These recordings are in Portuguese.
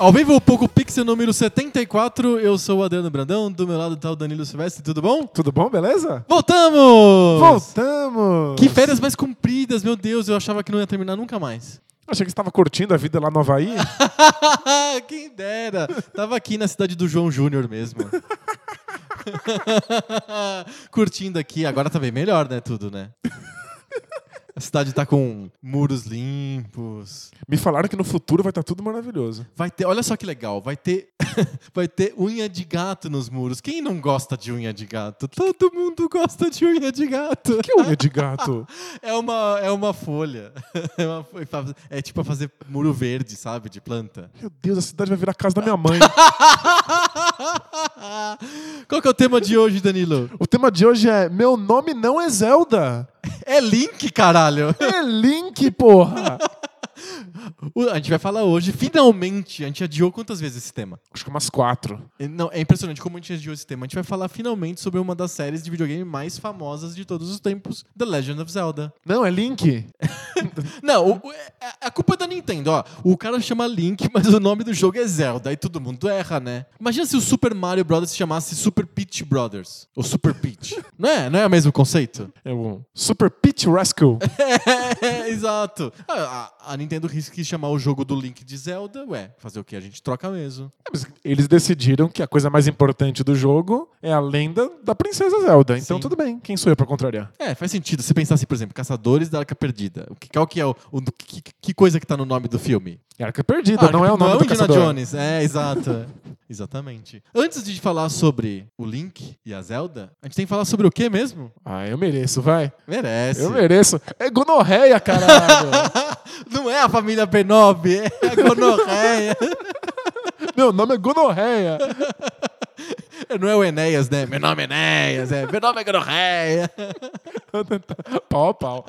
Ao vivo, Poco Pixel número 74, eu sou o Adriano Brandão, do meu lado tá o Danilo Silvestre, tudo bom? Tudo bom, beleza? Voltamos! Voltamos! Que férias mais compridas, meu Deus, eu achava que não ia terminar nunca mais. Achei que você estava curtindo a vida lá no Havaí. Quem dera! Tava aqui na cidade do João Júnior mesmo. Curtindo aqui, agora tá bem melhor, né, tudo, né? A cidade tá com muros limpos. Me falaram que no futuro vai estar tudo maravilhoso. Vai ter, olha só que legal, vai ter, vai ter unha de gato nos muros. Quem não gosta de unha de gato? Todo mundo gosta de unha de gato. Que unha de gato? É uma, é uma folha. É, uma, é tipo fazer muro verde, sabe? De planta. Meu Deus, a cidade vai virar a casa da minha mãe. Qual que é o tema de hoje, Danilo? O tema de hoje é Meu nome não é Zelda. É Link, caralho. É Link, porra. A gente vai falar hoje, finalmente, a gente adiou quantas vezes esse tema? Acho que umas quatro. Não, é impressionante como a gente adiou esse tema. A gente vai falar finalmente sobre uma das séries de videogame mais famosas de todos os tempos, The Legend of Zelda. Não, é Link. Não, o, é, a culpa é da Nintendo, ó. O cara chama Link, mas o nome do jogo é Zelda, aí todo mundo erra, né? Imagina se o Super Mario Brothers se chamasse Super Peach Brothers, ou Super Peach. não é? Não é o mesmo conceito? É o Super Peach Rescue. é, exato. A, a, Nintendo quis chamar o jogo do Link de Zelda, ué, fazer o que? A gente troca mesmo. É, eles decidiram que a coisa mais importante do jogo é a lenda da Princesa Zelda. Então Sim. tudo bem, quem sou eu pra contrariar? É, faz sentido. Se pensar assim, por exemplo, Caçadores da Arca Perdida. O que, qual que é o, o que, que, coisa que tá no nome do filme? Arca Perdida, ah, não é o nome não é do Indiana caçador. Jones, é, exato. Exatamente. Antes de falar sobre o Link e a Zelda, a gente tem que falar sobre o que mesmo? Ah, eu mereço, vai. Merece. Eu mereço. É gonorreia, caralho. Não é a família B9, é a gonorreia. Meu nome é gonorreia. Não é o Enéas, né? Meu nome é Enéas, é. Meu nome é Gonorreia. pau, pau.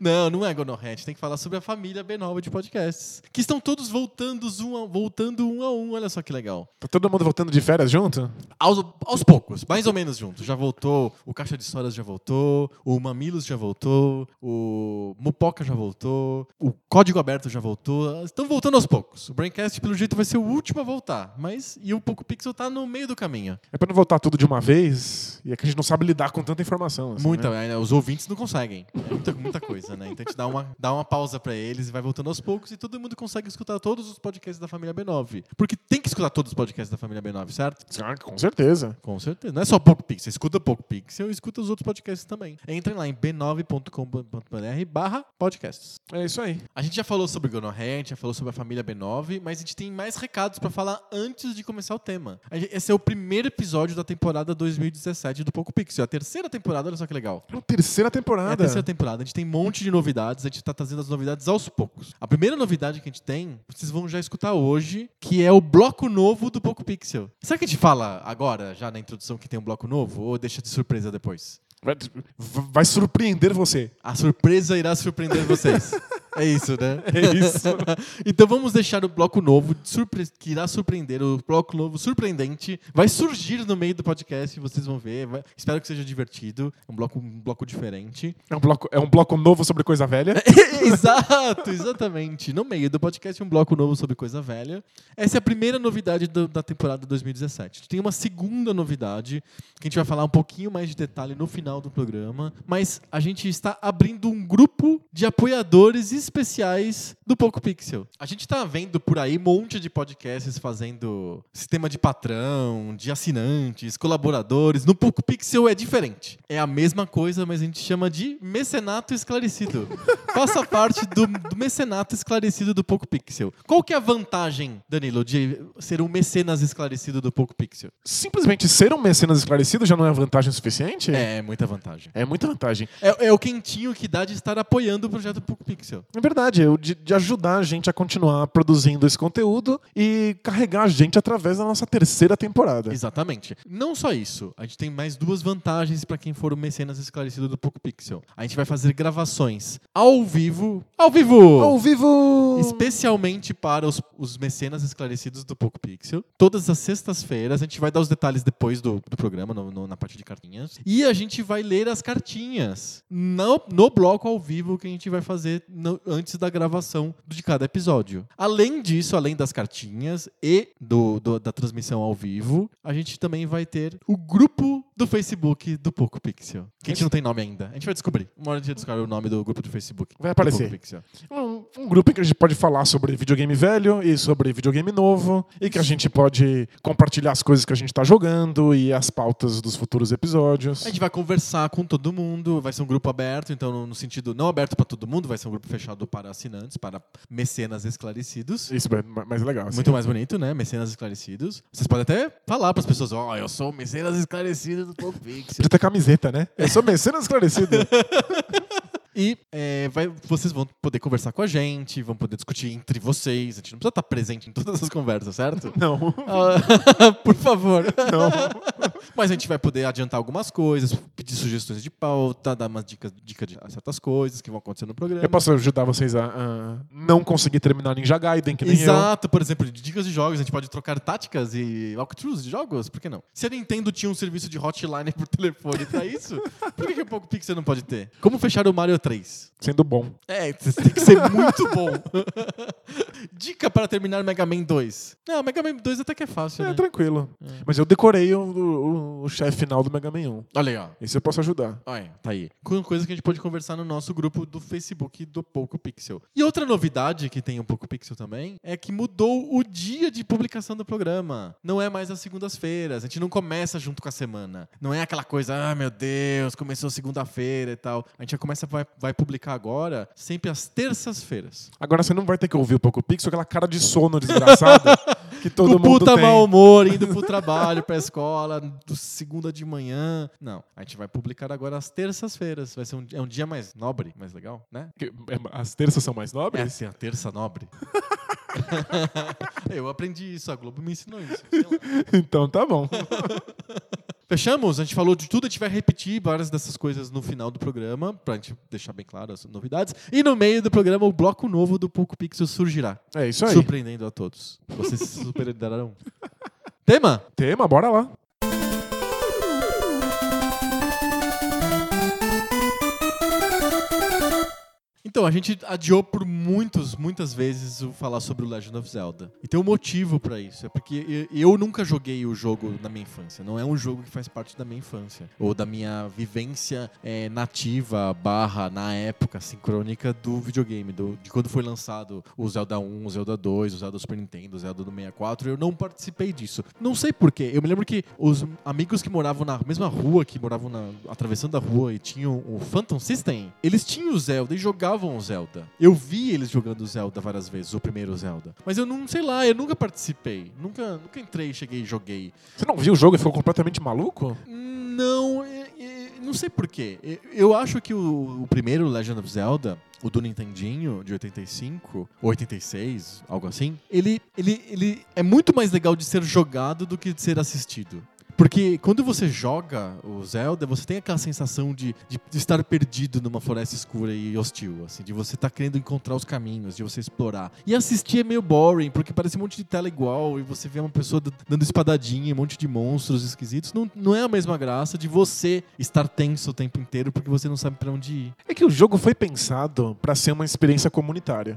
Não, não é Gonorreia. A gente tem que falar sobre a família B9 de podcasts. Que estão todos voltando um a, voltando um a um. Olha só que legal. Tá todo mundo voltando de férias junto? Aos, aos poucos, mais ou menos junto. Já voltou, o Caixa de Histórias já voltou, o Mamilos já voltou, o Mupoca já voltou, o Código Aberto já voltou. Estão voltando aos poucos. O Braincast, pelo jeito, vai ser o último a voltar. Mas, e o Poco Pixel tá no meio do caminho. É para não voltar tudo de uma vez e é que a gente não sabe lidar com tanta informação. Assim, muita, né? os ouvintes não conseguem. É muita, muita coisa, né? Então a gente dá uma, dá uma pausa para eles e vai voltando aos poucos e todo mundo consegue escutar todos os podcasts da família B9. Porque tem que escutar todos os podcasts da família B9, certo? Certo, com certeza. Com certeza. Não é só Poco Pixel, escuta Poco Pixel e escuta os outros podcasts também. Entrem lá em b9.com.br barra podcasts. É isso aí. A gente já falou sobre Gonorrhea, a gente já falou sobre a família B9, mas a gente tem mais recados para falar antes de começar o tema. Esse é o primeiro episódio da temporada 2017 do Poco Pixel. A terceira temporada, olha só que legal. É a terceira temporada. É a terceira temporada. A gente tem um monte de novidades, a gente tá trazendo as novidades aos poucos. A primeira novidade que a gente tem, vocês vão já escutar hoje, que é o bloco novo do Poco Pixel. Será que a gente fala agora, já na introdução, que tem um bloco novo? Ou deixa de surpresa depois? Vai, vai surpreender você. A surpresa irá surpreender vocês. É isso, né? É isso. então vamos deixar o bloco novo, que irá surpreender, o bloco novo surpreendente. Vai surgir no meio do podcast, vocês vão ver. Vai... Espero que seja divertido. É um bloco, um bloco diferente. É um bloco, é um bloco novo sobre coisa velha? Exato, exatamente. No meio do podcast, um bloco novo sobre coisa velha. Essa é a primeira novidade do, da temporada 2017. Tem uma segunda novidade, que a gente vai falar um pouquinho mais de detalhe no final do programa. Mas a gente está abrindo um grupo de apoiadores especiais do Poco Pixel. A gente tá vendo por aí um monte de podcasts fazendo sistema de patrão, de assinantes, colaboradores. No Poco Pixel é diferente. É a mesma coisa, mas a gente chama de mecenato esclarecido. Faça parte do, do mecenato esclarecido do Poco Pixel. Qual que é a vantagem, Danilo, de ser um mecenas esclarecido do Poco Pixel? Simplesmente ser um mecenas esclarecido já não é vantagem suficiente? É, é muita vantagem. É muita vantagem. É, é o quentinho que dá de estar apoiando o projeto Poco Pixel. É verdade, de, de ajudar a gente a continuar produzindo esse conteúdo e carregar a gente através da nossa terceira temporada. Exatamente. Não só isso, a gente tem mais duas vantagens para quem for o mecenas esclarecido do Poco Pixel. A gente vai fazer gravações ao vivo. Ao vivo! Ao vivo! Especialmente para os, os mecenas esclarecidos do Poco Pixel. Todas as sextas-feiras. A gente vai dar os detalhes depois do, do programa, no- no- na parte de cartinhas. E a gente vai ler as cartinhas no, no bloco ao vivo que a gente vai fazer no- antes da gravação de cada episódio. Além disso, além das cartinhas e do, do- da transmissão ao vivo, a gente também vai ter o grupo do Facebook do Poco Pixel. Que a gente não tem nome ainda. A gente vai descobrir. Uma hora a gente descobre o nome do grupo do Facebook. Vai aparecer. Um, um grupo em que a gente pode falar sobre videogame velho e sobre videogame novo, e que a gente pode compartilhar as coisas que a gente tá jogando e as pautas dos futuros episódios. A gente vai conversar com todo mundo, vai ser um grupo aberto, então no sentido não aberto para todo mundo, vai ser um grupo fechado para assinantes, para mecenas esclarecidos. Isso é ma- mais legal. assim. Muito mais bonito, né? Mecenas esclarecidos. Vocês podem até falar para as pessoas, ó, eu sou mecenas esclarecido do Pixel. Podia ter camiseta, né? Eu sou mecenas esclarecido. E é, vai- vocês vão poder conversar com a gente, vão poder discutir entre vocês. A gente não precisa estar presente em todas as conversas, certo? Não. Ah, Por favor. Não. Mas a gente vai poder adiantar algumas coisas, pedir sugestões de pauta, dar umas dicas, dicas de certas coisas que vão acontecer no programa. Eu posso ajudar vocês a, a não conseguir terminar Ninja Gaiden, que nem eu. Exato, por exemplo, de dicas de jogos, a gente pode trocar táticas e walkthroughs de jogos, por que não? Se a Nintendo tinha um serviço de hotline por telefone pra isso, por que, que o Poco Pixel não pode ter? Como fechar o Mario 3? Sendo bom. É, tem que ser muito bom. Dica para terminar Mega Man 2. Não, Mega Man 2 até que é fácil, É, né? tranquilo. Mas eu decorei o, o- o chefe final do Mega Man 1. Olha aí, ó. Esse eu posso ajudar. Olha, tá aí. Com coisa que a gente pode conversar no nosso grupo do Facebook do Poco Pixel. E outra novidade que tem o Poco Pixel também é que mudou o dia de publicação do programa. Não é mais às segundas-feiras. A gente não começa junto com a semana. Não é aquela coisa, ah, meu Deus, começou segunda-feira e tal. A gente já começa, vai, vai publicar agora, sempre às terças-feiras. Agora você não vai ter que ouvir o Poco Pixel, aquela cara de sono desgraçada que todo do mundo puta tem. mau humor, indo pro trabalho, pra escola, do segunda de manhã. Não, a gente vai publicar agora às terças-feiras. Vai ser um, é um dia mais nobre, mais legal, né? Que- é, As terças são mais É nobres? assim, a terça nobre. Eu aprendi isso, a Globo me ensinou isso. Então tá bom. Fechamos? A gente falou de tudo, a gente vai repetir várias dessas coisas no final do programa, pra gente deixar bem claro as novidades. E no meio do programa, o bloco novo do Poco Pixel surgirá, É isso aí. surpreendendo a todos. Vocês se surpreenderão. Tema? Tema, bora lá. Então, a gente adiou por muitos, muitas vezes o falar sobre o Legend of Zelda. E tem um motivo pra isso. É porque eu nunca joguei o jogo na minha infância. Não é um jogo que faz parte da minha infância. Ou da minha vivência é, nativa, barra, na época, sincrônica do videogame. Do, de quando foi lançado o Zelda 1, o Zelda 2, o Zelda Super Nintendo, o Zelda do 64. Eu não participei disso. Não sei porquê. Eu me lembro que os amigos que moravam na mesma rua, que moravam na, atravessando a rua e tinham o Phantom System, eles tinham o Zelda e jogavam o Zelda. Eu vi eles jogando o Zelda várias vezes, o primeiro Zelda. Mas eu não, sei lá, eu nunca participei. Nunca, nunca entrei, cheguei e joguei. Você não viu o jogo e ficou completamente maluco? Não, é- é- não sei porquê. É, Eu acho que o, o primeiro Legend of Zelda, o do Nintendinho, de 85, ou 86, algo assim, ele, ele, ele é muito mais legal de ser jogado do que de ser assistido. Porque quando você joga o Zelda, você tem aquela sensação de, de, estar perdido numa floresta escura e hostil, assim, de você estar querendo encontrar os caminhos, de você explorar. E assistir é meio boring, porque parece um monte de tela igual e você vê uma pessoa dando espadadinha, um monte de monstros esquisitos. Não, não é a mesma graça de você estar tenso o tempo inteiro porque você não sabe pra onde ir. É que o jogo foi pensado pra ser uma experiência comunitária.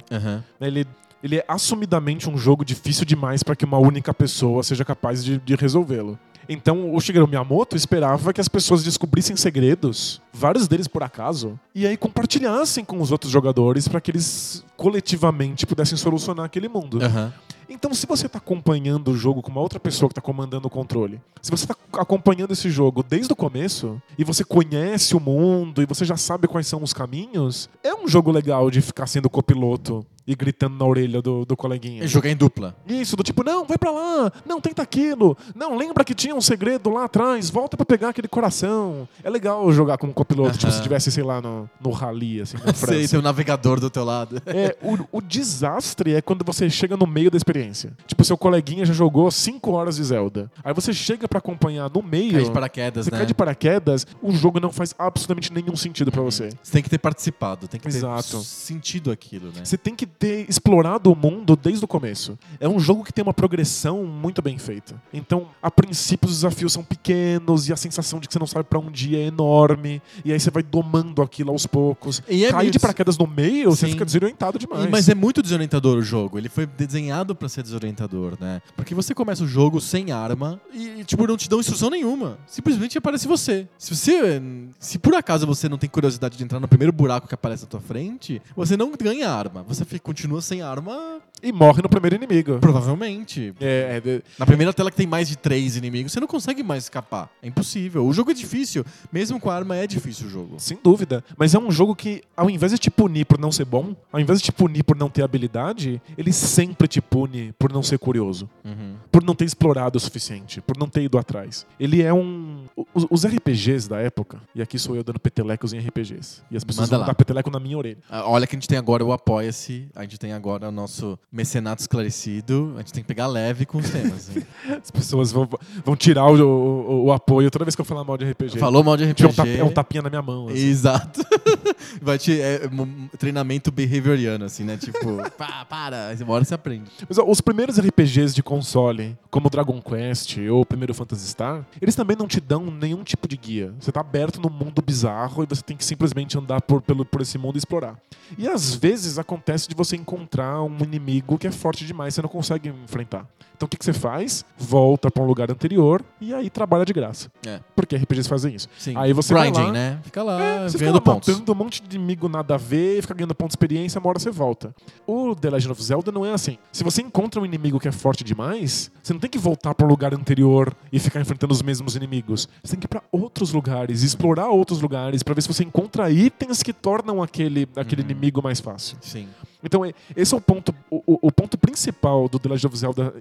Né? Ele, ele é assumidamente um jogo difícil demais pra que uma única pessoa seja capaz de, de resolvê-lo. Então, o Shigeru Miyamoto esperava que as pessoas descobrissem segredos, vários deles por acaso, e aí compartilhassem com os outros jogadores pra que eles coletivamente pudessem solucionar aquele mundo. Aham. Então, se você tá acompanhando o jogo com uma outra pessoa que tá comandando o controle, se você tá acompanhando esse jogo desde o começo, e você conhece o mundo, e você já sabe quais são os caminhos, é um jogo legal de ficar sendo copiloto e gritando na orelha do, do coleguinha. Jogar em dupla. Isso, do tipo, não, vai pra lá, não, tenta aquilo, não, lembra que tinha um segredo lá atrás, volta pra pegar aquele coração. É legal jogar como copiloto, tipo, Aham. se estivesse, sei lá, no, no rally, assim, na Sei, França. tem um navegador do teu lado. É, o, o desastre é quando você chega no meio da experiência. Tipo, seu coleguinha já jogou 5 horas de Zelda. Aí você chega pra acompanhar no meio. Cai de paraquedas, você né? cai de paraquedas, o jogo não faz absolutamente nenhum sentido pra você. Você tem que ter participado, tem que ter Exato. sentido aquilo, né? Você tem que ter explorado o mundo desde o começo. É um jogo que tem uma progressão muito bem feita. Então, a princípio, os desafios são pequenos e a sensação de que você não sabe pra onde é enorme. E aí você vai domando aquilo aos poucos. E é Cair meio de paraquedas no meio, você Sim. fica desorientado demais. Mas é muito desorientador o jogo. Ele foi desenhado pra ser desorientador, né? Porque você começa o jogo sem arma e, tipo, não te dão instrução nenhuma. Simplesmente aparece você. Se você. Se por acaso você não tem curiosidade de entrar no primeiro buraco que aparece na tua frente, você não ganha arma. Você fica- continua sem arma, E morre no primeiro inimigo. provavelmente. É, é, Na primeira tela que tem mais de três inimigos, você não consegue mais escapar. É impossível. O jogo é difícil. Mesmo com a arma, é difícil o jogo. Sem dúvida. Mas é um jogo que, ao invés de te punir por não ser bom, ao invés de te punir por não ter habilidade, ele sempre te pune por não ser curioso. Uhum. Por não ter explorado o suficiente, por não ter ido atrás. Ele é um. Os, os RPGs da época, e aqui sou eu dando petelecos em RPGs. E as pessoas Manda vão lá. dar peteleco na minha orelha. Ah, Olha que a gente tem agora o Apoia-se, a gente tem agora o nosso mecenato esclarecido, a gente tem que pegar leve com os temas. hein? As pessoas vão, vão tirar o, o- o apoio toda vez que eu falar mal de RPG. Falou mal de Tipo, é, um RPG. tap- é um tapinha na minha mão. assim. Exato. Vai te, é, um treinamento behavioriano, assim, né? Tipo, pá, para, uma hora você aprende. Mas ó, os primeiros RPGs de console, como Dragon Quest ou o primeiro Phantasy Star, eles também não te dão nenhum tipo de guia. Você tá aberto num mundo bizarro e você tem que simplesmente andar por, pelo, por esse mundo e explorar. E às vezes acontece de você encontrar um inimigo que é forte demais, você não consegue enfrentar. Então o que, que você faz? Volta pra um lugar anterior e aí trabalha de graça. É. Porque RPGs fazem isso. Sim. Aí você vai Grinding, lá- né? Fica lá É, você ganhando fica lá pontos. um monte de inimigo nada a ver, fica ganhando ponto de experiência, uma hora você volta. O The Legend of Zelda não é assim. Se você encontra um inimigo que é forte demais, você não tem que voltar para o lugar anterior e ficar enfrentando os mesmos inimigos. Você tem que ir para outros lugares, explorar outros lugares, para ver se você encontra itens que tornam aquele, aquele Uhum. inimigo mais fácil. Sim. Então, é- esse é o ponto. O- o ponto principal do The Legend of Zelda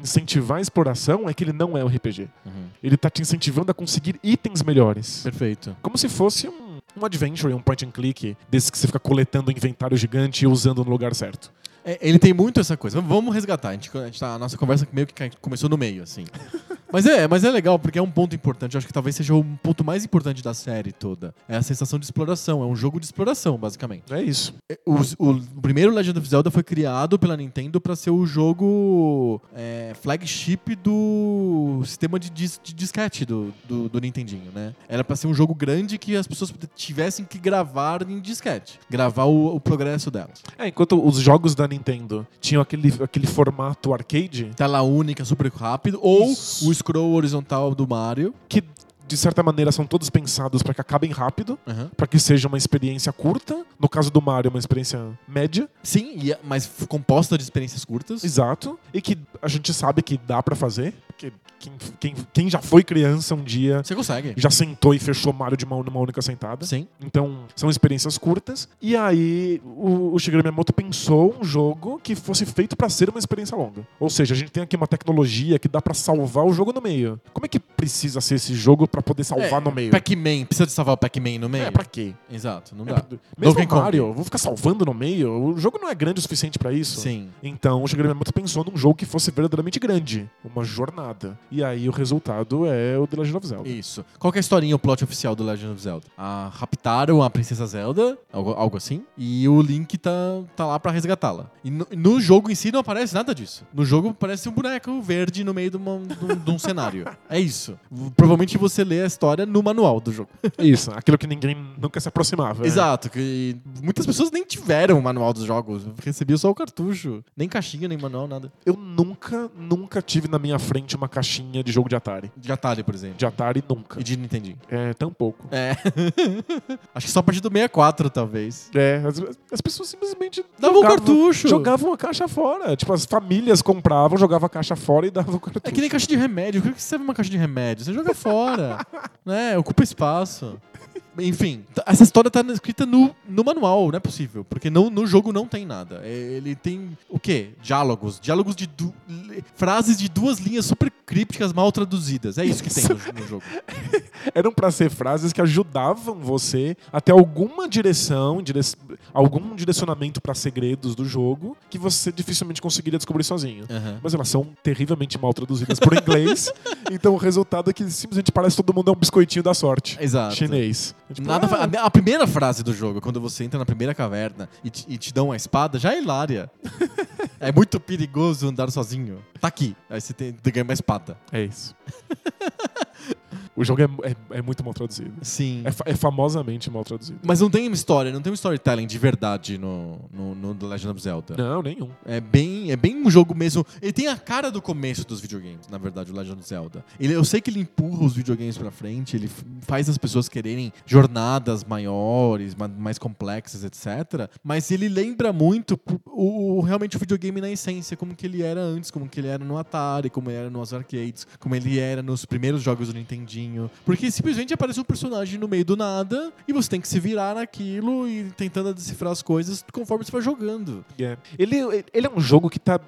incentivar a exploração é que ele não é um RPG. Uhum. Ele tá te incentivando a conseguir itens melhores. Perfeito. Como se fosse um, um adventure, um point and click, desse que você fica coletando um inventário gigante e usando no lugar certo. É, ele tem muito essa coisa. Vamos resgatar. A, gente, a, gente tá- a nossa conversa meio que começou no meio, assim. mas, é, mas é legal, porque é um ponto importante. Eu acho que talvez seja o ponto mais importante da série toda. É a sensação de exploração. É um jogo de exploração, basicamente. É isso. É, O, o primeiro Legend of Zelda foi criado pela Nintendo para ser o jogo é, flagship do sistema de, dis, de disquete do, do, do Nintendinho, né? Era para ser um jogo grande que as pessoas tivessem que gravar em disquete. Gravar o, o progresso delas. É, enquanto os jogos da Nintendo tinham aquele, aquele formato arcade, Tela única, super rápido. Ou Isso. o scroll horizontal do Mario. que de certa maneira são todos pensados para que acabem rápido, para que seja uma experiência curta. No caso do Mario, uma experiência média. Sim, e- mas composta de experiências curtas. Exato. E que a gente sabe que dá para fazer. Porque quem, quem, quem já foi criança um dia Você consegue. já sentou e fechou Mario de uma, numa única sentada. Sim. Então, são experiências curtas. E aí, o, o Shigeru Miyamoto pensou um jogo que fosse feito pra ser uma experiência longa. Ou seja, a gente tem aqui uma tecnologia que dá pra salvar o jogo no meio. Como é que precisa ser esse jogo pra poder salvar É, no meio? Pac-Man. Precisa de salvar o Pac-Man no meio? É, pra quê? Exato, não É, dá. pra- mesmo Donkey. Mario, vou ficar salvando no meio. O jogo não é grande o suficiente pra isso. Sim. Então, o Shigeru Miyamoto pensou num jogo que fosse verdadeiramente grande. Uma jornada. E aí, o resultado é o The Legend of Zelda. Isso. Qual que é a historinha, o plot oficial do Legend of Zelda? Ah, raptaram a princesa Zelda, algo, algo assim, e o Link tá, tá lá pra resgatá-la. E no, no jogo em si não aparece nada disso. No jogo parece um boneco verde no meio de, uma- de um, de um cenário. É isso. Provavelmente você lê a história no manual do jogo. Isso, aquilo que ninguém nunca se aproximava. né? Exato. Que muitas pessoas nem tiveram o manual dos jogos. Recebiam só o cartucho. Nem caixinha, nem manual, nada. Eu nunca, nunca tive na minha frente uma caixinha de jogo de Atari. De Atari, por exemplo. De Atari, nunca. E de Nintendinho. É, tão pouco. É. Acho que só a partir do 64, talvez. É, as, as pessoas simplesmente Dava um jogavam- cartucho. Jogavam a caixa fora. Tipo, as famílias compravam, jogavam a caixa fora e davam o cartucho. É que nem caixa de remédio. Por que você serve uma caixa de remédio? Você joga fora. Né? Ocupa espaço. Enfim, essa história tá escrita no, no manual, não é possível. Porque não, no jogo não tem nada. É, ele tem o quê? Diálogos. Diálogos de. du- frases de duas linhas super crípticas mal traduzidas. É isso que tem no, no jogo. Eram pra ser frases que ajudavam você a ter alguma direção, dire- algum direcionamento pra segredos do jogo que você dificilmente conseguiria descobrir sozinho. Aham. Mas elas são terrivelmente mal traduzidas por inglês. então o resultado é que simplesmente parece que todo mundo é um biscoitinho da sorte. Exato. Chinês. Tipo, Nada, a, a primeira frase do jogo, quando você entra na primeira caverna e te, e te dão uma espada, já é hilária. é muito perigoso andar sozinho. Tá aqui. Aí você tem, ganha uma espada. É isso. o jogo é, é- é muito mal traduzido. Sim. É, fa- é famosamente mal traduzido. Mas não tem uma história, não tem um storytelling de verdade no, no, no The Legend of Zelda. Não, nenhum. É bem, é bem um jogo mesmo. Ele tem a cara do começo dos videogames, na verdade, o Legend of Zelda. Ele, eu sei que ele empurra os videogames pra frente, ele faz as pessoas quererem jornadas maiores, ma- mais complexas, etc. Mas ele lembra muito o, o- realmente o videogame na essência, como que ele era antes, como que ele era no Atari, como ele era nos arcades, como ele era nos primeiros jogos do Nintendinho. Porque simplesmente aparece um personagem no meio do nada e você tem que se virar naquilo e tentando decifrar as coisas conforme você vai jogando. É. Ele, ele é um jogo que tá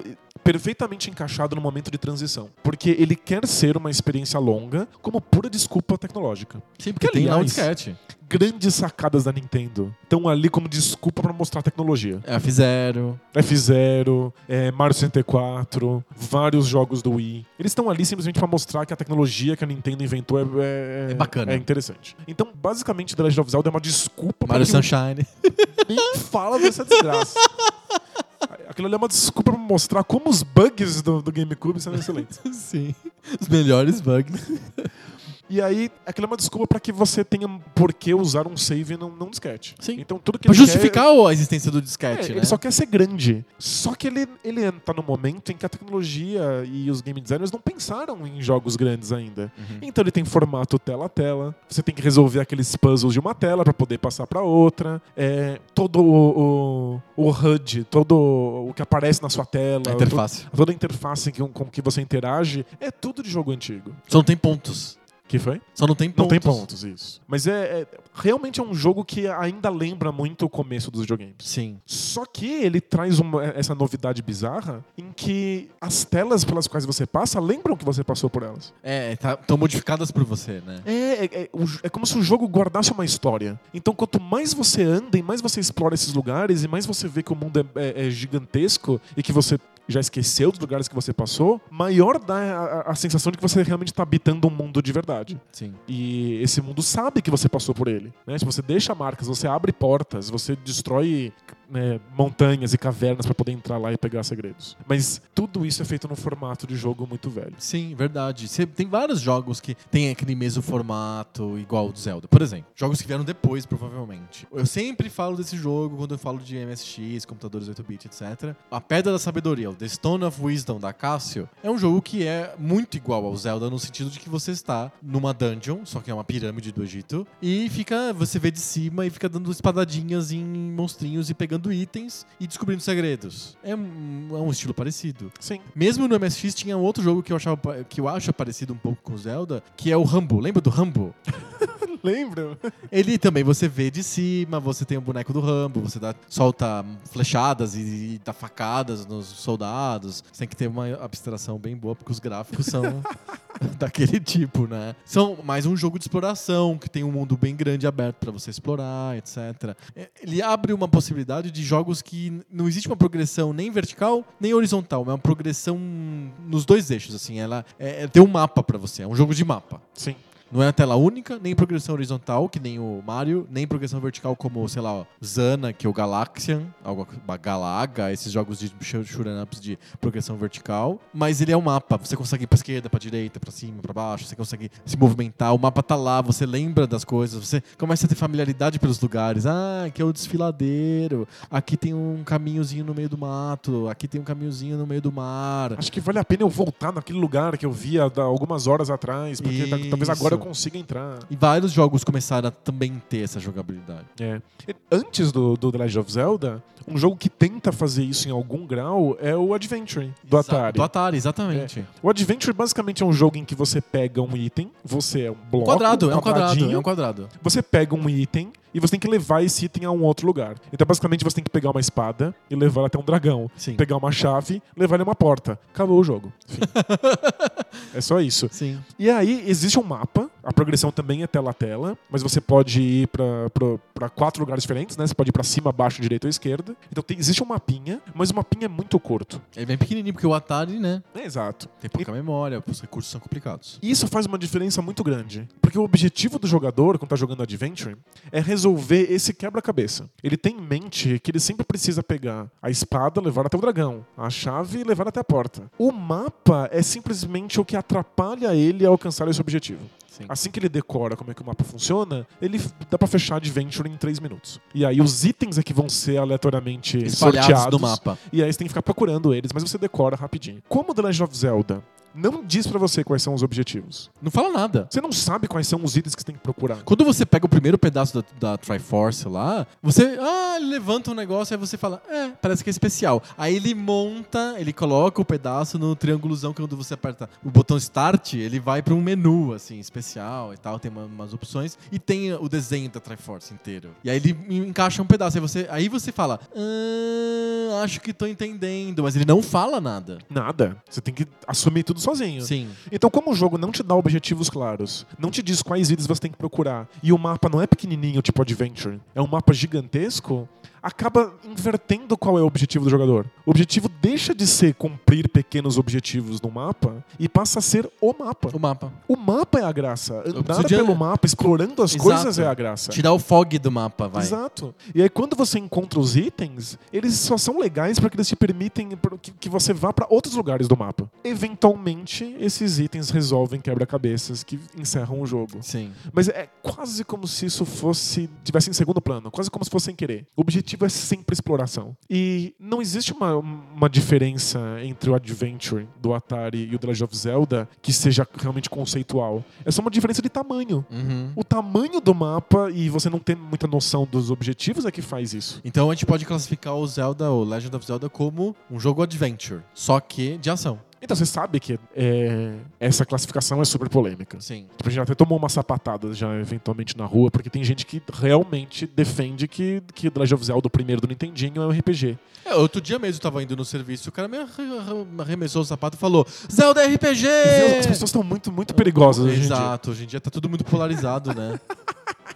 perfeitamente encaixado no momento de transição. Porque ele quer ser uma experiência longa como pura desculpa tecnológica. Sim, porque Que, tem lá um aliás, disquete. Grandes sacadas da Nintendo estão ali como desculpa pra mostrar tecnologia. É, F-Zero. F0, é, Mario 64, vários jogos do Wii. Eles estão ali simplesmente pra mostrar que a tecnologia que a Nintendo inventou é, é, É bacana. É interessante. Então, basicamente, The Legend of Zelda é uma desculpa Mario Sunshine. nem fala dessa desgraça. Aquilo ali é uma desculpa pra mostrar como os bugs do, do GameCube são excelentes. Sim. Os melhores bugs. E aí, aquilo é uma desculpa pra que você tenha por que usar um save num, num disquete. Sim. Então, tudo que Pra ele quer- justificar a existência do É, disquete, né? Ele só quer ser grande. Só que ele, ele tá no momento em que a tecnologia e os game designers não pensaram em jogos grandes ainda. Uhum. Então ele tem formato tela a tela. Você tem que resolver aqueles puzzles de uma tela para poder passar para outra. É, todo o, o, o HUD, todo o que aparece na sua tela, A interface. to- toda a interface com, com que você interage, é tudo de jogo antigo. Só não tem pontos. Que foi? Só não tem pontos. Não tem pontos, isso. Mas é, é- realmente é um jogo que ainda lembra muito o começo dos videogames. Sim. Só que ele traz uma- essa novidade bizarra em que as telas pelas quais você passa lembram que você passou por elas. É, estão modificadas por você, né? É, é, é, é como se o jogo guardasse uma história. Então, quanto mais você anda e mais você explora esses lugares e mais você vê que o mundo é, é- é gigantesco e que você já esqueceu dos lugares que você passou, maior dá a, a- sensação de que você realmente está habitando um mundo de verdade. Sim. E esse mundo sabe que você passou por ele. Né? Tipo, você deixa marcas, você abre portas, você destrói né, montanhas e cavernas para poder entrar lá e pegar segredos. Mas tudo isso é feito num formato de jogo muito velho. Sim, verdade. Cê- tem vários jogos que tem aquele mesmo formato igual ao do Zelda. Por exemplo, jogos que vieram depois, provavelmente. Eu sempre falo desse jogo quando eu falo de MSX, computadores 8-bit, etc. A Pedra da Sabedoria, o The Stone of Wisdom da Casio, é um jogo que é muito igual ao Zelda no sentido de que você está numa dungeon, só que é uma pirâmide do Egito, e fica, você vê de cima e fica dando espadadinhas em monstrinhos e pegando itens e descobrindo segredos. É um, é um estilo parecido. Sim. Mesmo no MSX tinha um outro jogo que eu, achava, que eu acho parecido um pouco com o Zelda, que é o Rambo. Lembra do Rambo? Lembra? Ele também você vê de cima, você tem o boneco do Rambo, você dá, solta flechadas e, e dá facadas nos soldados. Você tem que ter uma abstração bem boa, porque os gráficos são daquele tipo, né? São mais um jogo de exploração, que tem um mundo bem grande aberto pra você explorar, etc. É, Ele abre uma possibilidade de jogos que não existe uma progressão nem vertical, nem horizontal, é uma progressão nos dois eixos, assim. Ela é, é- tem um mapa pra você, é um jogo de mapa. Sim. Não é tela única, nem progressão horizontal, que nem o Mario, nem progressão vertical como, sei lá, Zana, que é o Galaxian, algo, Galaga, esses jogos de shoot'em ups de progressão vertical. Mas ele é um mapa, você consegue ir pra esquerda, pra direita, pra cima, pra baixo, você consegue se movimentar, o mapa tá lá, você lembra das coisas, você começa a ter familiaridade pelos lugares. Ah, aqui é o desfiladeiro, aqui tem um caminhozinho no meio do mato, aqui tem um caminhozinho no meio do mar. Acho que vale a pena eu voltar naquele lugar que eu via algumas horas atrás, porque ta- talvez agora eu consiga entrar. E vários jogos começaram a também ter essa jogabilidade. É. Antes do, do The Legend of Zelda, um jogo que tenta fazer isso em algum grau é o Adventure, do Exa- Atari. Do Atari, exatamente. O Adventure basicamente é um jogo em que você pega um item, você é um Um bloco, quadrado, é um quadrado, é um quadrado. Você pega um item e você tem que levar esse item a um outro lugar. Então, basicamente, você tem que pegar uma espada e levar até um dragão. Sim. Pegar uma chave e levar ele a uma porta. Acabou o jogo. É só isso. Sim. E aí, existe um mapa. A progressão também é tela a tela. Mas você pode ir pra quatro lugares diferentes, né? Você pode ir pra cima, baixo, direita ou esquerda. Então, tem- existe um mapinha, mas o mapinha é muito curto. É bem pequenininho, porque o Atari, né? É exato. Tem pouca memória, os recursos são complicados. E Isso faz uma diferença muito grande. Porque o objetivo do jogador, quando tá jogando Adventure, é resolver esse quebra-cabeça. Ele tem em mente que ele sempre precisa pegar a espada, levar até o dragão, a chave e levar até a porta. O mapa é simplesmente o que atrapalha ele a alcançar esse objetivo. Sim. Assim que ele decora como é que o mapa funciona, ele dá pra fechar Adventure em 3 minutos. E aí os itens é que vão ser aleatoriamente Espalhados sorteados. no mapa. E aí você tem que ficar procurando eles, mas você decora rapidinho. Como The Legend of Zelda não diz pra você quais são os objetivos. Não fala nada. Você não sabe quais são os itens que você tem que procurar. Quando você pega o primeiro pedaço da, da Triforce lá, você. Ah, levanta um negócio, aí você fala, é, parece que é especial. Aí ele monta, ele coloca o pedaço no triângulozão, que quando você aperta o botão Start, ele vai pra um menu, assim, especial e tal, tem uma- umas opções, e tem o desenho da Triforce inteiro. E aí ele encaixa um pedaço, aí você, aí você fala, ah, acho que tô entendendo, mas ele não fala nada. Nada. Você tem que assumir tudo sozinho. Sim. Então, como o jogo não te dá objetivos claros, não te diz quais itens você tem que procurar, e o mapa não é pequenininho, tipo Adventure, é um mapa gigantesco, acaba invertendo qual é o objetivo do jogador. O objetivo deixa de ser cumprir pequenos objetivos no mapa e passa a ser o mapa. O mapa. O mapa é a graça. Andar de- pelo mapa, explorando as Exato. coisas é a graça. Tirar o fog do mapa, vai. Exato. E aí quando você encontra os itens, eles só são legais porque eles te permitem que você vá para outros lugares do mapa. Eventualmente, esses itens resolvem quebra-cabeças que encerram o jogo. Sim. Mas é quase como se isso fosse tivesse em segundo plano, quase como se fosse sem querer. O objetivo é sempre exploração. E não existe uma, uma diferença entre o Adventure do Atari e o The Legend of Zelda que seja realmente conceitual. É só uma diferença de tamanho. Uhum. O tamanho do mapa e você não ter muita noção dos objetivos é que faz isso. Então a gente pode classificar o Zelda, o Legend of Zelda, como um jogo adventure, só que de ação. Então você sabe que é, essa classificação é super polêmica. Sim. Tipo, a gente até tomou uma sapatada já eventualmente na rua, porque tem gente que realmente defende que, que The of Zelda, o primeiro do Nintendinho, é um RPG. É, outro dia mesmo eu tava indo no serviço, o cara me arre- arre- arremessou o sapato e falou: Zelda RPG! As pessoas estão muito, muito perigosas hoje em dia. Exato, hoje em dia tá tudo muito polarizado, né?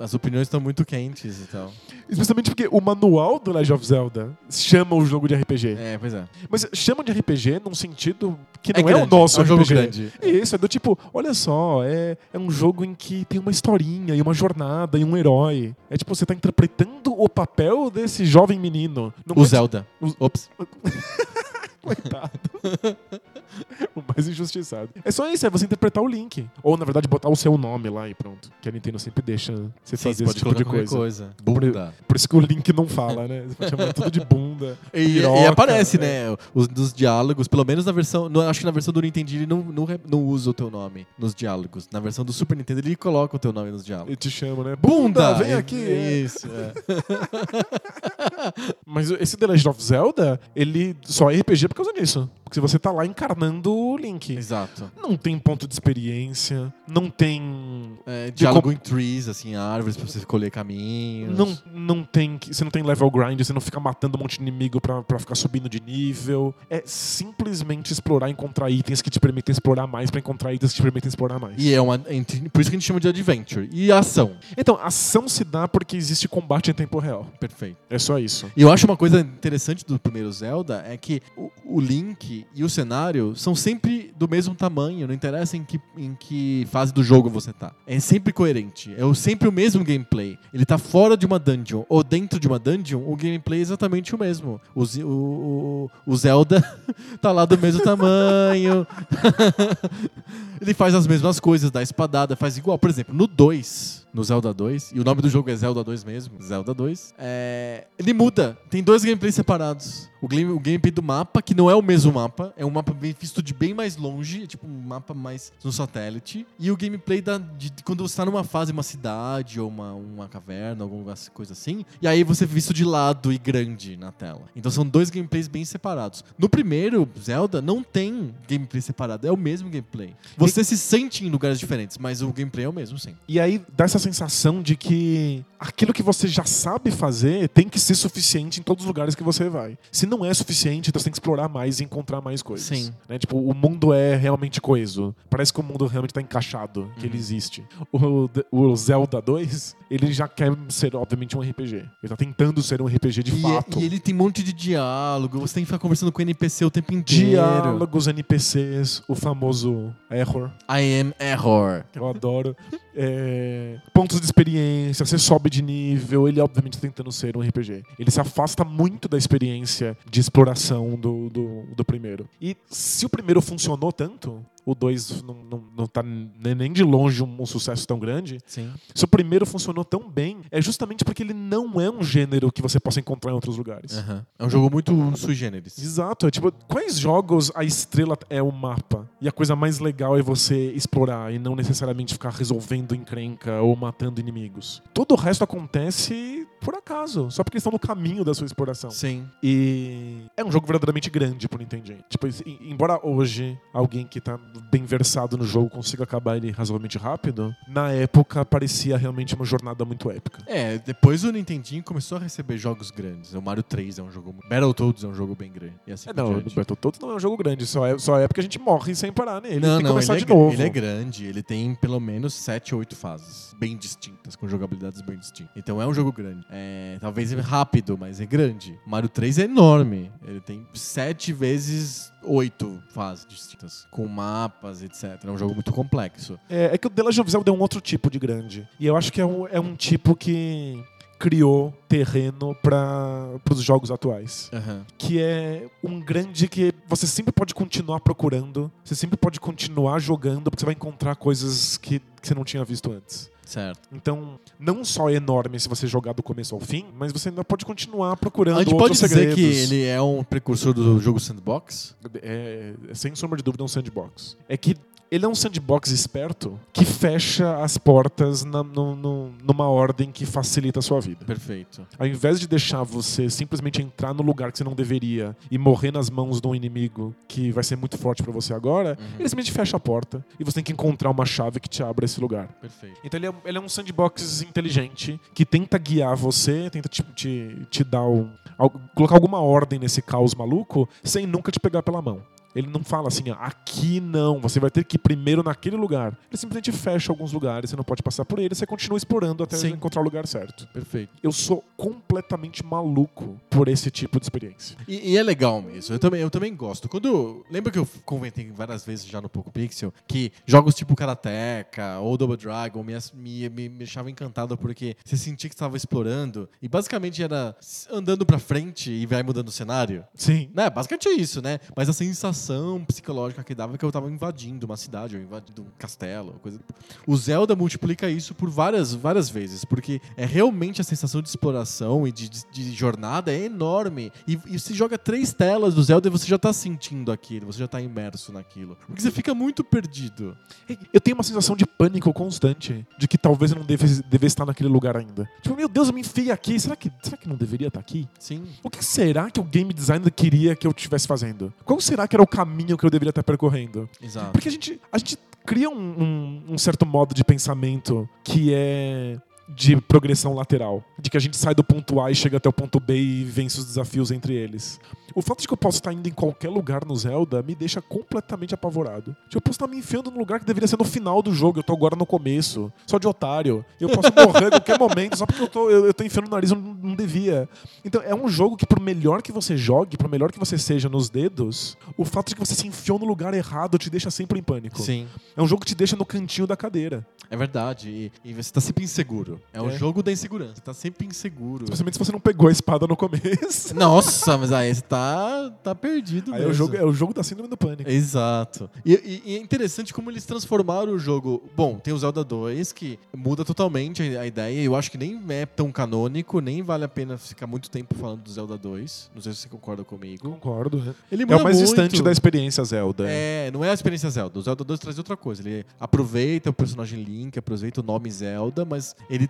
As opiniões estão muito quentes e tal. Especialmente porque o manual do Legend of Zelda chama o jogo de RPG. É, pois é. Mas chama de RPG num sentido que não é, grande, o nosso é um jogo RPG. grande. Isso, é do tipo, olha só, é, é um jogo em que tem uma historinha e uma jornada e um herói. É tipo, você tá interpretando o papel desse jovem menino. Não O é Zelda. o- Ops. Coitado. o mais injustiçado. É só isso, é você interpretar o Link. Ou, na verdade, botar o seu nome lá e pronto. Que a Nintendo sempre deixa você Sim, fazer você esse tipo de coisa. coisa. Bunda. Por isso que o Link não fala, né? Você pode chamar tudo de bunda. E, e piroca, aparece, é. né? Os dos diálogos, pelo menos na versão. no- acho que na versão do Nintendo ele não, não, não usa o teu nome nos diálogos. Na versão do Super Nintendo ele coloca o teu nome nos diálogos. Ele te chama, né? Bunda, vem É- aqui. é. Isso, é. Mas esse The Legend of Zelda, ele só é RPG por causa disso. Porque você tá lá encarnando o Link. Exato. Não tem ponto de experiência, não tem. É, diálogo em trees, assim, árvores pra você escolher caminhos. Não, não tem. Você não tem level grind, você não fica matando um monte de inimigo pra, pra ficar subindo de nível. É simplesmente explorar, encontrar itens que te permitem explorar mais pra encontrar itens que te permitem explorar mais. E é uma. Por isso que a gente chama de adventure. E ação. Então, ação se dá porque existe combate em tempo real. Perfeito. É só isso. E eu acho uma coisa interessante do primeiro Zelda é que o, o Link e o cenário são sempre do mesmo tamanho, não interessa em que, em que fase do jogo você tá. É sempre coerente, é sempre o mesmo gameplay. Ele tá fora de uma dungeon ou dentro de uma dungeon, o gameplay é exatamente o mesmo. O, o, o Zelda tá lá do mesmo tamanho. Ele faz as mesmas coisas, dá espadada, faz igual. Por exemplo, no 2, no Zelda 2, e o nome do jogo é Zelda 2 mesmo, Zelda 2, é, ele muda. Tem dois gameplays separados. O, game, o gameplay do mapa, que não é o mesmo mapa, é um mapa bem visto de bem mais longe, é tipo um mapa mais no satélite. E o gameplay da, de, de quando você tá numa fase, uma cidade ou uma, uma caverna, alguma coisa assim. E aí você é visto de lado e grande na tela. Então são dois gameplays bem separados. No primeiro, Zelda, não tem gameplay separado, é o mesmo gameplay. Você se sente em lugares diferentes, mas o gameplay é o mesmo, sim. E aí dá essa sensação de que aquilo que você já sabe fazer tem que ser suficiente em todos os lugares que você vai. Se não é suficiente, então você tem que explorar mais e encontrar mais coisas. Sim. Né? Tipo, o mundo é realmente coeso. Parece que o mundo realmente tá encaixado, que ele Uhum. existe. O, o Zelda 2, ele já quer ser, obviamente, um RPG. Ele tá tentando ser um RPG de e, fato. e ele tem um monte de diálogo, você tem que ficar conversando com o NPC o tempo inteiro. Diálogos, NPCs, o famoso error, I am error. que eu adoro. É, pontos de experiência, você sobe de nível. Ele, obviamente, tá tentando ser um RPG. Ele se afasta muito da experiência de exploração do, do, do primeiro. E se o primeiro funcionou tanto, o 2 não, não, não tá ne- nem de longe um, um sucesso tão grande. Sim. Se o primeiro funcionou tão bem, é justamente porque ele não é um gênero que você possa encontrar em outros lugares. Aham. É um jogo muito sui generis. Exato, é tipo, quais jogos a estrela é o mapa? E a coisa mais legal é você explorar e não necessariamente ficar resolvendo encrenca ou matando inimigos. Todo o resto acontece por acaso, só porque estão no caminho da sua exploração. Sim. E é um jogo verdadeiramente grande pro Nintendinho. Tipo, embora hoje alguém que tá bem versado no jogo consiga acabar ele razoavelmente rápido, na época parecia realmente uma jornada muito épica. É, depois o Nintendinho começou a receber jogos grandes. O Mario 3 é um jogo. Battletoads é um jogo bem grande. E assim É, não, o. Battletoads não é um jogo grande, só é, só é porque a gente morre sem parar nele. Não, tem não, começar ele é, de novo. ele é grande. Ele tem pelo menos 7 ou 8 fases bem distintas, com jogabilidades bem distintas. Então é um jogo grande. É, talvez rápido, mas é grande. Mario 3 é enorme. Ele tem 7 vezes 8 fases distintas, com mapas, etc. É um jogo muito complexo. É, é que o The Legend of Zelda é um outro tipo de grande. E eu acho que é um, é um tipo que criou terreno para os jogos atuais. Aham. Que é um grande que você sempre pode continuar procurando, você sempre pode continuar jogando, porque você vai encontrar coisas que, que você não tinha visto antes. Certo. Então, não só é enorme se você jogar do começo ao fim, mas você ainda pode continuar procurando A gente pode outros dizer segredos. que ele é um precursor do jogo sandbox? é, é, sem sombra de dúvida, um sandbox. É que ele é um sandbox esperto que fecha as portas na- no- no- numa ordem que facilita a sua vida. Perfeito. Ao invés de deixar você simplesmente entrar no lugar que você não deveria e morrer nas mãos de um inimigo que vai ser muito forte pra você agora, Uhum. ele simplesmente fecha a porta e você tem que encontrar uma chave que te abra esse lugar. Perfeito. Então ele é, ele é um sandbox inteligente que tenta guiar você, tenta te, te, te dar um, colocar alguma ordem nesse caos maluco sem nunca te pegar pela mão. Ele não fala assim, ó, aqui não, você vai ter que ir primeiro naquele lugar. Ele simplesmente fecha alguns lugares, você não pode passar por ele, você continua explorando até Sim. encontrar o lugar certo. Perfeito. Eu sou completamente maluco por esse tipo de experiência. E, e é legal mesmo. Eu também, eu também gosto. Quando. Lembra que eu comentei várias vezes já no Poco Pixel que jogos tipo Karateka ou Double Dragon me, me, me, me deixavam encantado porque você sentia que estava explorando e basicamente era andando pra frente e vai mudando o cenário. Sim. Né? Basicamente é isso, né? Mas a sensação psicológica que dava que eu tava invadindo uma cidade, ou invadindo um castelo, coisa. O Zelda multiplica isso por várias, várias vezes, porque é realmente a sensação de exploração e de, de- de jornada é enorme. E, e você joga três telas do Zelda e você já tá sentindo aquilo, você já tá imerso naquilo. Porque você fica muito perdido. Eu tenho uma sensação de pânico constante de que talvez eu não devesse, devesse estar naquele lugar ainda. Tipo, meu Deus, eu me enfiei aqui. Será que, será que não deveria estar aqui? Sim. O que será que o game designer queria que eu estivesse fazendo? Qual será que era o caminho que eu deveria estar percorrendo? Exato. Porque a gente, a gente cria um, um- um certo modo de pensamento que é de progressão lateral. De que a gente sai do ponto A e chega até o ponto B e vence os desafios entre eles. O fato de que eu posso estar indo em qualquer lugar no Zelda me deixa completamente apavorado. Tipo, eu posso estar me enfiando num lugar que deveria ser no final do jogo, eu tô agora no começo, só de otário. Eu posso morrer a qualquer momento só porque eu tô, eu, eu tô enfiando o nariz onde não devia. Então é um jogo que, por melhor que você jogue, por melhor que você seja nos dedos, o fato de que você se enfiou no lugar errado te deixa sempre em pânico. Sim. É um jogo que te deixa no cantinho da cadeira. É verdade. E, e você tá sempre inseguro. É um É. jogo da insegurança. Você tá sempre sempre inseguro. Especialmente se você não pegou a espada no começo. Nossa, mas aí você tá, tá perdido Aí é mesmo. o, jogo, é o jogo da síndrome do pânico. Exato. E, e- e é interessante como eles transformaram o jogo. Bom, tem o Zelda 2, que muda totalmente a, ideia. Eu acho que nem é tão canônico, nem vale a pena ficar muito tempo falando do Zelda 2. Não sei se você concorda comigo. Concordo. Ele É muda o mais muito. distante da experiência Zelda. É, não é a experiência Zelda. O Zelda 2 traz outra coisa. Ele aproveita o personagem Link, aproveita o nome Zelda, mas ele,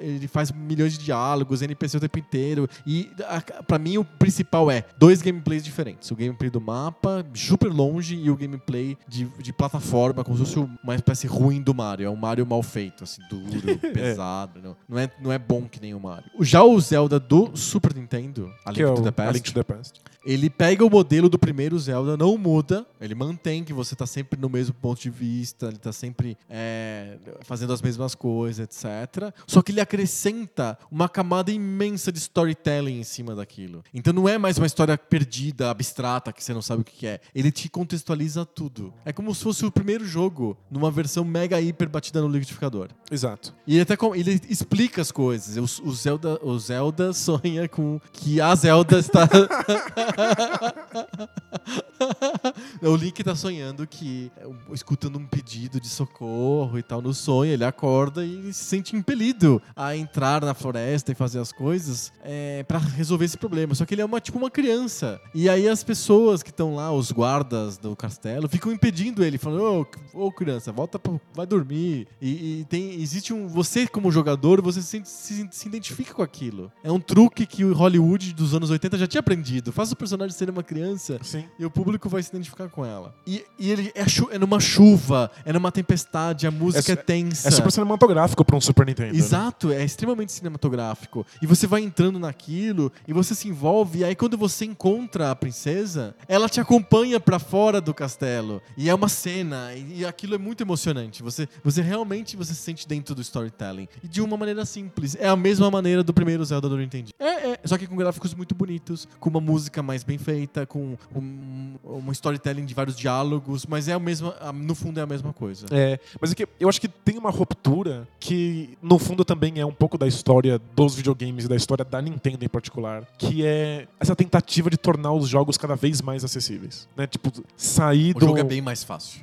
ele faz milhões de diálogos, NPC o tempo inteiro. E a- pra mim o principal é dois gameplays diferentes. O gameplay do mapa, super longe, e o gameplay de, de plataforma, como se fosse uma espécie ruim do Mario. É um Mario mal feito, assim, duro, pesado. Não, não, é, não é bom que nem o Mario. Já o Zelda do Super Nintendo, A Link é to o the A Link to the Past. Ele pega o modelo do primeiro Zelda, não muda, ele mantém que você tá sempre no mesmo ponto de vista, ele tá sempre é, fazendo as mesmas coisas, etc. Só que ele acrescenta uma camada imensa de storytelling em cima daquilo. Então não é mais uma história perdida, abstrata, que você não sabe o que é. Ele te contextualiza tudo. É como se fosse o primeiro jogo numa versão mega hiper batida no liquidificador. Exato. E ele até ele explica as coisas. O, o Zelda, o Zelda sonha com que a Zelda está. o Link tá sonhando que escutando um pedido de socorro e tal no sonho, ele acorda e se sente impelido a entrar na floresta e fazer as coisas é, para resolver esse problema. Só que ele é uma tipo uma criança. E aí as pessoas que estão lá, os guardas do castelo, ficam impedindo ele, falando: "Ô, ô, criança, volta, pro, vai dormir". E, e tem existe um você como jogador, você se, se, se identifica com aquilo. É um truque que o Hollywood dos anos 80 já tinha aprendido. Faça o personagem ser uma criança Sim. e o público vai se identificar com ela. E, e ele é, é numa chuva, é numa tempestade, a música é, É- tensa. É super cinematográfico pra um Super Nintendo. né? Exato, é extremamente cinematográfico. E você vai entrando naquilo e você se envolve. E aí, quando você encontra a princesa, ela te acompanha pra fora do castelo. E é uma cena. E, e aquilo é muito emocionante. Você, você realmente você se sente dentro do storytelling. E de uma maneira simples. É a mesma maneira do primeiro Zelda do Nintendo. É, é. Só que com gráficos muito bonitos, com uma música mais bem feita, com um, storytelling de vários diálogos. Mas é a mesma. No fundo, é a mesma coisa. É, mas é que eu acho que tem uma ruptura que, no fundo, também é um pouco da história dos videogames e da história da Nintendo em particular, que é essa tentativa de tornar os jogos cada vez mais acessíveis. Né? Tipo, sair O do. jogo é bem mais fácil.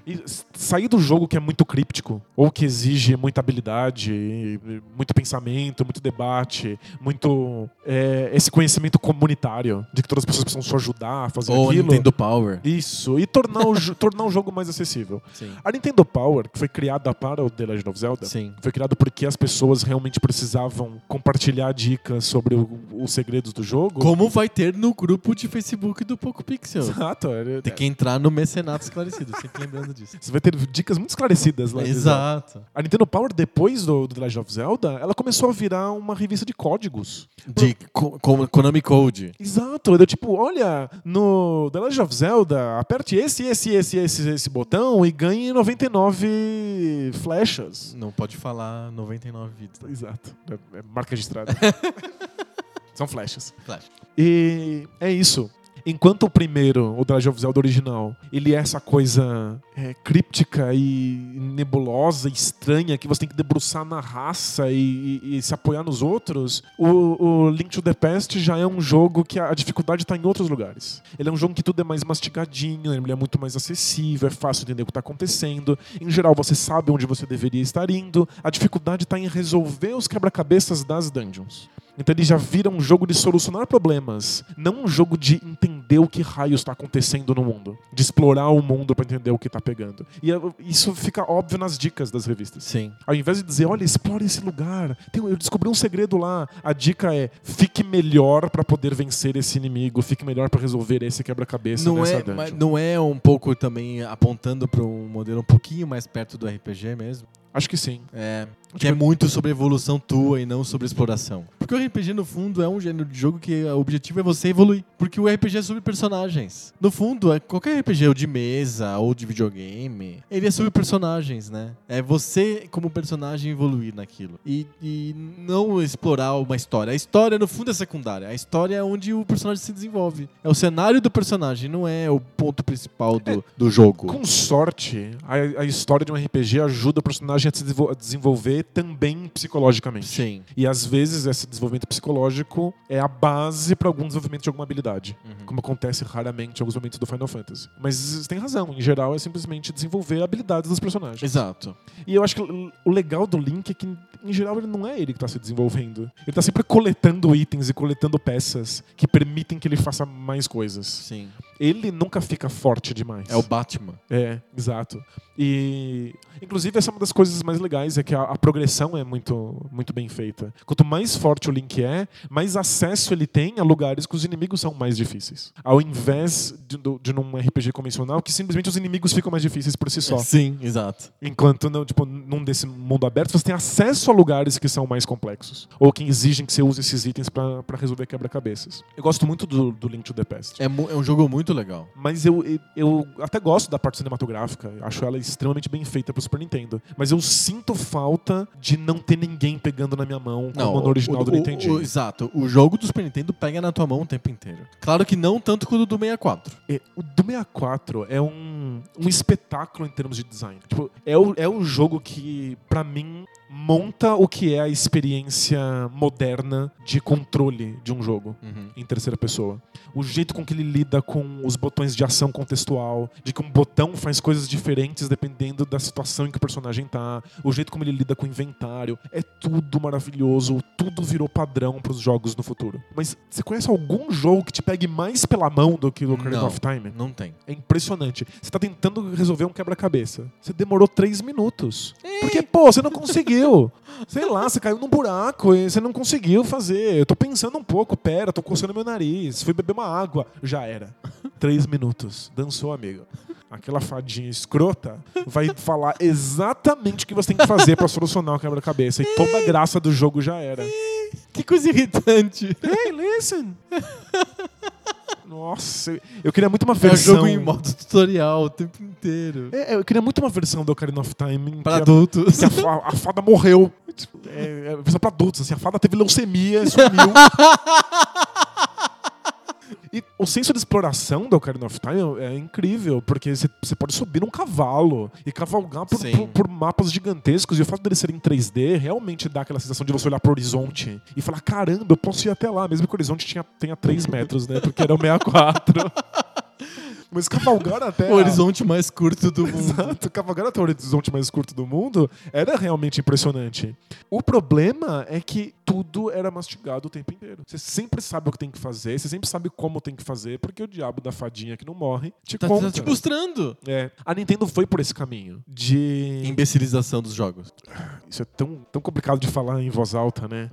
Sair do jogo que é muito críptico, ou que exige muita habilidade, muito pensamento, muito debate, muito é, esse conhecimento comunitário de que todas as pessoas precisam se ajudar a fazer Ou aquilo. Nintendo Power. Isso, e tornar o, tornar o jogo mais acessível. Sim. A Nintendo Power, que foi criada para o The Legend of Zelda, Sim. foi criado porque as pessoas realmente precisavam compartilhar dicas sobre o- os segredos do jogo. Como vai ter no grupo de Facebook do Poco Pixel. Exato. é- Tem que entrar no Mecenato Esclarecido, sempre lembrando disso. Você vai ter dicas muito esclarecidas lá. Exato. A Nintendo Power, depois do, do The Legend of Zelda, ela começou a virar uma revista de códigos. De Co- Co- Konami Code. Exato. Deu tipo, olha, no The Legend of Zelda, aperte esse, esse, esse, esse, esse botão e ganhe 99 flechas. Não pode falar 99 vidas. Exato. É, é marca registrada. São flechas. Flash. E é isso. Enquanto o primeiro, o Legend of Zelda original, ele é essa coisa é, críptica e nebulosa, estranha, que você tem que debruçar na raça e, e- e se apoiar nos outros, o, o Link to the Past já é um jogo que a, a dificuldade está em outros lugares. Ele é um jogo que tudo é mais mastigadinho, ele é muito mais acessível, é fácil entender o que está acontecendo. Em geral, você sabe onde você deveria estar indo. A dificuldade está em resolver os quebra-cabeças das dungeons. Então ele já vira um jogo de solucionar problemas, não um jogo de entender o que raio está acontecendo no mundo, de explorar o mundo para entender o que está pegando. E eh, isso fica óbvio nas dicas das revistas. Sim. Ao invés de dizer, olha, explore esse lugar, eu descobri um segredo lá, a dica é fique melhor para poder vencer esse inimigo, fique melhor para resolver esse quebra-cabeça Não é, não é um pouco também apontando para um modelo um pouquinho mais perto do RPG mesmo? Acho que sim. É. Que é muito sobre evolução tua e não sobre exploração. Porque o RPG, no fundo, é um gênero de jogo que o objetivo é você evoluir. Porque o RPG é sobre personagens. No fundo, é qualquer RPG, ou de mesa, ou de videogame, ele é sobre personagens, né? É você, como personagem, evoluir naquilo. E, e não explorar uma história. A história, no fundo, é secundária. A história é onde o personagem se desenvolve. É o cenário do personagem, não é o ponto principal do, do jogo. Com sorte, a, a história de um RPG ajuda o personagem a se desenvolver também psicologicamente. Sim. E às vezes esse desenvolvimento psicológico é a base para algum desenvolvimento de alguma habilidade. Uhum. Como acontece raramente em alguns momentos do Final Fantasy. Mas você tem razão, em geral é simplesmente desenvolver habilidades dos personagens. Exato. E eu acho que o legal do Link é que, em geral, ele não é ele que tá se desenvolvendo. Ele tá sempre coletando itens e coletando peças que permitem que ele faça mais coisas. Sim. Ele nunca fica forte demais. É o Batman. É, exato. E inclusive essa é uma das coisas mais legais é que a, a progressão é muito muito bem feita. Quanto mais forte o Link é, mais acesso ele tem a lugares que os inimigos são mais difíceis. Ao invés de, do- de num RPG convencional que simplesmente os inimigos ficam mais difíceis por si só. Sim, exato. Enquanto não, tipo, num desse mundo aberto, você tem acesso a lugares que são mais complexos. Ou que exigem que você use esses itens pra pra resolver quebra-cabeças. Eu gosto muito do, do Link to the Past. É, é um jogo muito legal. Mas eu, eu, até gosto da parte cinematográfica. Acho ela extremamente bem feita pro Super Nintendo. Mas eu sinto falta de não ter ninguém pegando na minha mão como no original o- do o- Nintendinho. o- exato. O jogo do Super Nintendo pega na tua mão o tempo inteiro. Claro que não tanto quanto o do 64. É, o do 64 é um, um espetáculo em termos de design. Tipo, é, o, é o jogo que, pra mim, monta o que é a experiência moderna de controle de um jogo em terceira pessoa. O jeito com que ele lida com os botões de ação contextual, de que um botão faz coisas diferentes dependendo da situação em que o personagem tá, o jeito como ele lida com o inventário, é tudo maravilhoso, tudo virou padrão pros jogos no futuro. Mas você conhece algum jogo que te pegue mais pela mão do que o Ocarina Não. of Time? Não tem. É impressionante. Você tá tentando resolver um quebra-cabeça. Você demorou três minutos. Porque, pô, você não conseguiu. Sei lá, você caiu num buraco e você não conseguiu fazer. Eu tô pensando um pouco, pera, tô coçando meu nariz. Fui beber uma água. Já era. Três minutos. Dançou, amigo. Aquela fadinha escrota vai falar exatamente o que você tem que fazer pra solucionar o quebra-cabeça. E toda a graça do jogo já era. Que coisa irritante. Hey, listen! Nossa, eu- queria muito uma É um versão. jogo em modo tutorial o tempo inteiro. É, eu queria muito uma versão do Ocarina of Time em Para que a- adultos. a, fa- a fada morreu. É, é versão pra adultos, assim, a fada teve leucemia e sumiu. E o senso de exploração do Ocarina of Time é incrível, porque você pode subir num cavalo e cavalgar por, por- por mapas gigantescos. E o fato dele ser em 3D realmente dá aquela sensação de você olhar pro horizonte e falar: caramba, eu posso ir até lá, mesmo que o horizonte tinha, tenha 3 metros, né? Porque era o 64. Mas cavalgar até. O horizonte mais curto do mundo. Exato, cavalgar até o horizonte mais curto do mundo era realmente impressionante. O problema é que tudo era mastigado o tempo inteiro. Você sempre sabe o que tem que fazer, você sempre sabe como tem que fazer, porque o diabo da fadinha que não morre te Tá, conta. tá te frustrando. É, a Nintendo foi por esse caminho de. Imbecilização dos jogos. Isso é tão, tão complicado de falar em voz alta, né?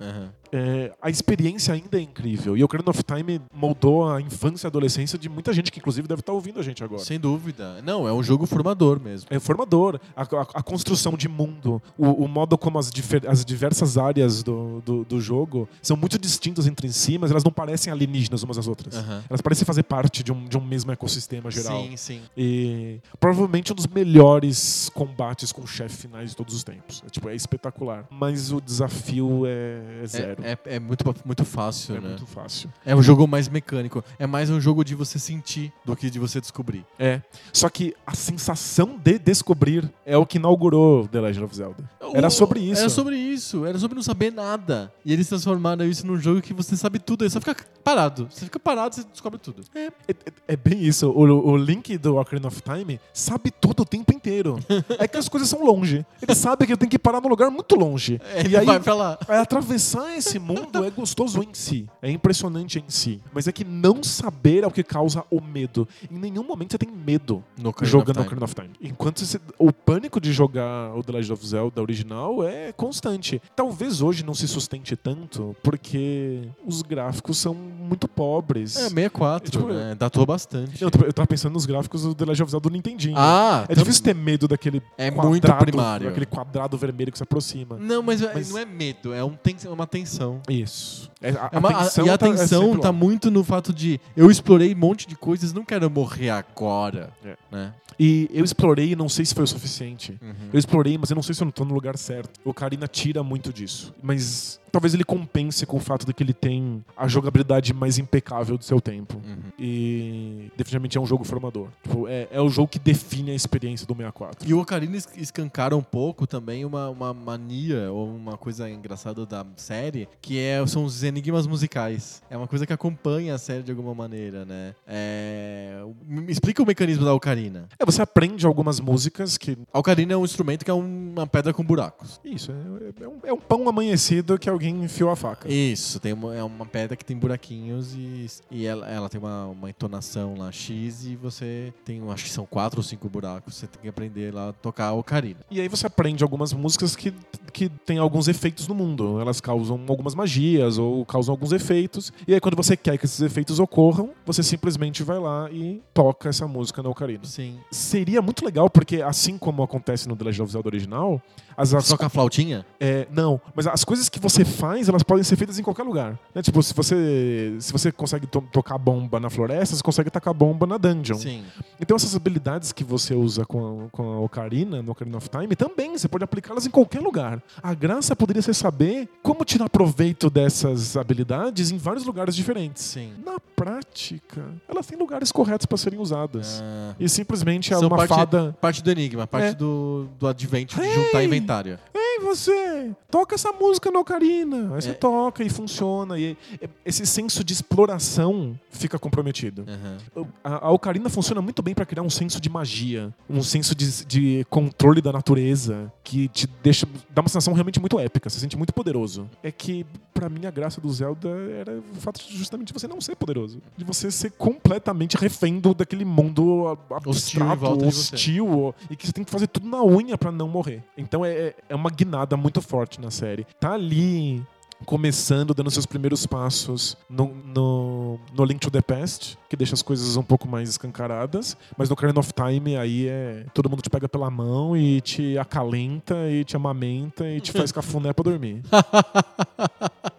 É, a experiência ainda é incrível. E o Ocarina of Time moldou a infância e a adolescência de muita gente que, inclusive, deve estar ouvindo a gente agora. Sem dúvida. Não, é um jogo formador mesmo. É formador. A, a- a construção de mundo, o, o modo como as, difer- as diversas áreas do, do, do jogo são muito distintas entre si, mas elas não parecem alienígenas umas às outras. Aham. Elas parecem fazer parte de um, de um mesmo ecossistema geral. Sim, sim. E provavelmente um dos melhores combates com chefe finais de todos os tempos. É, tipo, é espetacular. Mas o desafio é, é zero. É, é, é muito, muito fácil, É né? muito fácil. É um jogo mais mecânico. É mais um jogo de você sentir do que de você descobrir. É. Só que a sensação de descobrir é o que inaugurou The Legend of Zelda. Era sobre isso. Era sobre isso. Era sobre não saber nada. E eles transformaram isso num jogo que você sabe tudo. Aí você fica parado. Você fica parado, você descobre tudo. É, é- é bem isso. O, o Link do Ocarina of Time sabe tudo o tempo inteiro. é que as coisas são longe. Ele sabe que ele tem que parar num lugar muito longe. Ele e aí, vai pra lá. atravessar esse mundo é gostoso em si. É impressionante em si. Mas é que não saber é o que causa o medo. Em nenhum momento você tem medo No Ocarina jogando. Ocarina of Time. Enquanto você- o pânico de jogar o The Legend of Zelda original é constante. Talvez hoje não se sustente tanto, porque os gráficos são muito pobres. É, 64, É, tipo, né? Datou bastante. Eu tava- eu tava pensando nos gráficos do The Legend of Zelda do Nintendinho. Ah, é difícil ter medo daquele É quadrado, muito primário. aquele quadrado vermelho que se aproxima. Não, mas, é- Mas- não é medo, é, um ten- é uma tensão. Isso. É, a, É uma- a- e a tá- é tensão sempre tá muito no fato de eu explorei um monte de coisas, não quero morrer agora. É. Né? E eu explorei e não sei se foi o suficiente. Uhum. Eu explorei, mas eu não sei se eu não tô no lugar certo. O Karina tira muito disso. Mas talvez ele compense com o fato de que ele tem a jogabilidade mais impecável do seu tempo. Uhum. E definitivamente é um jogo formador. Tipo, é, é o jogo que define a experiência do 64. E o Ocarina es- escancara um pouco também uma, uma mania ou uma coisa engraçada da série, que é, são os enigmas musicais. É uma coisa que acompanha a série de alguma maneira, né? É, explica o mecanismo da Ocarina. É, você aprende algumas músicas que. A Ocarina é um instrumento que é um- uma pedra com buracos. Isso, é, é um, é um pão amanhecido que alguém enfiou a faca. Isso, tem uma, é uma pedra que tem buraquinhos e, e ela, ela tem uma, uma entonação lá X e você tem, acho que são quatro ou cinco buracos, você tem que aprender lá a tocar a Ocarina. E aí você aprende algumas músicas que, que têm alguns efeitos no mundo. Elas causam algumas magias ou causam alguns efeitos. E aí quando você quer que esses efeitos ocorram, você simplesmente vai lá e toca essa música na Ocarina. Sim. Seria muito legal, porque assim como acontece no The Legend of Zelda original, as, as Só com a flautinha? É, não, mas as coisas que você faz, elas podem ser feitas em qualquer lugar. Né? Tipo, se você, se você consegue to- tocar bomba na floresta, você consegue tacar bomba na dungeon. Sim. Então essas habilidades que você usa com a, com a Ocarina, no Ocarina of Time, também você pode aplicá-las em qualquer lugar. A graça poderia ser saber como tirar proveito dessas habilidades em vários lugares diferentes. Sim. Na prática, elas têm lugares corretos para serem usadas. Ah, E simplesmente é São uma parte- fada. parte do enigma, parte É. do, do advento de Hey! juntar inventário. Ei, você, toca essa música na Ocarina. Aí você É. toca e funciona. E esse senso de exploração fica comprometido. Aham. A, a Ocarina funciona muito bem para criar um senso de magia, um senso de, de controle da natureza que te deixa dá uma sensação realmente muito épica, você se sente muito poderoso. É que pra mim a graça do Zelda era o fato de justamente você não ser poderoso, de você ser completamente refém do- daquele mundo abstrato, de você. hostil, e que você tem que fazer tudo na unha pra não morrer. Então é, é- é uma guinada muito forte na série. Tá ali começando, dando seus primeiros passos no, no, no Link to the Past, que deixa as coisas um pouco mais escancaradas, mas no Ocarina of Time aí é todo mundo te pega pela mão e te acalenta e te amamenta e te faz cafuné pra dormir.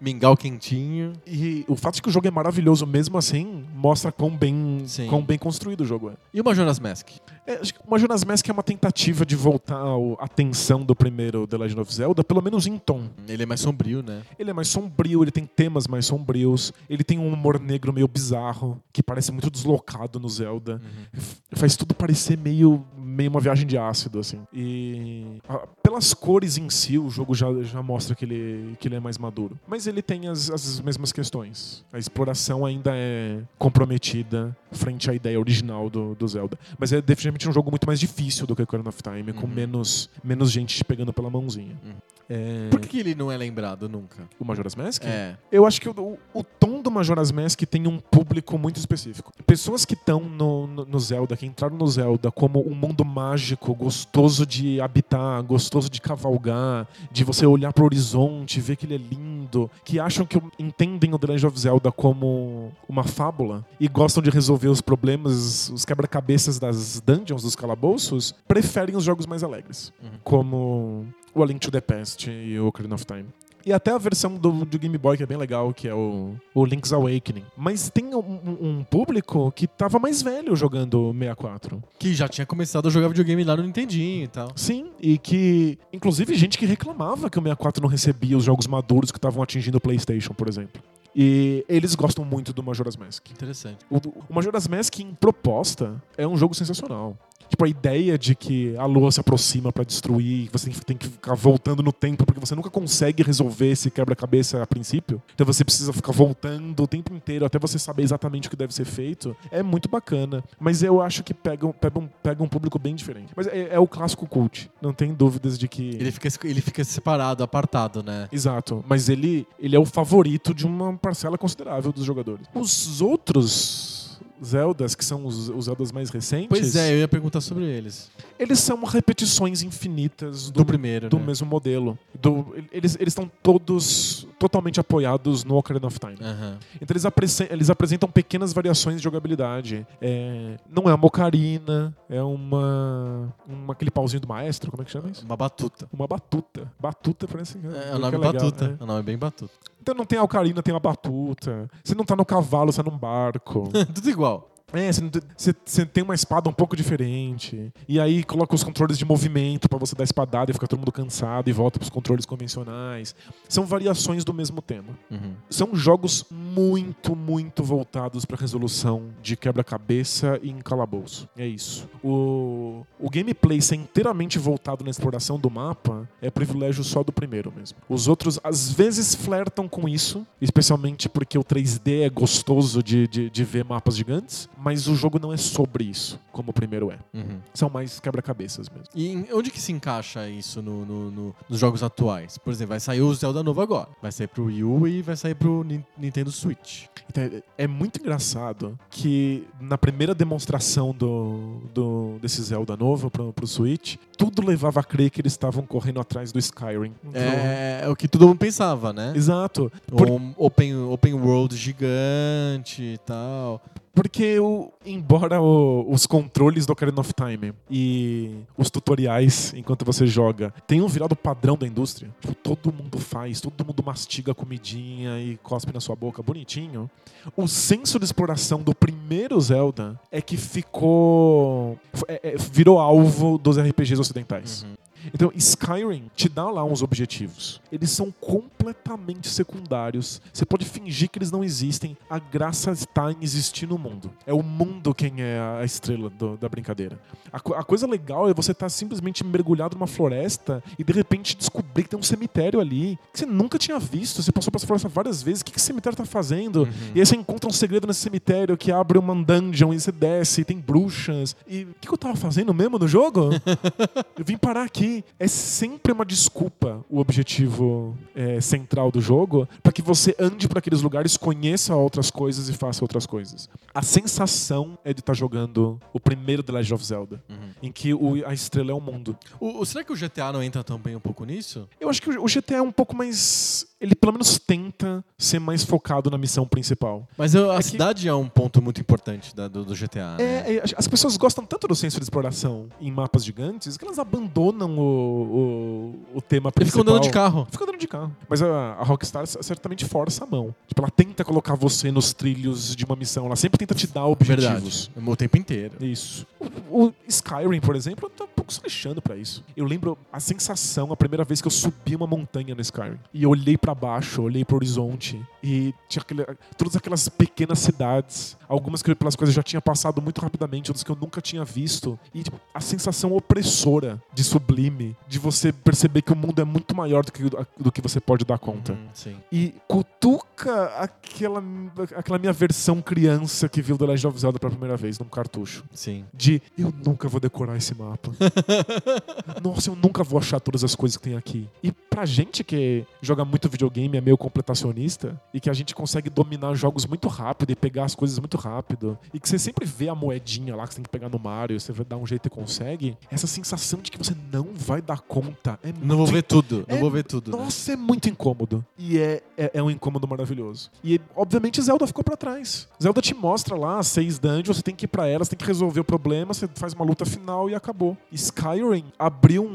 Mingau quentinho. E o fato de que o jogo é maravilhoso mesmo assim mostra quão bem, Sim. quão bem construído o jogo é. E o Majora's Mask? É, acho que o Majora's Mask é uma tentativa de voltar a atenção do primeiro The Legend of Zelda, pelo menos em tom. Ele é mais sombrio, né? Ele é mais sombrio, ele tem temas mais sombrios, ele tem um humor negro meio bizarro, que parece muito deslocado no Zelda. F- Faz tudo parecer meio, meio uma viagem de ácido, assim. E ah, pelas cores em si, o jogo já, já mostra que ele, que ele é mais maduro. Mas ele tem as, as mesmas questões. A exploração ainda é comprometida frente à ideia original do, do Zelda. Mas é definitivamente um jogo muito mais difícil do que Ocarina of Time, com Uhum. menos, menos gente te pegando pela mãozinha. Uhum. É, Por que, que ele não é lembrado nunca? O Majora's Mask? É. Eu acho que o, o- o tom do Majora's Mask tem um público muito específico. Pessoas que estão no, no- no Zelda, que entraram no Zelda como um mundo mágico, gostoso de habitar, gostoso de cavalgar, de você olhar pro horizonte, ver que ele é lindo, que acham que entendem o The Legend of Zelda como uma fábula e gostam de resolver os problemas, os quebra-cabeças das dungeons, dos calabouços, preferem os jogos mais alegres, Uhum. como o A Link to the Past e o Ocarina of Time. E até a versão do, do Game Boy que é bem legal, que é o, o Link's Awakening. Mas tem um, um- um público que tava mais velho jogando 64. Que já tinha começado a jogar videogame lá no Nintendinho e tal. Sim, e que. Inclusive, gente que reclamava que o 64 não recebia os jogos maduros que estavam atingindo o PlayStation, por exemplo. E eles gostam muito do Majora's Mask. Interessante. O, o Majora's Mask, em proposta, é um jogo sensacional. Tipo, a ideia de que a lua se aproxima pra destruir, que você tem que, tem que ficar voltando no tempo, porque você nunca consegue resolver esse quebra-cabeça a princípio. Então você precisa ficar voltando o tempo inteiro até você saber exatamente o que deve ser feito. É muito bacana. Mas eu acho que pega, um- pega, um, pega um público bem diferente. Mas é, é o clássico cult. Não tem dúvidas de que. Ele fica, ele fica separado, apartado, né? Exato, mas ele, ele é o favorito de uma parcela considerável dos jogadores. Os outros Zeldas, que são os, os Zeldas mais recentes, Pois é, eu ia perguntar sobre eles. eles são repetições infinitas Do, do, primeiro, do né? mesmo modelo. Do- eles eles estão todos totalmente apoiados no Ocarina of Time. Aham. Então eles, apresen- eles apresentam pequenas variações de jogabilidade. É, não é uma ocarina, é uma, uma aquele pauzinho do maestro, como é que chama isso? Uma batuta. Uma batuta. Batuta parece que É, que o nome é legal, batuta. né? O nome é bem batuta. Então não tem a ocarina, tem a batuta. Você não tá no cavalo, você tá num barco. Tudo igual. É, você, tem- você- você tem uma espada um pouco diferente. E aí coloca os controles de movimento pra você dar espadada e fica todo mundo cansado e volta pros controles convencionais. São variações do mesmo tema. Uhum. São jogos muito, muito voltados pra resolução de quebra-cabeça e em calabouço. É isso. O, o gameplay ser inteiramente voltado na exploração do mapa é privilégio só do primeiro mesmo. Os outros, às vezes, flertam com isso, especialmente porque o 3D é gostoso de, de, de ver mapas gigantes, mas o jogo não é sobre isso, como o primeiro é. Uhum. São mais quebra-cabeças mesmo. E onde que se encaixa isso no- no- no- nos jogos atuais? Por exemplo, vai sair o Zelda novo agora. Vai sair pro Wii U e vai sair pro Nin- Nintendo Switch. Então, é- muito engraçado que na primeira demonstração do, do desse Zelda novo pro, pro Switch, tudo levava a crer que eles estavam correndo atrás do Skyrim. É, é o que todo mundo pensava, né? Exato. Por- Um open, open world gigante e tal. Porque, o, embora o- os controles do Ocarina of Time e os tutoriais enquanto você joga tenham virado padrão da indústria, tipo, todo mundo faz, todo mundo mastiga a comidinha e cospe na sua boca, bonitinho. O senso de exploração do primeiro Zelda é que ficou. é- é- virou alvo dos RPGs ocidentais. Então, Skyrim te dá lá uns objetivos. Eles são completamente secundários. Você pode fingir que eles não existem. A graça está em existir no mundo. É o mundo quem é a estrela do- da brincadeira. A, a coisa legal é você estar simplesmente mergulhado numa floresta e de repente descobrir que tem um cemitério ali que você nunca tinha visto. Você passou por essa floresta várias vezes. O que que esse cemitério tá fazendo? E aí você encontra um segredo nesse cemitério que abre uma dungeon e você desce e tem bruxas. E o que, que eu tava fazendo mesmo no jogo? eu vim parar aqui. É sempre uma desculpa o objetivo é, central do jogo para que você ande para aqueles lugares, conheça outras coisas e faça outras coisas. A sensação é de estar jogando o primeiro The Legend of Zelda, em que o- a estrela é o mundo. O, o- será que o GTA não entra também um pouco nisso? Eu acho que o o GTA é um pouco mais. Ele pelo menos tenta ser mais focado na missão principal. Mas eu- a É que- cidade é um ponto muito importante da- do, do GTA, né? É, é, as pessoas gostam tanto do senso de exploração em mapas gigantes que elas abandonam o, o, o tema principal. ficam andando de carro. Fica andando de carro. Mas a, a Rockstar certamente força a mão. Tipo, ela tenta colocar você nos trilhos de uma missão. Ela sempre tenta te dar objetivos. Verdade. O tempo inteiro. Isso. O, o Skyrim, por exemplo, tô um pouco se lixando pra isso. Eu lembro a sensação, a primeira vez que eu subi uma montanha no Skyrim. E eu olhei pra baixo, olhei pro horizonte. E tinha aquele- todas aquelas pequenas cidades. Algumas que pelas coisas eu já tinha passado muito rapidamente, outras que eu nunca tinha visto. E tipo, a sensação opressora de sublime, de você perceber que o mundo é muito maior do que, do que você pode dar conta. Uhum. E cutuca aquela, aquela minha versão criança que viu The Legend of Zelda pela primeira vez num cartucho. Sim. De eu nunca vou decorar esse mapa. Nossa, eu nunca vou achar todas as coisas que tem aqui. E pra gente que joga muito videogame, é meio completacionista, e que a gente consegue dominar jogos muito rápido e pegar as coisas muito rápido, e que você sempre vê a moedinha lá que você tem que pegar no Mario, você dar um jeito e consegue, essa sensação de que você não vai dar conta é Não vou ver tudo. Não É- vou ver tudo. né? nossa, é muito incômodo. E é, é, é um incômodo maravilhoso. E, obviamente, Zelda ficou pra trás. Zelda te mostra lá as seis dungeons, você tem que ir pra elas, tem que resolver o problema, você faz uma luta final e acabou. Skyrim abriu um,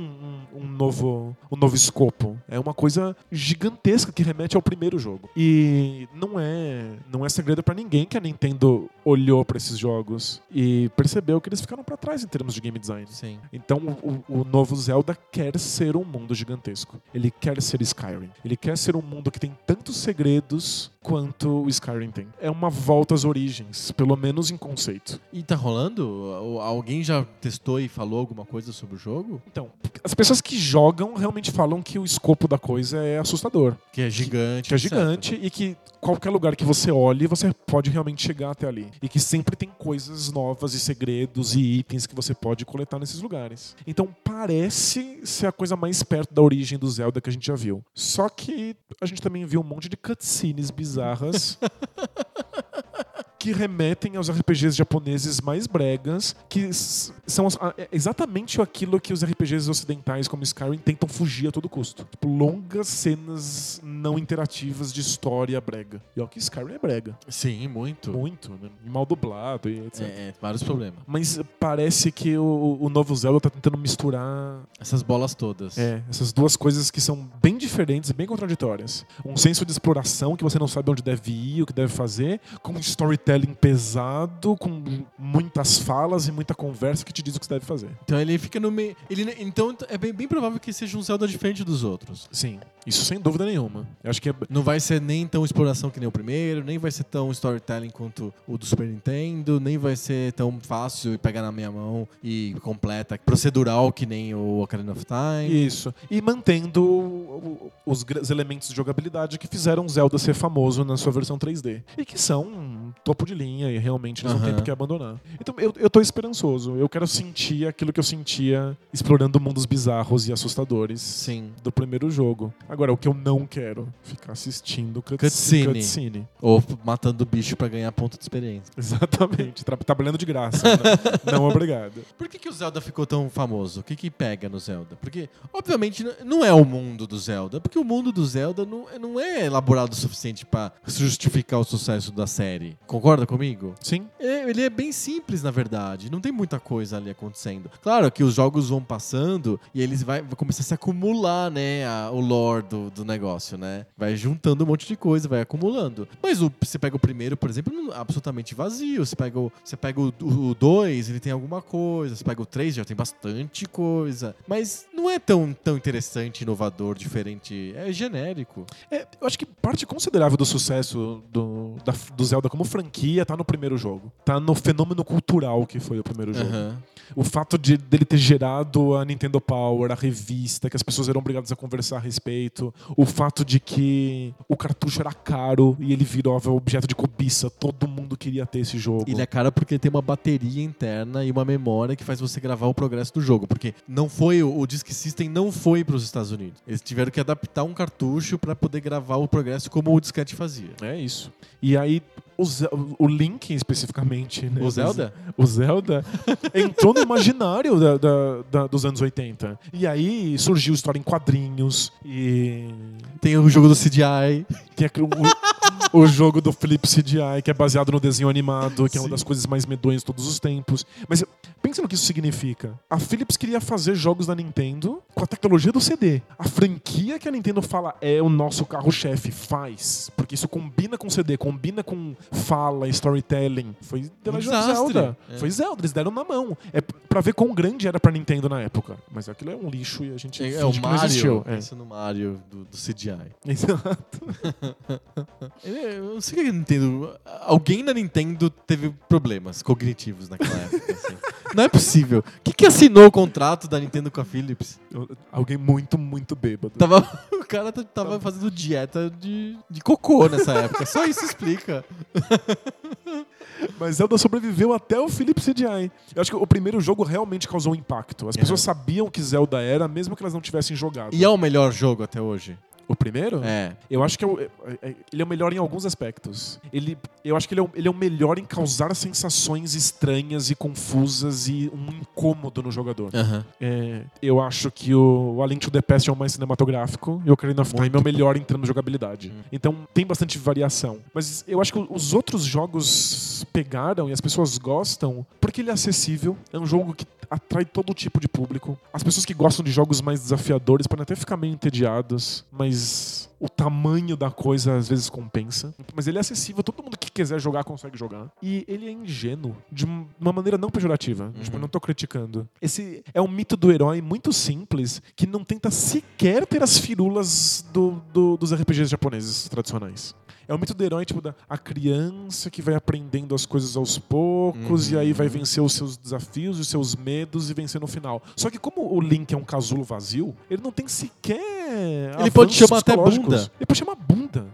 um- um novo, um novo escopo. É uma coisa gigantesca que remete ao primeiro jogo. E não é, não é segredo pra ninguém que a Nintendo olhou pra esses jogos e percebeu que eles ficaram pra trás em termos de game design. Sim. Então o, o novo Zelda quer ser um mundo gigantesco. Ele quer ser Skyrim. Ele quer ser um mundo que tem tantos segredos quanto o Skyrim tem. É uma volta às origens, pelo menos em conceito. E tá rolando? Al- Alguém já testou e falou alguma coisa sobre o jogo? Então, as pessoas que jogam realmente falam que o escopo da coisa é assustador, Que é gigante. que é etc. gigante e que qualquer lugar que você olhe, você pode realmente chegar até ali. E que sempre tem coisas novas e segredos e itens que você pode coletar nesses lugares. Então parece ser a coisa mais perto da origem do Zelda que a gente já viu. Só que a gente também viu um monte de cutscenes bizarras. que remetem aos RPGs japoneses mais bregas, que são é exatamente aquilo que os RPGs ocidentais como Skyrim tentam fugir a todo custo. Tipo, longas cenas não interativas de história brega. E ó que Skyrim é brega. Sim, muito. Muito, né? Mal dublado e etc. É, é, vários problemas. Mas parece que o, o novo Zelda tá tentando misturar Essas bolas todas. é, essas duas coisas que são bem diferentes e bem contraditórias. Um senso de exploração que você não sabe onde deve ir, o que deve fazer, com um storytelling storytelling pesado, com muitas falas e muita conversa que te diz o que você deve fazer. Então ele fica no meio. Ele, então é bem, bem provável que seja um Zelda diferente dos outros. Sim, isso sem dúvida nenhuma. Eu acho que é. Não vai ser nem tão exploração que nem o primeiro, nem vai ser tão storytelling quanto o do Super Nintendo, nem vai ser tão fácil e pegar na minha mão e completa, procedural que nem o Ocarina of Time. Isso. E mantendo os, elementos de jogabilidade que fizeram Zelda ser famoso na sua versão 3D. E que são topo de linha e realmente eles não Aham. têm por que abandonar. Então eu, eu tô esperançoso. Eu quero sentir aquilo que eu sentia explorando mundos bizarros e assustadores Sim. do primeiro jogo. Agora, o que eu não quero, ficar assistindo cut- Cutscene. cutscene. Ou matando bicho pra ganhar ponto de experiência. Exatamente. Tra trabalhando de graça. né? não obrigado. Por que, que o Zelda ficou tão famoso? O que, que pega no Zelda? Porque, obviamente, não é o mundo do Zelda, porque o mundo do Zelda não, não é elaborado o suficiente pra justificar o sucesso da série. Concorda comigo? Sim. É, ele é bem simples, na verdade. Não tem muita coisa ali acontecendo. Claro que os jogos vão passando e eles vai, vai começar a se acumular, né? a- o lore do, do negócio, né? Vai juntando um monte de coisa, vai acumulando. Mas o, você pega o primeiro, por exemplo, não- absolutamente vazio. Você pega o 2, você pega o 2, ele tem alguma coisa. Você pega o 3, já tem bastante coisa. Mas não é tão, tão interessante, inovador, diferente. É genérico. É, eu acho que parte considerável do sucesso do, da- do Zelda como franquia tá no primeiro jogo. Tá no fenômeno cultural que foi o primeiro jogo. Aham. O fato de dele ter gerado a Nintendo Power, a revista, que as pessoas eram obrigadas a conversar a respeito. O fato de que o cartucho era caro e ele virava objeto de cobiça. Todo mundo queria ter esse jogo. Ele é caro porque tem uma bateria interna e uma memória que faz você gravar o progresso do jogo. Porque não foi o, o Disk System não foi para os Estados Unidos. Eles tiveram que adaptar um cartucho para poder gravar o progresso como o disquete fazia. É isso. E aí, o, Ze- o Link especificamente. né, O Zelda? O Zelda entrou no imaginário da- da- da- dos anos 80. E aí surgiu história em quadrinhos. E Tem o jogo do CDI. tem aquele- o, o jogo do Flip CGI, que é baseado no desenho animado, que é uma Sim. das coisas mais medonhas de todos os tempos. Mas pensa no que isso significa. A Philips queria fazer jogos da Nintendo com a tecnologia do CD. A franquia que a Nintendo fala é o nosso carro-chefe, faz. Porque isso combina com CD, combina com fala, storytelling. Foi The Legend of desastre. Zelda. É. Foi Zelda, eles deram na mão. É pra ver quão grande era pra Nintendo na época. Mas aquilo é um lixo e a gente É, é o que. Mario. É. Pensa no Mario do, do CDI. Exato. É, Eu não sei o que a Nintendo. Alguém na Nintendo teve problemas cognitivos naquela época. Não é possível. O que, que assinou o contrato da Nintendo com a Philips? Alguém muito, muito bêbado. Tava, o cara tava fazendo dieta de, de cocô nessa época. Só isso explica. Mas Zelda sobreviveu até o Philips CDI. Eu acho que o primeiro jogo realmente causou um impacto. As pessoas sabiam que Zelda era, mesmo que elas não tivessem jogado. E é o melhor jogo até hoje. O primeiro? É. Eu acho que é o- é- é- ele é o melhor em alguns aspectos. Ele, eu acho que ele é, o, ele é o melhor em causar sensações estranhas e confusas e um incômodo no jogador. É, eu acho que o A Link to the Past é o mais cinematográfico e o Ocarina of Time é o melhor em termos de jogabilidade. Hum. Então tem bastante variação. Mas eu acho que os outros jogos pegaram e as pessoas gostam porque ele é acessível. É um jogo que atrai todo tipo de público. As pessoas que gostam de jogos mais desafiadores podem até ficar meio entediadas, mas o tamanho da coisa às vezes compensa. Mas ele é acessível, todo mundo que quiser jogar consegue jogar. E ele é ingênuo, de um- uma maneira não pejorativa. Tipo, eu não tô criticando. Esse é um mito do herói muito simples, que não tenta sequer ter as firulas do- do- dos RPGs japoneses tradicionais. É o mito do herói, tipo, da a criança que vai aprendendo as coisas aos poucos e aí vai vencer os seus desafios, os seus medos e vencer no final. Só que como o Link é um casulo vazio, ele não tem sequer Ele pode chamar até bunda. Ele pode chamar bunda.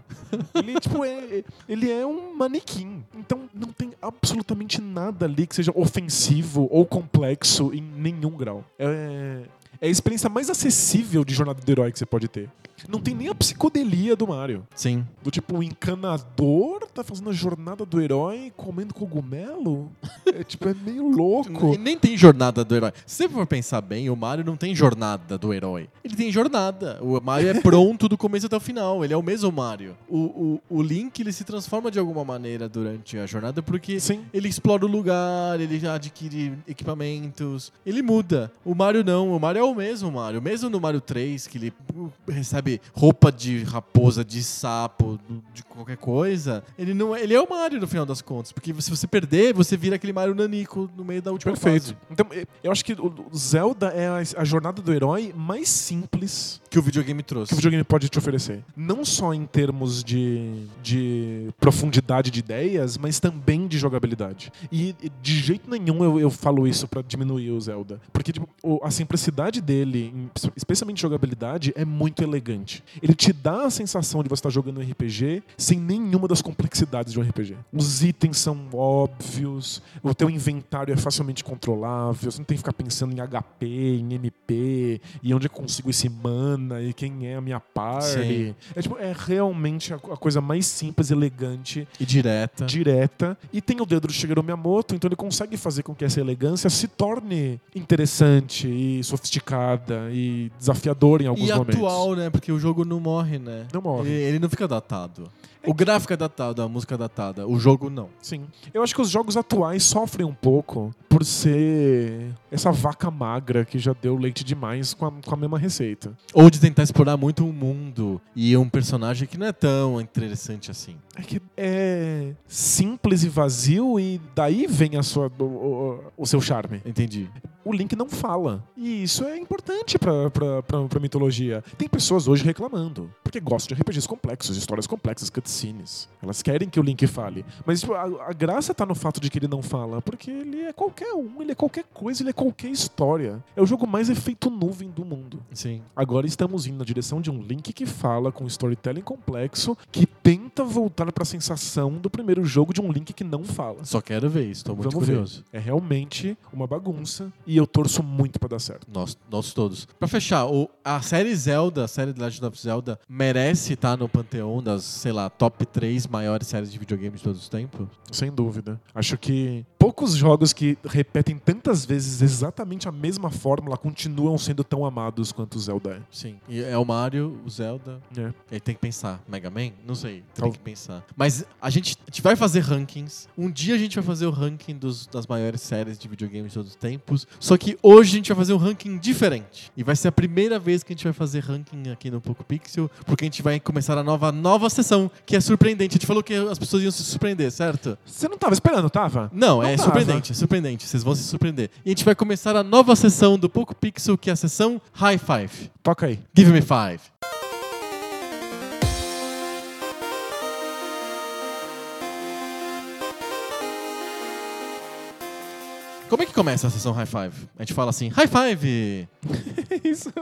ele, tipo, é, ele é um manequim. Então não tem absolutamente nada ali que seja ofensivo ou complexo em nenhum grau. É, é a experiência mais acessível de jornada do herói que você pode ter. Não tem nem a psicodelia do Mario. Sim. Do tipo, o encanador tá fazendo a jornada do herói comendo cogumelo? É tipo, é meio louco. E nem tem jornada do herói. Se você for pensar bem, o Mario não tem jornada do herói. Ele tem jornada. O Mario é pronto do começo até o final. Ele é o mesmo Mario. O, o, o Link, ele se transforma de alguma maneira durante a jornada porque Sim. ele explora o lugar, ele adquire equipamentos. Ele muda. O Mario não. O Mario é o mesmo Mario. Mesmo no Mario 3, que ele uh, recebe roupa de raposa, de sapo, de qualquer coisa, ele não é, ele é o Mario no final das contas. Porque se você perder, você vira aquele Mario nanico no meio da última Perfeito. fase. Então, eu acho que o Zelda é a, jornada do herói mais simples Que o videogame trouxe. que o videogame pode te oferecer. Não só em termos de, de profundidade de ideias, mas também de jogabilidade. E de jeito nenhum eu, eu falo isso pra diminuir o Zelda. Porque tipo, a simplicidade dele, em- especialmente jogabilidade, é muito elegante. Ele te dá a sensação de você estar jogando um RPG sem nenhuma das complexidades de um RPG. Os itens são óbvios, o teu inventário é facilmente controlável, você não tem que ficar pensando em HP, em MP, e onde eu consigo esse mana, e quem é a minha party. É, tipo, é realmente a, a coisa mais simples, elegante, E direta. direta. E tem o dedo do Shigeru Miyamoto, então ele consegue fazer com que essa elegância se torne interessante e sofisticada e desafiadora em alguns E momentos. atual, né? Porque o jogo não morre, né? Não morre. Ele, ele não fica datado. O gráfico é datado, a música é datada. O jogo não. Sim. Eu acho que os jogos atuais sofrem um pouco por ser essa vaca magra que já deu leite demais com a, com a mesma receita. Ou de tentar explorar muito um mundo e um personagem que não é tão interessante assim. É que é simples e vazio e daí vem a sua, o, o- seu charme. Entendi. O Link não fala. E isso é importante pra, pra, pra, pra mitologia. Tem pessoas hoje reclamando. Porque gostam de RPGs complexos, histórias complexas, cutscenes. Elas querem que o Link fale. Mas tipo, a, a graça tá no fato de que ele não fala. Porque ele é qualquer um, ele é qualquer coisa, ele é qualquer história. É o jogo mais efeito nuvem do mundo. Sim. Agora estamos indo na direção de um Link que fala com storytelling complexo, que tenta voltar pra sensação do primeiro jogo de um Link que não fala. Só quero ver isso, tô muito Vamos curioso. ver. É realmente uma bagunça e eu torço muito pra dar certo. Nós, nós todos. Pra fechar, o- a série Zelda, a série The Legend of Zelda, merece estar no panteão das, sei lá, top 3 maiores séries de videogame de todos os tempos? Sem dúvida. Acho que poucos jogos que repetem tantas vezes exatamente a mesma fórmula continuam sendo tão amados quanto o Zelda é. Sim. E é o Mario, o Zelda. É. Ele tem que pensar. Mega Man? Não sei. Tem que pensar. Mas a gente, a gente vai fazer rankings. Um dia a gente vai fazer o ranking dos- das maiores séries de videogame de todos os tempos. Só que hoje a gente vai fazer um ranking diferente. E vai ser a primeira vez que a gente vai fazer ranking aqui no Poco Pixel. Porque a gente vai começar a nova, nova sessão, que é surpreendente. A gente falou que as pessoas iam se surpreender, certo? Você não tava esperando, tava? Não, Não é tava. surpreendente, é surpreendente. Vocês vão se surpreender. E a gente vai começar a nova sessão do Poco Pixel, que é a sessão High Five. Toca aí. Give me five. Como é que começa a sessão High Five? A gente fala assim, High Five! Isso.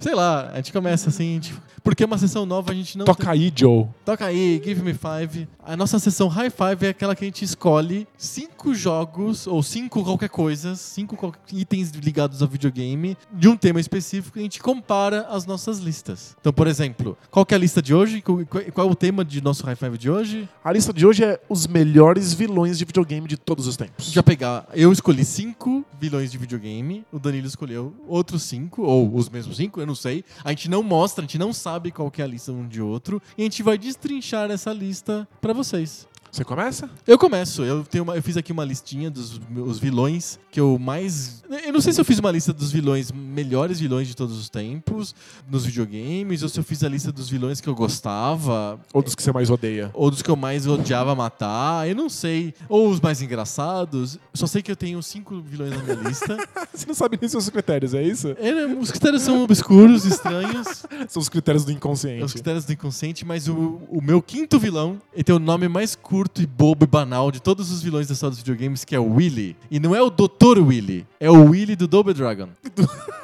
Sei lá, a gente começa assim, gente- porque é uma sessão nova, a gente não Toca aí, Joe. Toca aí, Give Me Five. A nossa sessão High Five é aquela que a gente escolhe cinco jogos, ou cinco qualquer coisa, cinco itens ligados ao videogame, de um tema específico, e a gente compara as nossas listas. Então, por exemplo, qual que é a lista de hoje? Qual, é o tema de nosso High Five de hoje? A lista de hoje é os melhores vilões de videogame de todos os tempos. Já pegar, eu escolhi cinco vilões de videogame, o Danilo escolheu outros cinco, ou os mesmos cinco, eu não sei. A gente não mostra, a gente não sabe qual é a lista um de outro, e a gente vai destrinchar essa lista pra vocês. Você começa? Eu começo. Eu, tenho uma- eu fiz aqui uma listinha dos meus vilões que eu mais. Eu não sei se eu fiz uma lista dos vilões, melhores vilões de todos os tempos, nos videogames, ou se eu fiz a lista dos vilões que eu gostava, Ou dos que você mais odeia? ou dos que eu mais odiava matar. Eu não sei. Ou os mais engraçados. Só sei que eu tenho cinco vilões na minha lista. Você não sabe nem seus critérios, é isso? É, os critérios são obscuros, estranhos. São os critérios do Os inconsciente. critérios do inconsciente, mas o, o meu quinto vilão, ele tem o nome mais curto e bobo e banal de todos os vilões da história dos videogames, que é o Willy. E não é o Dr. Willy, é o Willy do Double Dragon.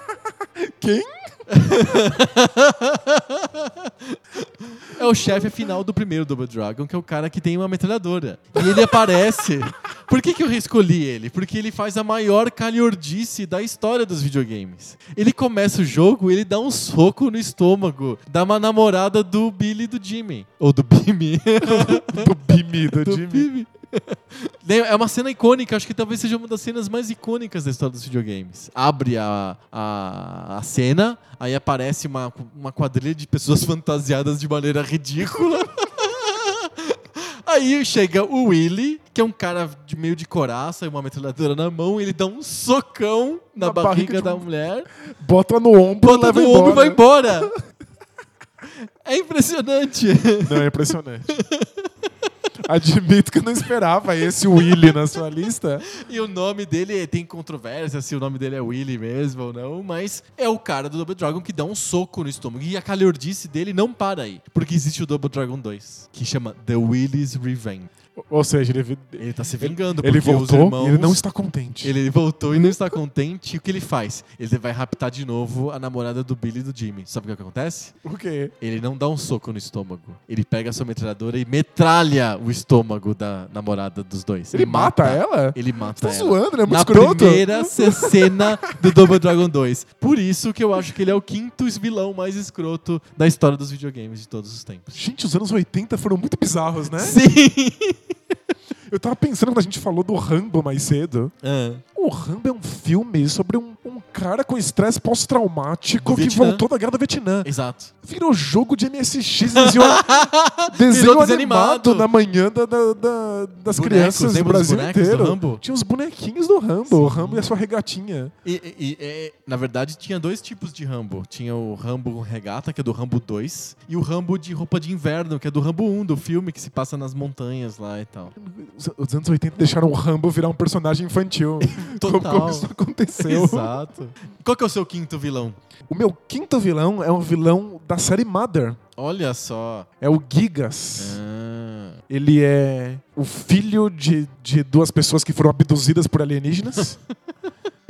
Quem? É o chefe final do primeiro Double Dragon, que é o cara que tem uma metralhadora. E ele aparece. Por que, que eu escolhi ele? Porque ele faz a maior calhordice da história dos videogames. Ele começa o jogo, ele dá um soco no estômago da uma namorada do Billy e do Jimmy. Ou do Bimmy. Do Bimi, do, do Jimmy. Bimmy. É uma cena icônica, acho que talvez seja uma das cenas mais icônicas da história dos videogames. Abre a, a, a cena, aí aparece uma, uma quadrilha de pessoas fantasiadas de maneira ridícula. Aí chega o Willy, que é um cara de meio de coraça e uma metralhadora na mão, ele dá um socão na, Na barriga, barriga da um- mulher, Bota no ombro bota leva no ombro e vai embora. É impressionante. Não, é impressionante. Admito que eu não esperava esse Willy na sua lista. E o nome dele tem controvérsia se o nome dele é Willy mesmo ou não, mas é o cara do Double Dragon que dá um soco no estômago. E a calhordice dele não para aí, porque existe o Double Dragon 2, que chama The Willy's Revenge. Ou seja, ele, Ele tá se vingando, ele voltou irmãos... e ele não está contente. Ele voltou e não está contente. E o que ele faz? Ele vai raptar de novo a namorada do Billy e do Jimmy. Sabe o que acontece? O quê? Ele não dá um soco no estômago. Ele pega a sua metralhadora e metralha o estômago da namorada dos dois. Ele mata ela? Ele mata Tá ela. zoando, né? Muito Na escroto. primeira ce- cena do Double Dragon 2. Por isso que eu acho que ele é o quinto vilão mais escroto da história dos videogames de todos os tempos. Gente, os anos 80 foram muito bizarros, né? Sim! Eu tava pensando quando a gente falou do Rambo mais cedo. Ah, O Rambo é um filme sobre um cara com estresse pós-traumático Do que Vietnã. voltou da guerra do Vietnã. exato. Virou jogo de MSX, desenho, desenho animado na manhã da- da- da- das Bonecos, crianças do Brasil do inteiro. Rambo? Tinha os bonequinhos do Rambo, o Rambo e a sua regatinha. E, e- e, é, na verdade, tinha dois tipos de Rambo. Tinha o Rambo Regata, que é do Rambo 2, e o Rambo de roupa de inverno, que é do Rambo 1, do filme que se passa nas montanhas lá e tal. Os, os anos 80 deixaram o Rambo virar um personagem infantil. Como, Total. como isso aconteceu? Exato. Qual que é o seu quinto vilão? O meu quinto vilão é um vilão da série Mother. Olha só. É o Gigas. Ah, Ele é o filho de, de duas pessoas que foram abduzidas por alienígenas.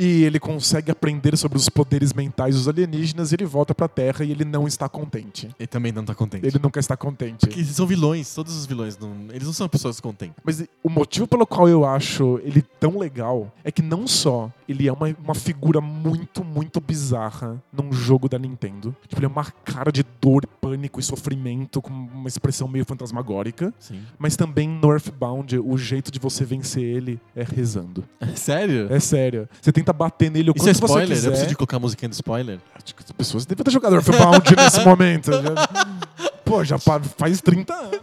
e ele consegue aprender sobre os poderes mentais dos alienígenas. E ele volta pra Terra e ele não está contente. ele também não tá contente. Ele nunca está contente. Porque são vilões, todos os vilões. Não, eles não são pessoas contentes. Mas o motivo pelo qual eu acho ele tão legal é que não só ele é uma, uma figura muito, muito bizarra num jogo da Nintendo. Tipo, ele é uma cara de dor, pânico e sofrimento com uma expressão meio fantasmagórica. Sim. Mas também no Earthbound, o jeito de você vencer ele é rezando. Sério? É sério. Você tenta bater nele o Isso é quanto você spoiler? quiser. Eu preciso de colocar a musiquinha do spoiler. Acho que as pessoas devem ter jogado Earthbound nesse momento. Pô, já faz 30 anos.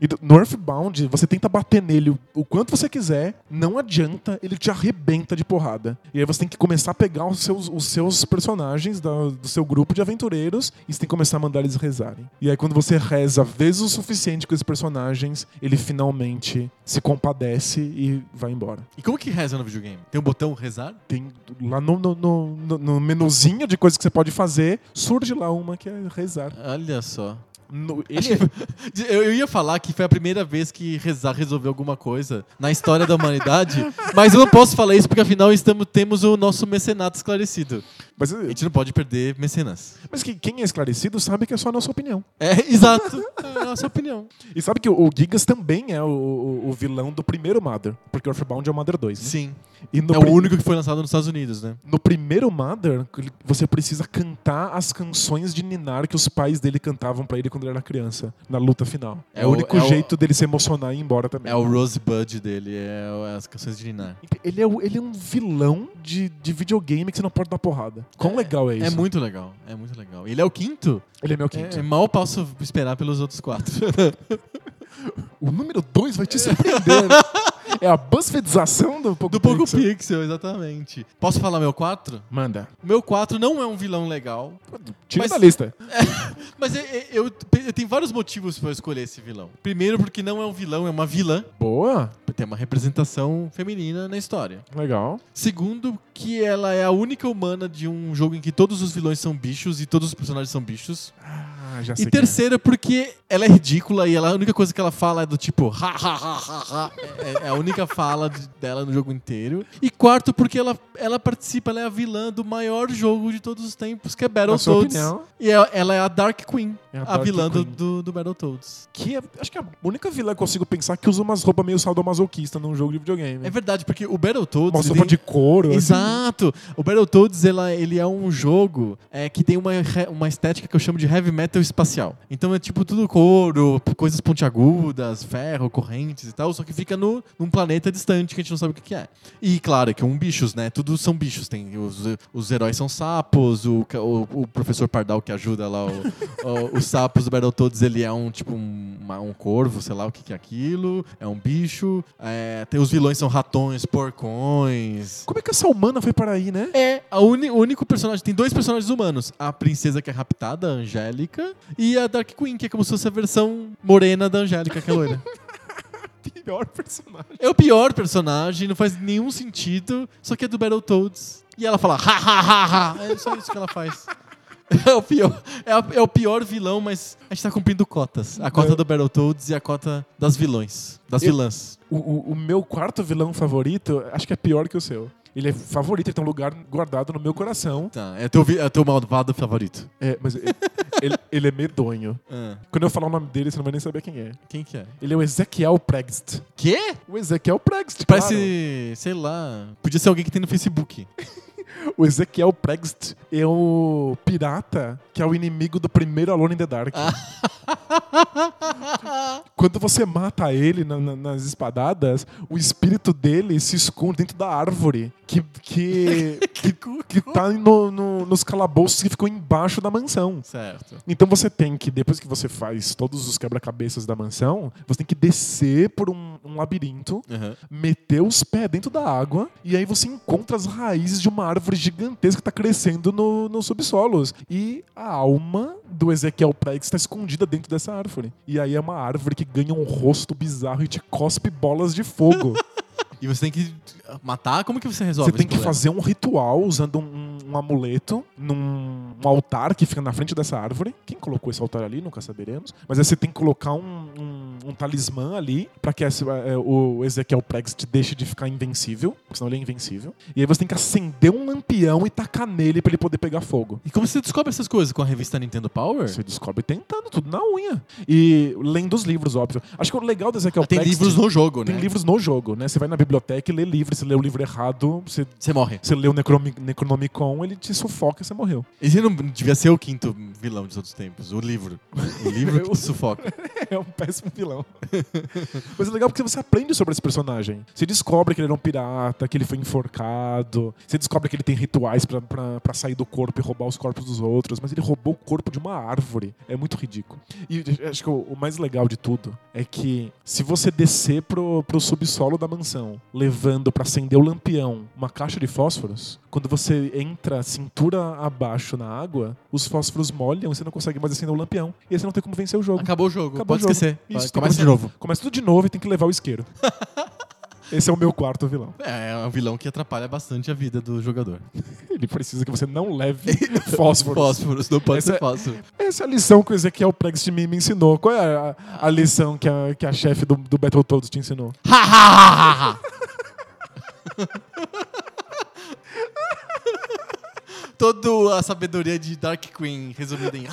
E do- no Earthbound, você tenta bater nele o, quanto você quiser, não adianta, ele te arrebenta de porrada. E aí você tem que começar a pegar os seus, os seus personagens da- do seu grupo de aventureiros e você tem que começar a mandar eles rezarem. E aí quando você reza vezes o suficiente com esses personagens, ele finalmente se compadece e vai embora. E como que reza no videogame? Tem um botão rezar? Tem lá no, no, no- no menuzinho de coisas que você pode fazer, surge lá uma que é rezar. Olha só. No- ele- eu, eu ia falar que foi a primeira vez que rezar resolveu alguma coisa na história da humanidade, mas eu não posso falar isso porque afinal estamos, temos o nosso mecenato esclarecido. Mas A gente não pode perder mecenas. mas que, quem é esclarecido sabe que é só a nossa opinião. É, exato. É a nossa opinião. E sabe que o, o Gigas também é o, o- o vilão do primeiro Mother, porque o Earthbound é o Mother 2. né? Sim. E no É o único que foi lançado nos Estados Unidos, né? No primeiro Mother, você precisa cantar as canções de Ninar que os pais dele cantavam pra ele quando ele era criança, na luta final. É, É o único é o- jeito dele se emocionar e ir embora também. É o Rosebud dele, é o- as canções de Ninar. Ele é, ele é um vilão de, de videogame que você não pode dar porrada. Quão legal é isso? É muito legal, é muito legal. Ele é o quinto? Ele é meu quinto. É, mal posso esperar pelos outros quatro. O número 2 vai te surpreender. é a buzzfedização do Poco Do Poco Pixel. Pixel, exatamente. Posso falar meu quatro? Manda. O meu 4 não é um vilão legal, Tira Mas- da lista. mas eu, eu, eu tenho vários motivos pra eu escolher esse vilão. Primeiro, porque não é um vilão, é uma vilã. Boa. Tem uma representação feminina na história. Legal. Segundo, que ela é a única humana de um jogo em que todos os vilões são bichos e todos os personagens são bichos. Ah, já sei E é. terceiro, porque ela é ridícula e ela, a única coisa que ela fala é do tipo ha ha ha ha ha. É, é a única fala de- dela no jogo inteiro. E quarto, porque ela, ela participa, ela é a vilã do maior jogo de todos os tempos, que é Battletoads. E é- ela é a Dark Queen, É a a, Dark vilã do, Queen. do, do Battletoads. que é, acho que é a única vilã que eu consigo pensar que usa umas roupas meio sadomasoquista num jogo de videogame. É verdade, porque o Battletoads. Uma roupa tem- de couro. assim. Exato! O Battletoads ela, ele é um jogo é, que tem uma, uma estética que eu chamo de heavy metal espacial. Então é tipo tudo couro, coisas pontiagudas, ferro, correntes e tal, só que fica no, num planeta distante que a gente não sabe o que, que é. E claro, é que um bichos, né? Tudo são bichos. Tem os, os heróis são sapos, o, o, o professor Pardal que ajuda lá o- o- os sapos do Battletoads, ele é um tipo um, uma- um corvo, sei lá o que, que é aquilo. É um bicho. É, tem os vilões são ratões, porcões. Como é que essa humana foi para aí, né? É, a uni- o único personagem. Tem dois personagens humanos: a princesa que é raptada, a Angélica, e a Dark Queen, que é como se fosse a versão morena da Angélica, que é loira. Pior personagem. é o pior personagem, não faz nenhum sentido, só que é do Battletoads. E ela fala, ha ha ha ha. É só isso que ela faz. É o pior, é, a- é o pior vilão, mas a gente tá cumprindo cotas. A cota do Battletoads e a cota das vilões. Das Eu- vilãs. O, o- o meu quarto vilão favorito, acho que é pior que o seu. Ele é favorito, ele tem um lugar guardado no meu coração. Tá, é teu, é teu malvado favorito. É, mas ele, ele- ele é medonho. Ah, Quando eu falar o nome dele, você não vai nem saber quem é. quem que é? Ele é o Ezequiel Pregst. Quê? O Ezequiel Pregst, Parece, sei lá, podia ser alguém que tem no Facebook. O Ezequiel Pregst é o pirata que é o inimigo do primeiro Alone in the Dark. Quando você mata ele na- na- nas espadadas, o espírito dele se esconde dentro da árvore que, que, que, que tá no- no- nos calabouços que ficou embaixo da mansão. Certo. Então você tem que, depois que você faz todos os quebra-cabeças da mansão, você tem que descer por um, um labirinto, Aham. meter os pés dentro da água, e aí você encontra as raízes de uma árvore gigantesca que está crescendo no, nos subsolos. E a alma do Ezequiel Prex está escondida dentro dessa árvore. E aí é uma árvore que ganha um rosto bizarro e te cospe bolas de fogo. E você tem que matar? Como que você resolve Você tem que problema? fazer um ritual usando um, um amuleto num um altar que fica na frente dessa árvore. Quem colocou esse altar ali, nunca saberemos. Mas aí você tem que colocar um, um- um talismã ali pra que esse- é, o Ezequiel Pregs te deixe de ficar invencível, porque senão ele é invencível. E aí você tem que acender um lampião e tacar nele pra ele poder pegar fogo. E como você descobre essas coisas? Com a revista Nintendo Power? Você descobre tentando, tudo na unha. E lendo os livros, óbvio. Acho que o legal do Ezequiel Ah, tem livros no jogo, Tem né? livros no jogo, né? Você vai na biblioteca e lê livro. Se lê o livro errado, você Você morre. você lê o Necromi- Ele te sufoca e você morreu. Esse não devia ser o quinto vilão de todos os tempos. O livro. O livro que te sufoca. É um péssimo vilão. Mas é legal porque você aprende sobre esse personagem. Você descobre que ele era um pirata, que ele foi enforcado. Você descobre que ele tem rituais pra sair do corpo e roubar os corpos dos outros. Mas ele roubou o corpo de uma árvore. É muito ridículo. E acho que o, o mais legal de tudo é que se você descer pro, pro subsolo da mansão, levando pra acender o lampião uma caixa de fósforos, quando você entra cintura abaixo na água, os fósforos molham e você não consegue mais acender o lampião. E aí você não tem como vencer o jogo. Acabou o jogo. Acabou Pode o jogo. esquecer. Isso, Começa de novo. Começa tudo de novo e tem que levar o isqueiro. Esse é o meu quarto vilão. É, é um vilão que atrapalha bastante a vida do jogador. Ele precisa que você não leve fósforos. Fósforos, não pode Essa ser é- fósforo. Essa é a lição que o Ezequiel Prext me, me ensinou. Qual é a, a lição que a, que a chefe do, do Battletoads te ensinou? Toda a sabedoria de Dark Queen resumida em.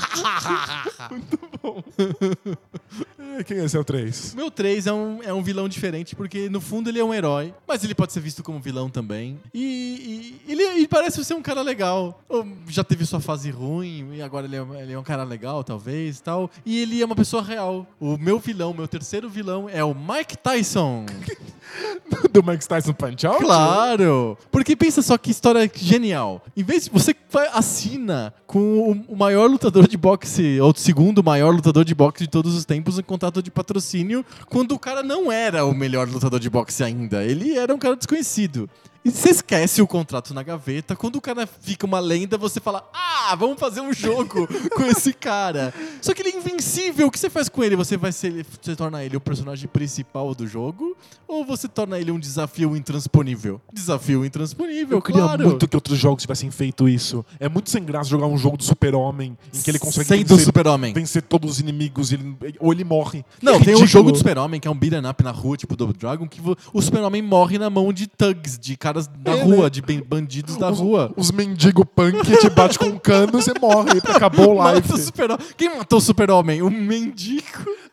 É, Quem é seu 3? Meu 3 é um, é um vilão diferente, porque no fundo ele é um herói, mas ele pode ser visto como vilão também. E, e ele, ele parece ser um cara legal. Ou já teve sua fase ruim, e agora ele é, ele é um cara legal, talvez tal. E ele é uma pessoa real. O meu vilão, meu terceiro vilão, é o Mike Tyson. do Mike Tyson Punch Out? Claro! Porque pensa só que história genial. Em vez de você assina com o- maior lutador de boxe, ou o segundo maior lutador de boxe de todos os tempos, um contrato de patrocínio, quando o cara não era o melhor lutador de boxe ainda. Ele era um cara desconhecido. E você esquece o contrato na gaveta. Quando o cara fica uma lenda, você fala: Ah, vamos fazer um jogo com esse cara. Só que ele é invencível. O que você faz com ele? Você vai ser, você torna ele o personagem principal do jogo? Ou você torna ele um desafio intransponível? Desafio intransponível, Eu queria claro. muito que outros jogos tivessem feito isso. É muito sem graça jogar um jogo do super-homem em que ele consegue Sendo vencer, super-homem. vencer todos os inimigos ele- ou ele morre. Não, É tem um jogo do Super-Homem, que é um beat'em up na rua, tipo Double Dragon, que o Super-Homem morre na mão de thugs, de caras da É, rua, né? de bandidos da os, rua. Os mendigo punk te bate com um cano e você morre. Acabou o live. Mata o. Quem matou o Super-Homem? O mendigo.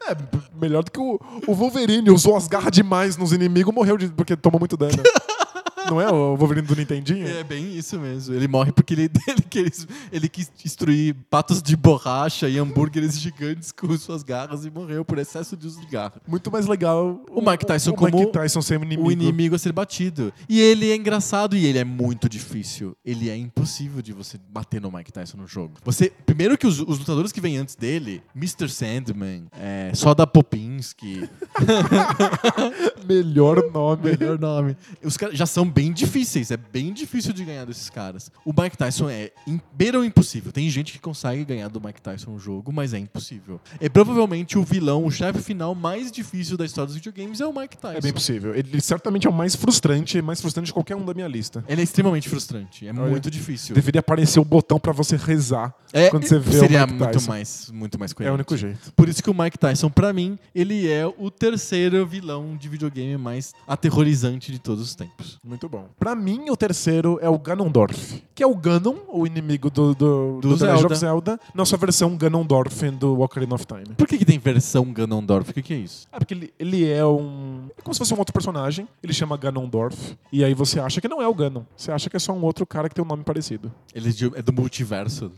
É, melhor do que o, o Wolverine. Usou as garras demais nos inimigos morreu de- porque tomou muito dano. Não é o Wolverine do Nintendinho? É bem isso mesmo. Ele morre porque ele, ele, quis, ele quis destruir patos de borracha e hambúrgueres gigantes com suas garras e morreu por excesso de uso de garra. Muito mais legal O Mike Tyson o como Mike Tyson ser inimigo. O inimigo a ser batido. E ele é engraçado e ele é muito difícil. Ele é impossível de você bater no Mike Tyson no jogo. Você, primeiro que os, os lutadores que vêm antes dele, Mr. Sandman, é, Soda Popinski, Melhor nome. melhor nome. Os caras já são bem difíceis, é bem difícil de ganhar desses caras. O Mike Tyson é beira o impossível. Tem gente que consegue ganhar do Mike Tyson no jogo, mas é impossível. É provavelmente o vilão, o chefe final mais difícil da história dos videogames é o Mike Tyson. É bem possível. Ele certamente é o mais frustrante, mais frustrante de qualquer um da minha lista. Ele é extremamente frustrante, é Olha. muito difícil. Deveria aparecer o botão pra você rezar É, quando você vê seria o Mike muito Tyson. mais, muito mais É coerente. o único jeito. Por isso que o Mike Tyson, pra mim, ele é o terceiro vilão de videogame mais aterrorizante de todos os tempos. Muito bom. Pra mim, o terceiro é o Ganondorf, que é o Ganon, o inimigo do, do, Do The Legend Zelda. of Zelda, na sua versão Ganondorf do Ocarina of Time. Por que, que tem versão Ganondorf? O que, que é isso? É porque ele, ele é um. É como se fosse um outro personagem. Ele chama Ganondorf. E aí você acha que não é o Ganon. Você acha que é só um outro cara que tem um nome parecido. Ele é é do multiverso.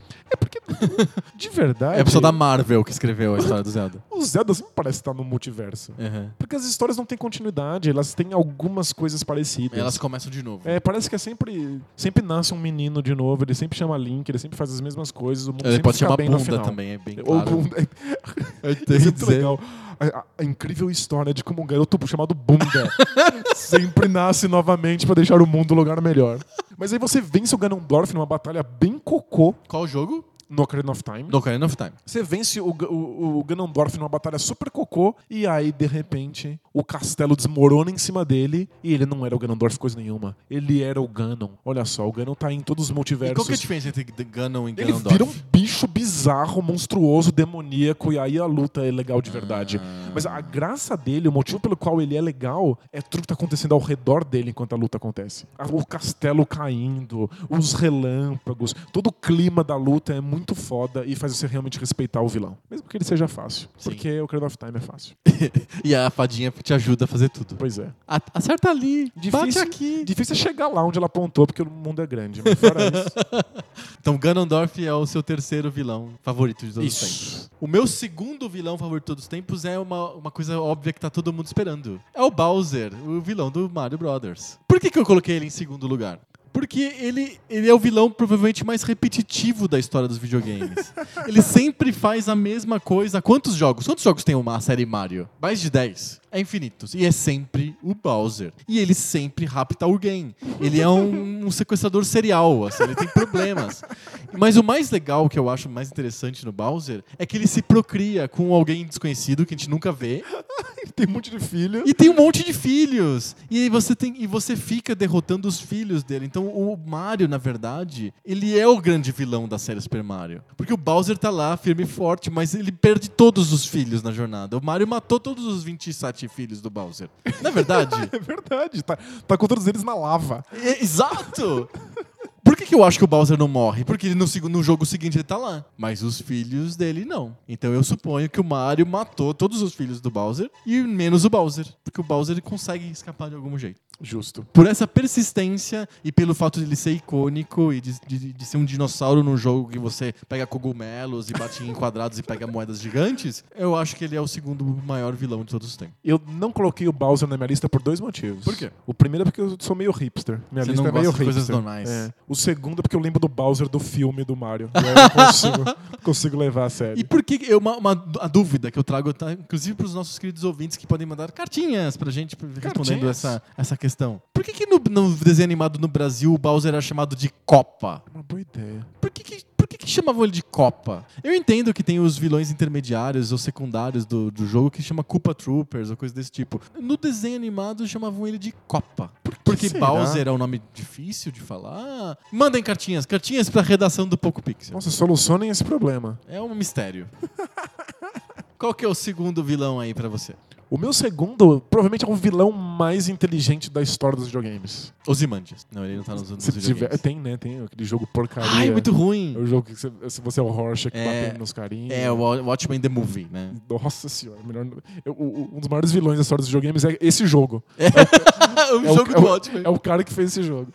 De verdade. É a pessoa da Marvel que escreveu a história do Zelda. O Zelda sempre parece estar no multiverso. Uhum. Porque as histórias não têm continuidade, elas têm algumas coisas parecidas. Elas começam de novo. É, parece que é sempre. Sempre nasce um menino de novo, ele sempre chama Link, ele sempre faz as mesmas coisas. O mundo Ele sempre pode fica chamar bem no bunda final. também, é bem Ou claro. bunda. Eu É muito dizer. legal. A, a- a incrível história de como um garoto chamado Bunda sempre nasce novamente pra deixar o mundo um lugar melhor. Mas aí você vence o Ganondorf numa batalha bem cocô Qual o jogo? No Ocarina of Time. No Ocarina of Time. Você vence o, o, o Ganondorf numa batalha super cocô e aí, de repente, o castelo desmorona em cima dele e ele não era o Ganondorf coisa nenhuma. Ele era o Ganon. Olha só, o Ganon tá em todos os E multiversos. qual que é a diferença entre Ganon e Ele Ganondorf? vira um bicho bizarro, monstruoso, demoníaco, e aí a luta é legal de verdade. Ah. Mas a graça dele, o motivo pelo qual ele é legal, é tudo que tá acontecendo ao redor dele enquanto a luta acontece. O castelo caindo, os relâmpagos, todo o clima da luta é muito foda e faz você realmente respeitar o vilão. Mesmo que ele seja fácil. Sim. Porque o Ocarina of Time é fácil. E a fadinha te ajuda a fazer tudo. Pois é. A- Acerta ali, bate Difícil- aqui. Difícil é chegar lá onde ela apontou, porque o mundo é grande. Mas fora isso. Então Ganondorf é o seu terceiro vilão favorito de todos os tempos. O meu segundo vilão favorito de todos os tempos é uma, uma coisa óbvia que tá todo mundo esperando. É o Bowser, o vilão do Mario Brothers. Por que, que eu coloquei ele em segundo lugar? Porque ele, ele é o vilão provavelmente mais repetitivo da história dos videogames. ele sempre faz a mesma coisa. Quantos jogos? Quantos jogos tem uma série Mario? Mais de 10. É infinitos. E é sempre o Bowser. E ele sempre rapta alguém. Ele é um, um sequestrador serial, assim, ele tem problemas. Mas o mais legal, que eu acho mais interessante no Bowser, é que ele se procria com alguém desconhecido que a gente nunca vê. Ele tem um monte de filho. E tem um monte de filhos. E aí você tem e você fica derrotando os filhos dele. Então o Mario, na verdade, ele é o grande vilão da série Super Mario. Porque o Bowser tá lá firme e forte, mas ele perde todos os filhos na jornada. O Mario matou todos os 27 filhos do Bowser. Na verdade, É verdade. Tá, tá com todos eles na lava. é- exato. Por que, que eu acho que o Bowser não morre? Porque ele no, no jogo seguinte ele tá lá. Mas os filhos dele não. Então eu suponho que o Mario matou todos os filhos do Bowser e menos o Bowser. Porque o Bowser consegue escapar de algum jeito. Justo. Por essa persistência e pelo fato de ele ser icônico e de, de- de ser um dinossauro num jogo que você pega cogumelos e bate em quadrados e pega moedas gigantes, eu acho que ele é o segundo maior vilão de todos os tempos. Eu não coloquei o Bowser na minha lista por dois motivos. Por quê? O primeiro é porque eu sou meio hipster. Minha Você lista não é meio gosta de hipster. coisas normais. É. O segundo é porque eu lembro do Bowser do filme do Mario. E aí eu não consigo, consigo levar a sério. E por que eu, uma, uma a dúvida que eu trago, tá, inclusive para os nossos queridos ouvintes que podem mandar cartinhas pra gente respondendo Cartinhas? essa, essa questão. Por que, que no, no desenho animado no Brasil o Bowser era chamado de Copa? Uma boa ideia. Por que, que, por que, que chamavam ele de Copa? Eu entendo que tem os vilões intermediários ou secundários do, do jogo que chama Culpa Troopers ou coisa desse tipo. No desenho animado chamavam ele de Copa. Porque será? Bowser é um nome difícil de falar. Mandem cartinhas, cartinhas pra redação do Poco Pixel. Nossa, solucionem esse problema. É um mistério. Qual que é o segundo vilão aí pra você? O meu segundo, provavelmente é o vilão mais inteligente da história dos videogames. Ozymandias. Não, ele não tá nos, nos Se videogames. tiver, tem, né? Tem aquele jogo porcaria. Ai, muito ruim. É o jogo que você, se você é o Rorschach É, batendo nos carinhos. É, o Watchmen The Movie, né? Nossa senhora, melhor... eu- o- o- um dos maiores vilões da história dos videogames é esse jogo. o É jogo é do Watchmen. É o cara que fez esse jogo.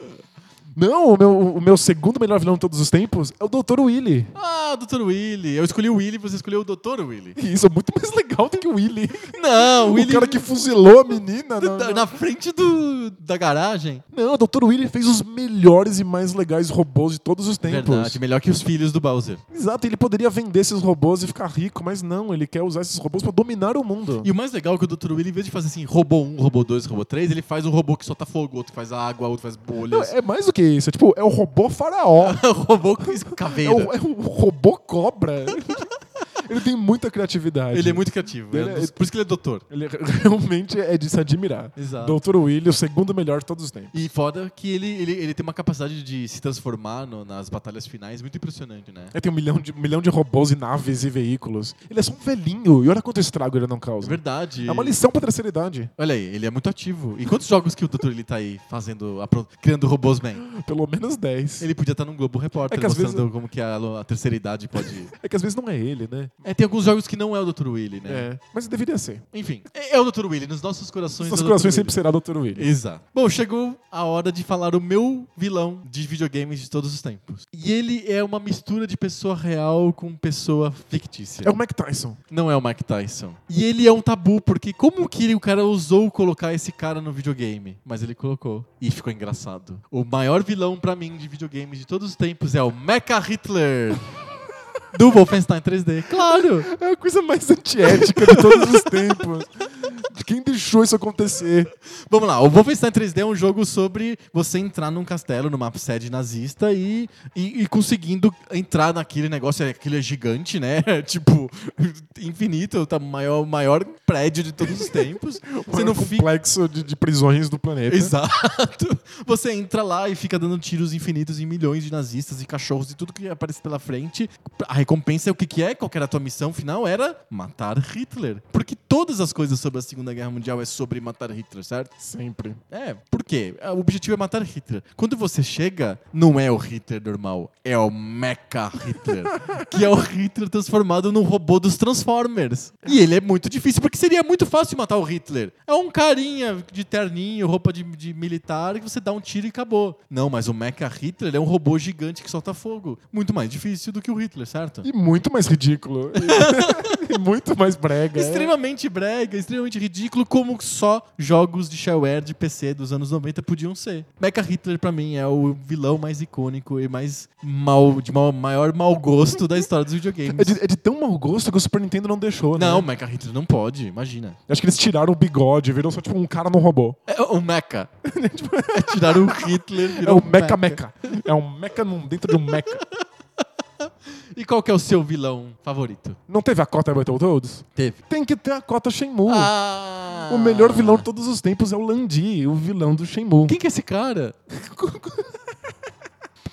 Não, o meu, o meu segundo melhor vilão de todos os tempos é o Dr. Willy. Ah, Dr. Willy. Eu escolhi o Willy, você escolheu o Dr. Willy. E isso é muito mais legal do que o Willy. Não, o O Willy... cara que fuzilou a menina. na, na- na frente do, da garagem. Não, o Dr. Willy fez os melhores e mais legais robôs de todos os tempos. Verdade, melhor que os filhos do Bowser. Exato, ele poderia vender esses robôs e ficar rico, mas não, ele quer usar esses robôs pra dominar o mundo. E o mais legal é que o Dr. Willy, em vez de fazer assim, robô 1, robô 2, robô 3, ele faz um robô que solta fogo, outro faz água, outro faz Não, bolhas. é mais do que isso, é tipo, é o robô faraó. o robô com É caveira. o, é o robô cobra. ele tem muita criatividade. Ele é muito criativo, Ele é um é- dos- por isso que ele é doutor. Ele realmente é de se admirar. Exato. Dr. Willy, o segundo melhor de todos os tempos. E foda que ele, ele, ele tem uma capacidade de se transformar no- nas batalhas finais muito impressionante, né? É, tem um milhão, de, um milhão de robôs e naves e veículos. Ele é só um velhinho. E olha quanto estrago ele não causa. Verdade. É uma lição pra terceira idade. Olha aí, ele é muito ativo. E quantos jogos que o Dr. Willy tá aí fazendo, criando robôs bem? Pelo menos 10. Ele podia estar num Globo Repórter É mostrando vezes- como que a, a terceira idade pode... É que às vezes não é ele, né? É, tem alguns jogos que não é o Dr. Willy, né? É. Mas deveria ser. Enfim, é, é o Dr. Willy, nos nossos corações. Nos é o corações Dr. sempre será Dr. Willy. Exato. Bom, chegou a hora de falar o meu vilão de videogames de todos os tempos. E ele é uma mistura de pessoa real com pessoa fictícia. É o Mike Tyson. Não é o Mike Tyson. E ele é um tabu, porque como que o cara ousou colocar esse cara no videogame? Mas ele colocou. E ficou engraçado. O maior vilão pra mim de videogames de todos os tempos é o Mecha Hitler. Do Wolfenstein 3D. Claro! É a coisa mais antiética de todos os tempos. Quem deixou isso acontecer? Vamos lá, o Wolfenstein 3D é um jogo sobre você entrar num castelo, numa sede nazista e, e, e conseguindo entrar naquele negócio, aquele é gigante, né? tipo, infinito, tá o maior, maior prédio de todos os tempos. Você não fica. complexo de, de prisões do planeta. Exato. Você entra lá e fica dando tiros infinitos em milhões de nazistas e cachorros e tudo que aparece pela frente. A recompensa é o que, que é? Qual era a tua missão final? Era matar Hitler. Porque todas as coisas sobre a Segunda Guerra Mundial é sobre matar Hitler, certo? Sempre. É, por quê? O objetivo é matar Hitler. Quando você chega, não é o Hitler normal, é o Mecha Hitler. que é o Hitler transformado num robô dos Transformers. E ele é muito difícil, porque seria muito fácil matar o Hitler. É um carinha de terninho, roupa de, de militar, que você dá um tiro e acabou. Não, mas o Mecha Hitler é um robô gigante que solta fogo. Muito mais difícil do que o Hitler, certo? E muito mais ridículo. e muito mais brega. é. Extremamente brega, extremamente ridículo, como só jogos de shareware de PC dos anos 90 podiam ser. Mecha Hitler, pra mim, é o vilão mais icônico e mais mal, de mau- maior mau gosto da história dos videogames. É de, é de tão mau gosto que o Super Nintendo não deixou, né? Não, Mecha Hitler não pode, imagina. Acho que eles tiraram o bigode, virou só tipo um cara no robô. É o Mecha. é tirar o Hitler, É virou o Mecha Mecha. É um Mecha num- dentro de um Mecha. E qual que é o seu vilão favorito? Não teve a cota Battletoads? Teve. Tem que ter a cota Shenmue. Ah! O melhor vilão de todos os tempos é o Landi, o vilão do Shenmue. Quem que é esse cara?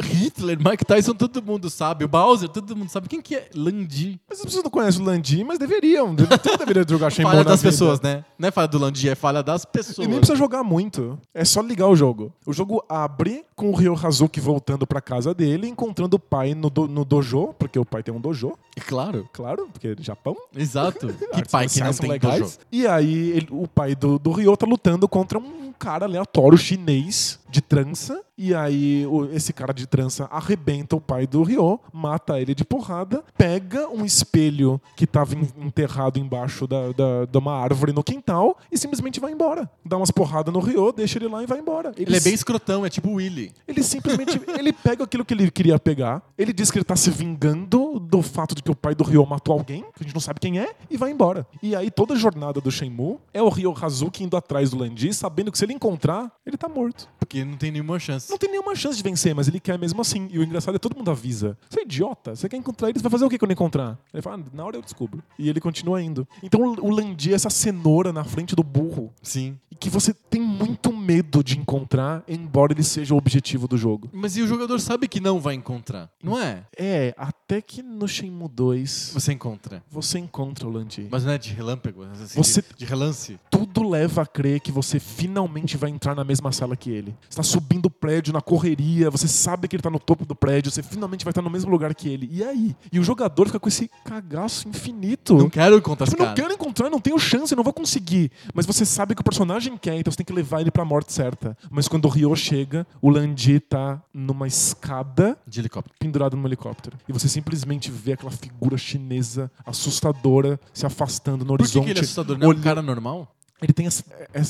Hitler, Mike Tyson, todo mundo sabe. O Bowser, todo mundo sabe. Quem que é Landi? Mas as pessoas não conhecem o Landi, mas deveriam. Deve- Todo deveria jogar Shenmue Falha das vida. pessoas, né? Não é falha do Landi, é falha das pessoas. E nem precisa jogar muito. É só ligar o jogo. O jogo abre com o Ryo Hazuki voltando pra casa dele, encontrando o pai no, do- no dojo, porque o pai tem um dojo, É Claro, claro, porque é Japão. exato. Que pai que não tem legais. dojo. E aí ele- o pai do, do Ryo tá lutando contra um cara aleatório chinês de trança. E aí esse cara de trança arrebenta o pai do Ryo, mata ele de porrada, pega um espelho que tava en- enterrado embaixo da, da- de uma árvore no quintal e simplesmente vai embora. Dá umas porradas no Ryo, deixa ele lá e vai embora. Ele é bem escrotão, é tipo Willy. Ele simplesmente ele pega aquilo que ele queria pegar, ele diz que ele tá se vingando do fato de que o pai do Ryo matou alguém, que a gente não sabe quem é, e vai embora. E aí toda a jornada do Shenmue é o Ryo Hazuki indo atrás do Landi, sabendo que se ele encontrar, ele tá morto. Porque não tem nenhuma chance. Não tem nenhuma chance de vencer, mas ele quer mesmo assim. E o engraçado é todo mundo avisa. Você é idiota, você quer encontrar ele, você vai fazer o que quando encontrar? Ele fala, ah, na hora eu descubro. E ele continua indo. Então o Landi é essa cenoura na frente do burro Sim. e que você tem muito medo de encontrar, embora ele seja o objetivo do jogo. Mas e o jogador sabe que não vai encontrar, não é? É, até que no Shenmue 2 Você encontra. você encontra o Landi. Mas não é de relâmpago, assim, Você- de, de relance. Tudo leva a crer que você finalmente vai entrar na mesma sala que ele. Você tá subindo o prédio na correria, você sabe que ele tá no topo do prédio, você finalmente vai estar no mesmo lugar que ele. E aí? E o jogador fica com esse cagaço infinito. Não quero encontrar esse Tipo, não cara. quero encontrar, não tenho chance, não vou conseguir. Mas você sabe que o personagem quer, então você tem que levar ele pra morte certa. Mas quando o Ryo chega, o Landi tá numa escada De helicóptero. pendurado num helicóptero. E você simplesmente vê aquela figura chinesa assustadora se afastando no Por que, horizonte. que ele é assustador? Não é um cara normal? Ele tem essa,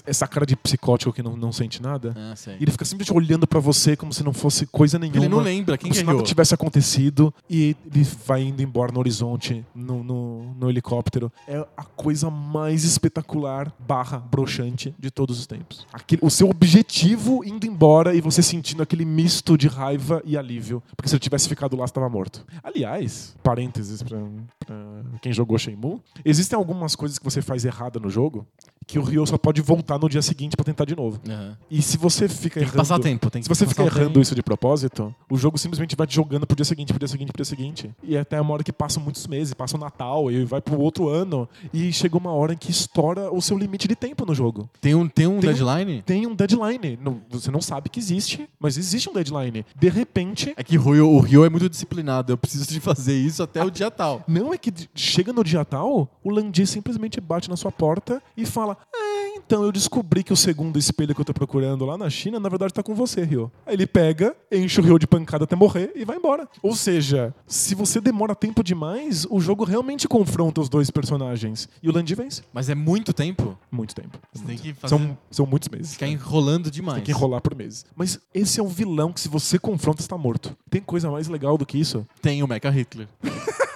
essa cara de psicótico que não, não sente nada. Ah. E ele fica simplesmente olhando pra você como se não fosse coisa nenhuma. Ele não lembra quem como se nada tivesse acontecido e ele vai indo embora no horizonte, no, no, no helicóptero. É a coisa mais espetacular barra broxante de todos os tempos. Aquele, o seu objetivo indo embora e você sentindo aquele misto de raiva e alívio. Porque se ele tivesse ficado lá, você estava morto. Aliás, parênteses pra, pra quem jogou Shenmue, existem algumas coisas que você faz errada no jogo que o Ryo só pode voltar no dia seguinte pra tentar de novo. Aham. E se você fica Tem errando... passar tempo. Tem que Se você passar errando tempo. isso de propósito, o jogo simplesmente vai te jogando pro dia seguinte, pro dia seguinte, pro dia seguinte. E até uma hora que passam muitos meses, passa o Natal e vai pro outro ano. E chega uma hora em que estoura o seu limite de tempo no jogo. Tem um, tem um Tem um- deadline? Tem um deadline. Não- Você não sabe que existe, mas existe um deadline. De repente. É que o Ryo, o Ryo é muito disciplinado. Eu preciso de fazer isso até o dia tal. Não é que chega no dia tal, o Landi simplesmente bate na sua porta e fala: É, então eu descobri que o segundo espelho que eu tô procurando lá na China, na verdade tá com você, Ryo. Aí ele pega, enche o Ryo de pancada até morrer e vai embora. Ou seja, se você demora tempo demais, o jogo realmente confronta os dois personagens. E o Landi vence. Mas é muito tempo. Muito tempo. Você tem que fazer. São, são muitos meses. Ficar enrolando demais. Tem que enrolar por meses. Mas esse é um vilão que, se você confronta, está morto. Tem coisa mais legal do que isso? Tem o Mecha Hitler.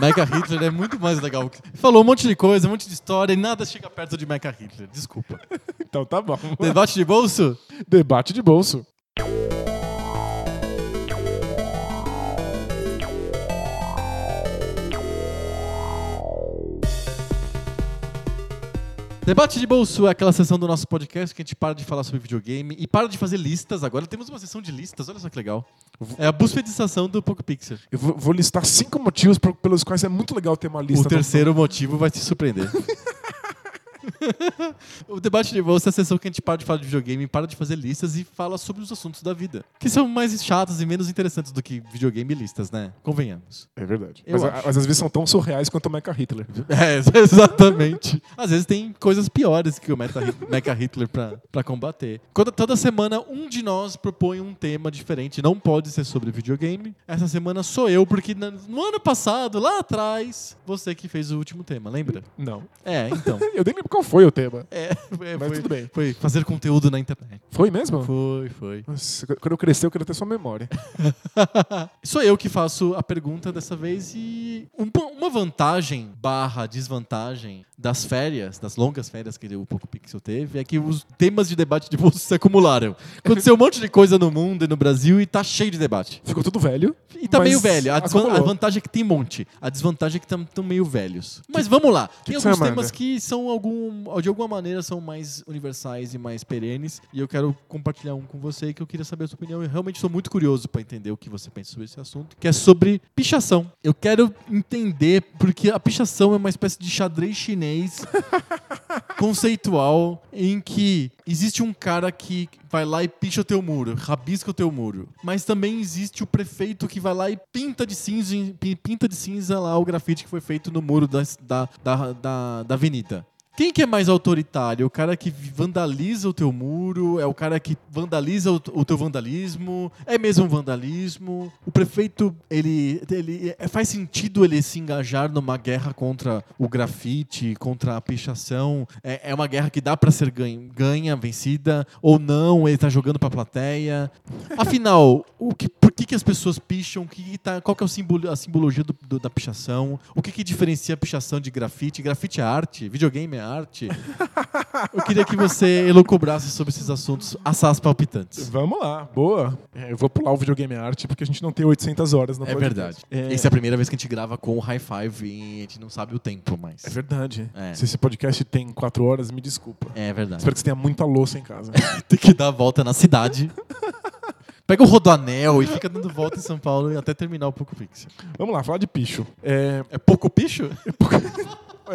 Mecha Hitler é muito mais legal. Falou um monte de coisa, um monte de história e nada chega perto de Mecha Hitler. Desculpa. Então tá bom. Debate de bolso? Debate de bolso. Debate de bolso é aquela sessão do nosso podcast que a gente para de falar sobre videogame e para de fazer listas. Agora temos uma sessão de listas, olha só que legal. É a buspedização do Poco Pixel. Eu vou, vou listar cinco motivos pelos quais é muito legal ter uma lista. O terceiro motivo vai te surpreender. o debate de bolsa é a sessão que a gente para de falar de videogame, para de fazer listas e fala sobre os assuntos da vida. Que são mais chatos e menos interessantes do que videogame e listas, né? Convenhamos. É verdade. Mas, a- mas às vezes são tão surreais quanto o Mecha Hitler. É, exatamente. Às vezes tem coisas piores que o Meta Mecha Hitler pra, pra combater. Quando, toda semana um de nós propõe um tema diferente. Não pode ser sobre videogame. Essa semana sou eu, porque no ano passado, lá atrás, você que fez o último tema, lembra? Não. É, então. Eu nem lembro qual foi o tema. É, é, Mas foi, tudo bem. foi fazer conteúdo na internet. Foi mesmo? Foi, foi. Nossa, quando eu crescer, eu quero ter sua memória. Sou eu que faço a pergunta dessa vez e um- uma vantagem barra desvantagem das férias, das longas férias que o Poco Pixel teve, é que os temas de debate de bolso se acumularam. Aconteceu um monte de coisa no mundo e no Brasil e tá cheio de debate. Ficou tudo velho. E tá meio velho. A, a vantagem é que tem um monte. A desvantagem é que estão meio velhos. Mas vamos lá. que tem você alguns temas que são algum, de alguma maneira são mais universais e mais perenes. E eu quero compartilhar um com você que eu queria saber a sua opinião. Eu realmente estou muito curioso para entender o que você pensa sobre esse assunto, que é sobre pichação. Eu quero entender porque a pichação é uma espécie de xadrez chinês conceitual em que existe um cara que vai lá e picha o teu muro, rabisca o teu muro. Mas também existe o prefeito que vai lá e pinta de cinza, pi- pinta de cinza lá o grafite que foi feito no muro da, da, da, da, da avenida. Quem que é mais autoritário? O cara que vandaliza o teu muro? É o cara que vandaliza o, teu vandalismo? É mesmo vandalismo? O prefeito, ele, ele é- faz sentido ele se engajar numa guerra contra o grafite, contra a pichação? É, é uma guerra que dá pra ser ganha, ganha, vencida? Ou não? Ele tá jogando pra plateia? Afinal, o que, que, que as pessoas picham, o que que tá, qual que é o simbolo, a simbologia do- do- da pichação, o que, que diferencia a pichação de grafite. Grafite é arte, videogame é arte. Eu queria que você elucubrasse sobre esses assuntos assaz palpitantes. Vamos lá, boa. É, eu vou pular o videogame arte porque a gente não tem 800 horas na É verdade. É, Essa é a primeira vez que a gente grava com o high five e a gente não sabe o tempo mais. é verdade. É. Se esse podcast tem 4 horas, me desculpa. É verdade. Espero que você tenha muita louça em casa. Tem que dar a volta na cidade. Pega o rodoanel e fica dando volta em São Paulo até terminar o Poco Pixel. Vamos lá, falar de picho. É, É pouco picho? É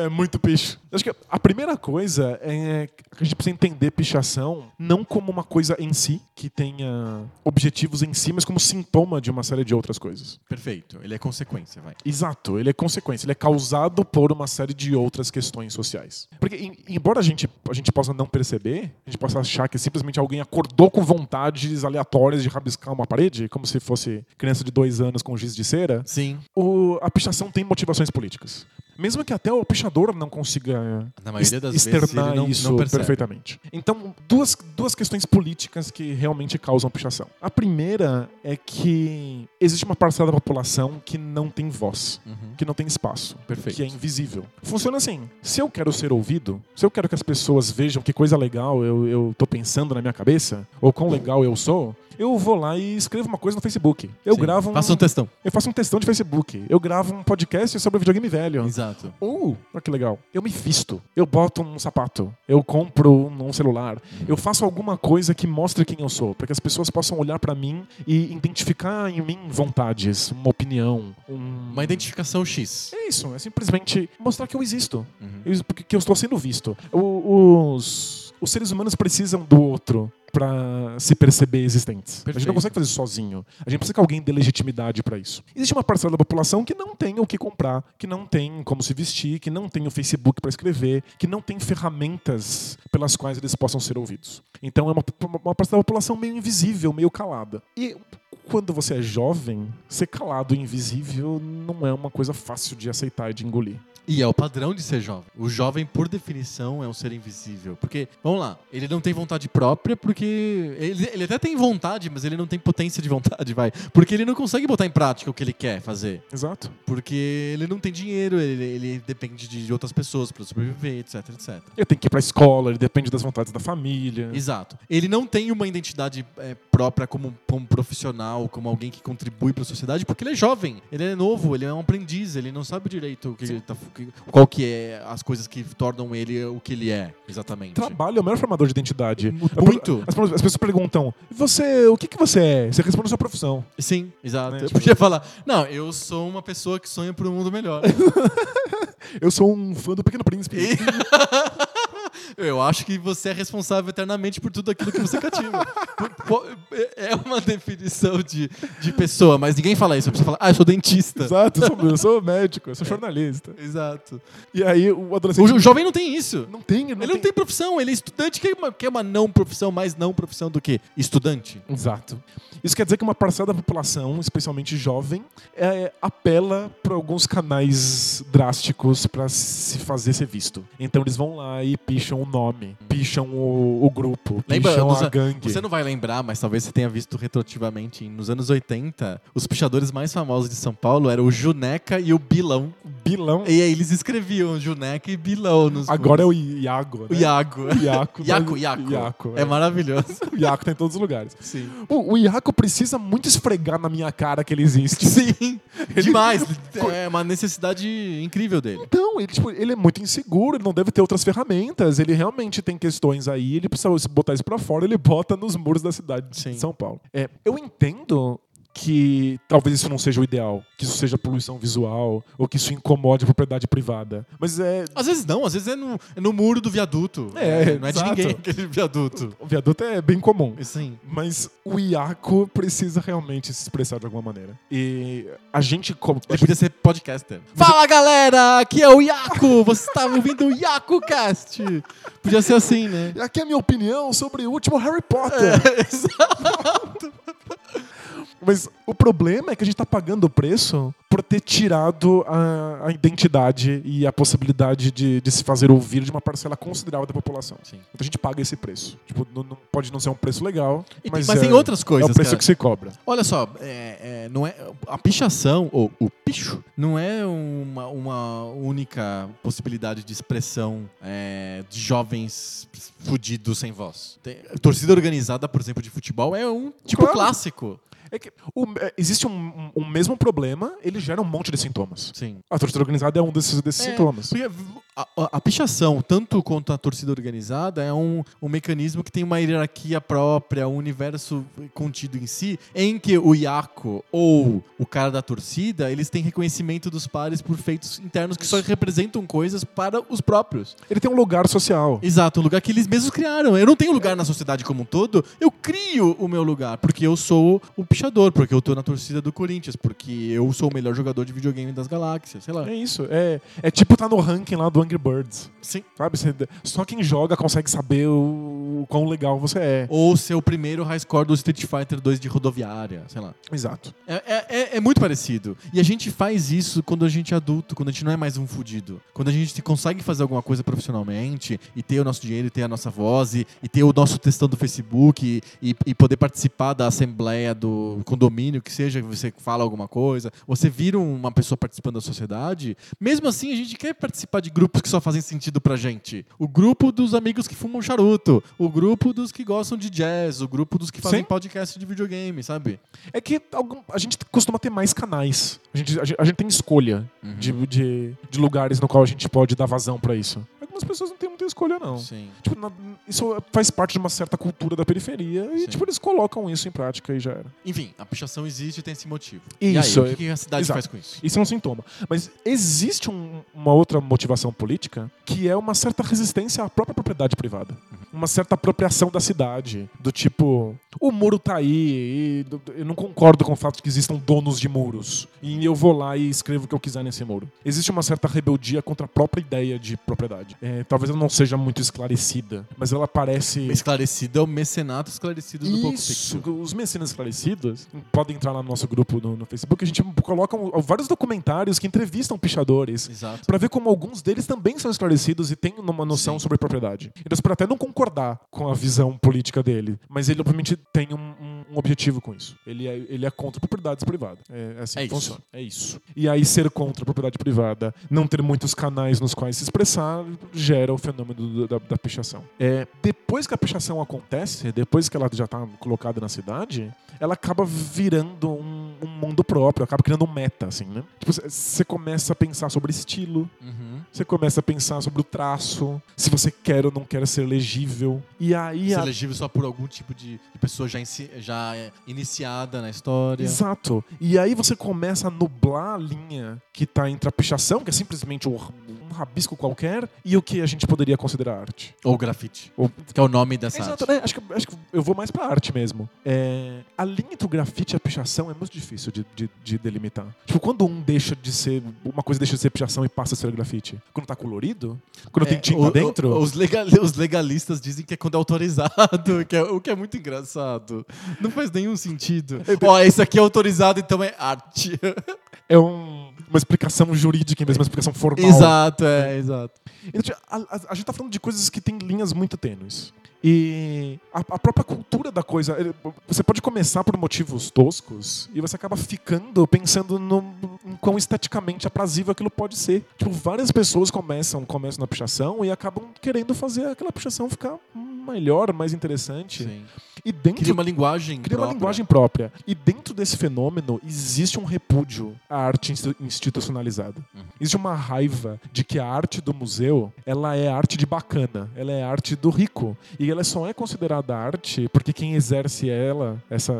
muito picho. Acho que a primeira coisa é que a gente precisa entender pichação não como uma coisa em si, que tenha objetivos em si, mas como sintoma de uma série de outras coisas. Perfeito. Ele é consequência, vai. Exato, ele é consequência, ele é causado por uma série de outras questões sociais. Porque, em- embora a gente, a gente possa não perceber, a gente possa achar que simplesmente alguém acordou com vontades aleatórias de rabiscar uma parede, como se fosse criança de dois anos com giz de cera, Sim. o- a pichação tem motivações políticas. Mesmo que até o pichador não consiga vezes externar não, isso não perfeitamente. Então, duas, duas questões políticas que realmente causam pichação. A primeira é que existe uma parcela da população que não tem voz, Uhum. que não tem espaço, Perfeito. que é invisível. Funciona assim: se eu quero ser ouvido, se eu quero que as pessoas vejam que coisa legal eu, eu tô pensando na minha cabeça, ou quão legal eu sou, eu vou lá e escrevo uma coisa no Facebook. Eu Sim. gravo um, Faça um textão. eu faço um textão de Facebook. Eu gravo um podcast sobre videogame velho. Exato. Ou, olha que legal, eu me visto, eu boto um sapato, eu compro um celular, eu faço alguma coisa que mostre quem eu sou, para que as pessoas possam olhar pra mim e identificar em mim vontades, uma opinião, um... Uma identificação X. É isso, é simplesmente mostrar que eu existo, Uhum. que eu estou sendo visto. Os, os seres humanos precisam do outro pra se perceber existentes. A gente Perfeito. não consegue fazer isso sozinho. A gente precisa que alguém dê legitimidade pra isso. Existe uma parcela da população que não tem o que comprar, que não tem como se vestir, que não tem o Facebook pra escrever, que não tem ferramentas pelas quais eles possam ser ouvidos. Então é uma, uma parcela da população meio invisível, meio calada. E quando você é jovem, ser calado e invisível não é uma coisa fácil de aceitar e de engolir. E é o padrão de ser jovem. O jovem, por definição, é um ser invisível. Porque, vamos lá, ele não tem vontade própria porque. Ele, ele até tem vontade, mas ele não tem potência de vontade, vai. Porque ele não consegue botar em prática o que ele quer fazer. Exato. Porque ele não tem dinheiro, ele, ele depende de outras pessoas para sobreviver, etc, etc. Ele tem que ir pra escola, ele depende das vontades da família. Exato. Ele não tem uma identidade é, própria como, como profissional, como alguém que contribui para a sociedade, porque ele é jovem, ele é novo, ele é um aprendiz, ele não sabe direito o que ele tá, que- qual que é as coisas que tornam ele o que ele é, exatamente. Trabalho é o melhor formador de identidade. Muito. As, as pessoas perguntam: você, o que, que você é? Você responde a sua profissão. Sim, exato. Né, Eu tipo- podia falar, não, eu sou uma pessoa que sonha por um mundo melhor. Eu sou um fã do Pequeno Príncipe. E- Eu acho que você é responsável eternamente por tudo aquilo que você cativa. Por- po- é uma definição de, de pessoa, mas ninguém fala isso. A pessoa fala, ah, eu sou dentista. Exato, eu sou, eu sou médico, eu sou jornalista. Exato. E aí o adolescente. O, jo- jovem não tem isso. Não tem, ele não ele não tem profissão, ele é estudante, que é uma, que é uma não profissão, mais não profissão do que estudante. Exato. Isso quer dizer que uma parcela da população, especialmente jovem, é, apela para alguns canais drásticos para se fazer ser visto. Então eles vão lá e picham o nome, picham o, o grupo, Lembra, picham nos a an- gangue. Você não vai lembrar, mas talvez você tenha visto retroativamente. Nos anos 80, os pichadores mais famosos de São Paulo eram o Juneca e o Bilão. Bilão. E aí eles escreviam Juneca e Bilão nos Agora é o Iago. o Né? Iago. O Iaco. Iaco, tá- Iaco. Iaco, É maravilhoso. O Iaco tá em todos os lugares. Sim. O, o Iaco precisa muito esfregar na minha cara que ele existe. Sim. Demais. É uma necessidade incrível dele. Então, ele, tipo, ele é muito inseguro, ele não deve ter outras ferramentas, ele realmente tem questões aí, ele precisa botar isso pra fora, ele bota nos muros da cidade de Sim. São Paulo. É, eu entendo que talvez isso não seja o ideal, que isso seja poluição visual, ou que isso incomode a propriedade privada. Mas é. Às vezes não, às vezes é no, é no muro do viaduto. É, não é de ninguém aquele viaduto. O viaduto é bem comum. Sim. Mas o Iaco precisa realmente se expressar de alguma maneira. E a gente. como- Ele podia ser podcaster. Fala galera, aqui é o Iaco. Você está ouvindo o Iaco Cast. Podia ser assim, né? Aqui é a minha opinião sobre o último Harry Potter. É, exato. Mas o problema é que a gente tá pagando o preço por ter tirado a, a identidade e a possibilidade de, de se fazer ouvir de uma parcela considerável da população. Sim. Então a gente paga esse preço. Tipo, não- não- pode não ser um preço legal, E mas, mas é, tem outras coisas, É o preço cara. que se cobra. Olha só, é, é, não é, a pichação, ou o picho, não é uma, uma única possibilidade de expressão é, de jovens fudidos sem voz. Tem- torcida organizada, por exemplo, de futebol é um tipo Claro. clássico. É que o- é, existe um, um- um mesmo problema, ele gera um monte de sintomas. Sim. A torcida organizada é um desses, desses É, sintomas. Porque a, a- pichação, tanto quanto a torcida organizada, é um, um mecanismo que tem uma hierarquia própria, um universo contido em si, em que o Iaco ou o cara da torcida, eles têm reconhecimento dos pares por feitos internos que só representam coisas para os próprios. Ele tem um lugar social. Exato, um lugar que eles mesmos criaram. Eu não tenho lugar na sociedade como um todo, eu crio o meu lugar, porque eu sou o pichador, porque eu tô na torcida do Corinthians, porque eu sou o melhor jogador de videogame das galáxias, sei lá. É isso. É, é tipo tá no ranking lá do Angry Birds. Sim. Sabe? Você- só quem joga consegue saber o, o quão legal você é. Ou ser o primeiro high score do Street Fighter 2 de rodoviária, sei lá. Exato. É, é- é- é muito parecido. E a gente faz isso quando a gente é adulto, quando a gente não é mais um fudido. Quando a gente consegue fazer alguma coisa profissionalmente e ter o nosso dinheiro, e ter a nossa voz, e, e ter o nosso textão do Facebook e, e poder participar da assembleia do condomínio, que seja que você fala alguma coisa, você vira uma pessoa participando da sociedade. Mesmo assim, a gente quer participar de grupos que só fazem sentido pra gente. O grupo dos amigos que fumam charuto, o grupo dos que gostam de jazz, o grupo dos que fazem Sim. podcast de videogame, sabe? É que a gente costuma ter mais canais. A gente, a gente, a gente tem escolha Uhum. de, de, de lugares no qual a gente pode dar vazão pra isso. Algumas pessoas não têm muita escolha, não. Sim. Tipo, na- isso faz parte de uma certa cultura da periferia e, Sim. tipo, eles colocam isso em prática e já era. Enfim, a pichação existe e tem esse motivo. Isso, E aí, o que a cidade exato. faz com isso? Isso é um sintoma. Mas existe um- uma outra motivação política que é uma certa resistência à própria propriedade privada. Uma certa apropriação da cidade. Do tipo, o muro tá aí e eu não concordo com o fato de que existam donos de muros. E eu vou lá e escrevo o que eu quiser nesse muro. Existe uma certa rebeldia contra a própria ideia de propriedade. É, talvez ela não seja muito esclarecida, mas ela parece. Esclarecido é o mecenato esclarecido do Isso, os mecenas esclarecidos podem entrar lá no nosso grupo no, no Facebook. A gente coloca vários documentários que entrevistam pichadores Exato. Pra ver como alguns deles também são esclarecidos e têm uma noção Sim. sobre propriedade. Então você pode até não concordar com a visão política dele, mas ele obviamente tem um, um- um objetivo com isso. Ele é, ele é contra propriedades privadas. É, é assim É que isso. funciona. É isso. E aí ser contra a propriedade privada, não ter muitos canais nos quais se expressar, gera o fenômeno do- da, da pichação. É, depois que a pichação acontece, depois que ela já está colocada na cidade, ela acaba virando um, um mundo próprio, acaba criando um meta, assim, né? Tipo, você começa a pensar sobre estilo, Uhum. você começa a pensar sobre o traço, se você quer ou não quer ser legível. E aí. Ser a- elegível só por algum tipo de, de pessoa já, já é, iniciada na história. Exato. E aí você começa a nublar a linha que tá entre a pichação, que é simplesmente um rabisco qualquer, e o que a gente poderia considerar arte. Ou grafite. Ou- Que é o nome dessa Exato, arte. né? Acho que, acho que eu vou mais pra arte mesmo. É, a linha entre o grafite e a pichação é muito difícil de, de- de delimitar. Tipo, quando um deixa de ser. Uma coisa deixa de ser pichação e passa a ser grafite? Quando tá colorido? Quando tem É, tinta o- dentro? o- os, legal- os legalistas dizem que é quando é autorizado, que é- o que é muito engraçado. Não faz nenhum sentido. Ó, esse aqui é autorizado, então é arte. É um- uma explicação jurídica em vez de uma explicação formal. exato, é, exato. Então, a, a- a gente tá falando de coisas que têm linhas muito tênues. E a, a própria cultura da coisa. Você pode começar por motivos toscos e você acaba ficando pensando no, em quão esteticamente aprazível aquilo pode ser. Tipo, várias pessoas começam, começam na pichação e acabam querendo fazer aquela pichação ficar melhor, mais interessante. Sim. E dentro Cria uma linguagem Cria uma própria. linguagem própria. E dentro desse fenômeno existe um repúdio à arte insti- institucionalizada. Uhum. Existe uma raiva de que a arte do museu ela é arte de bacana, ela é arte do rico. E ela só é considerada arte porque quem exerce ela, essa,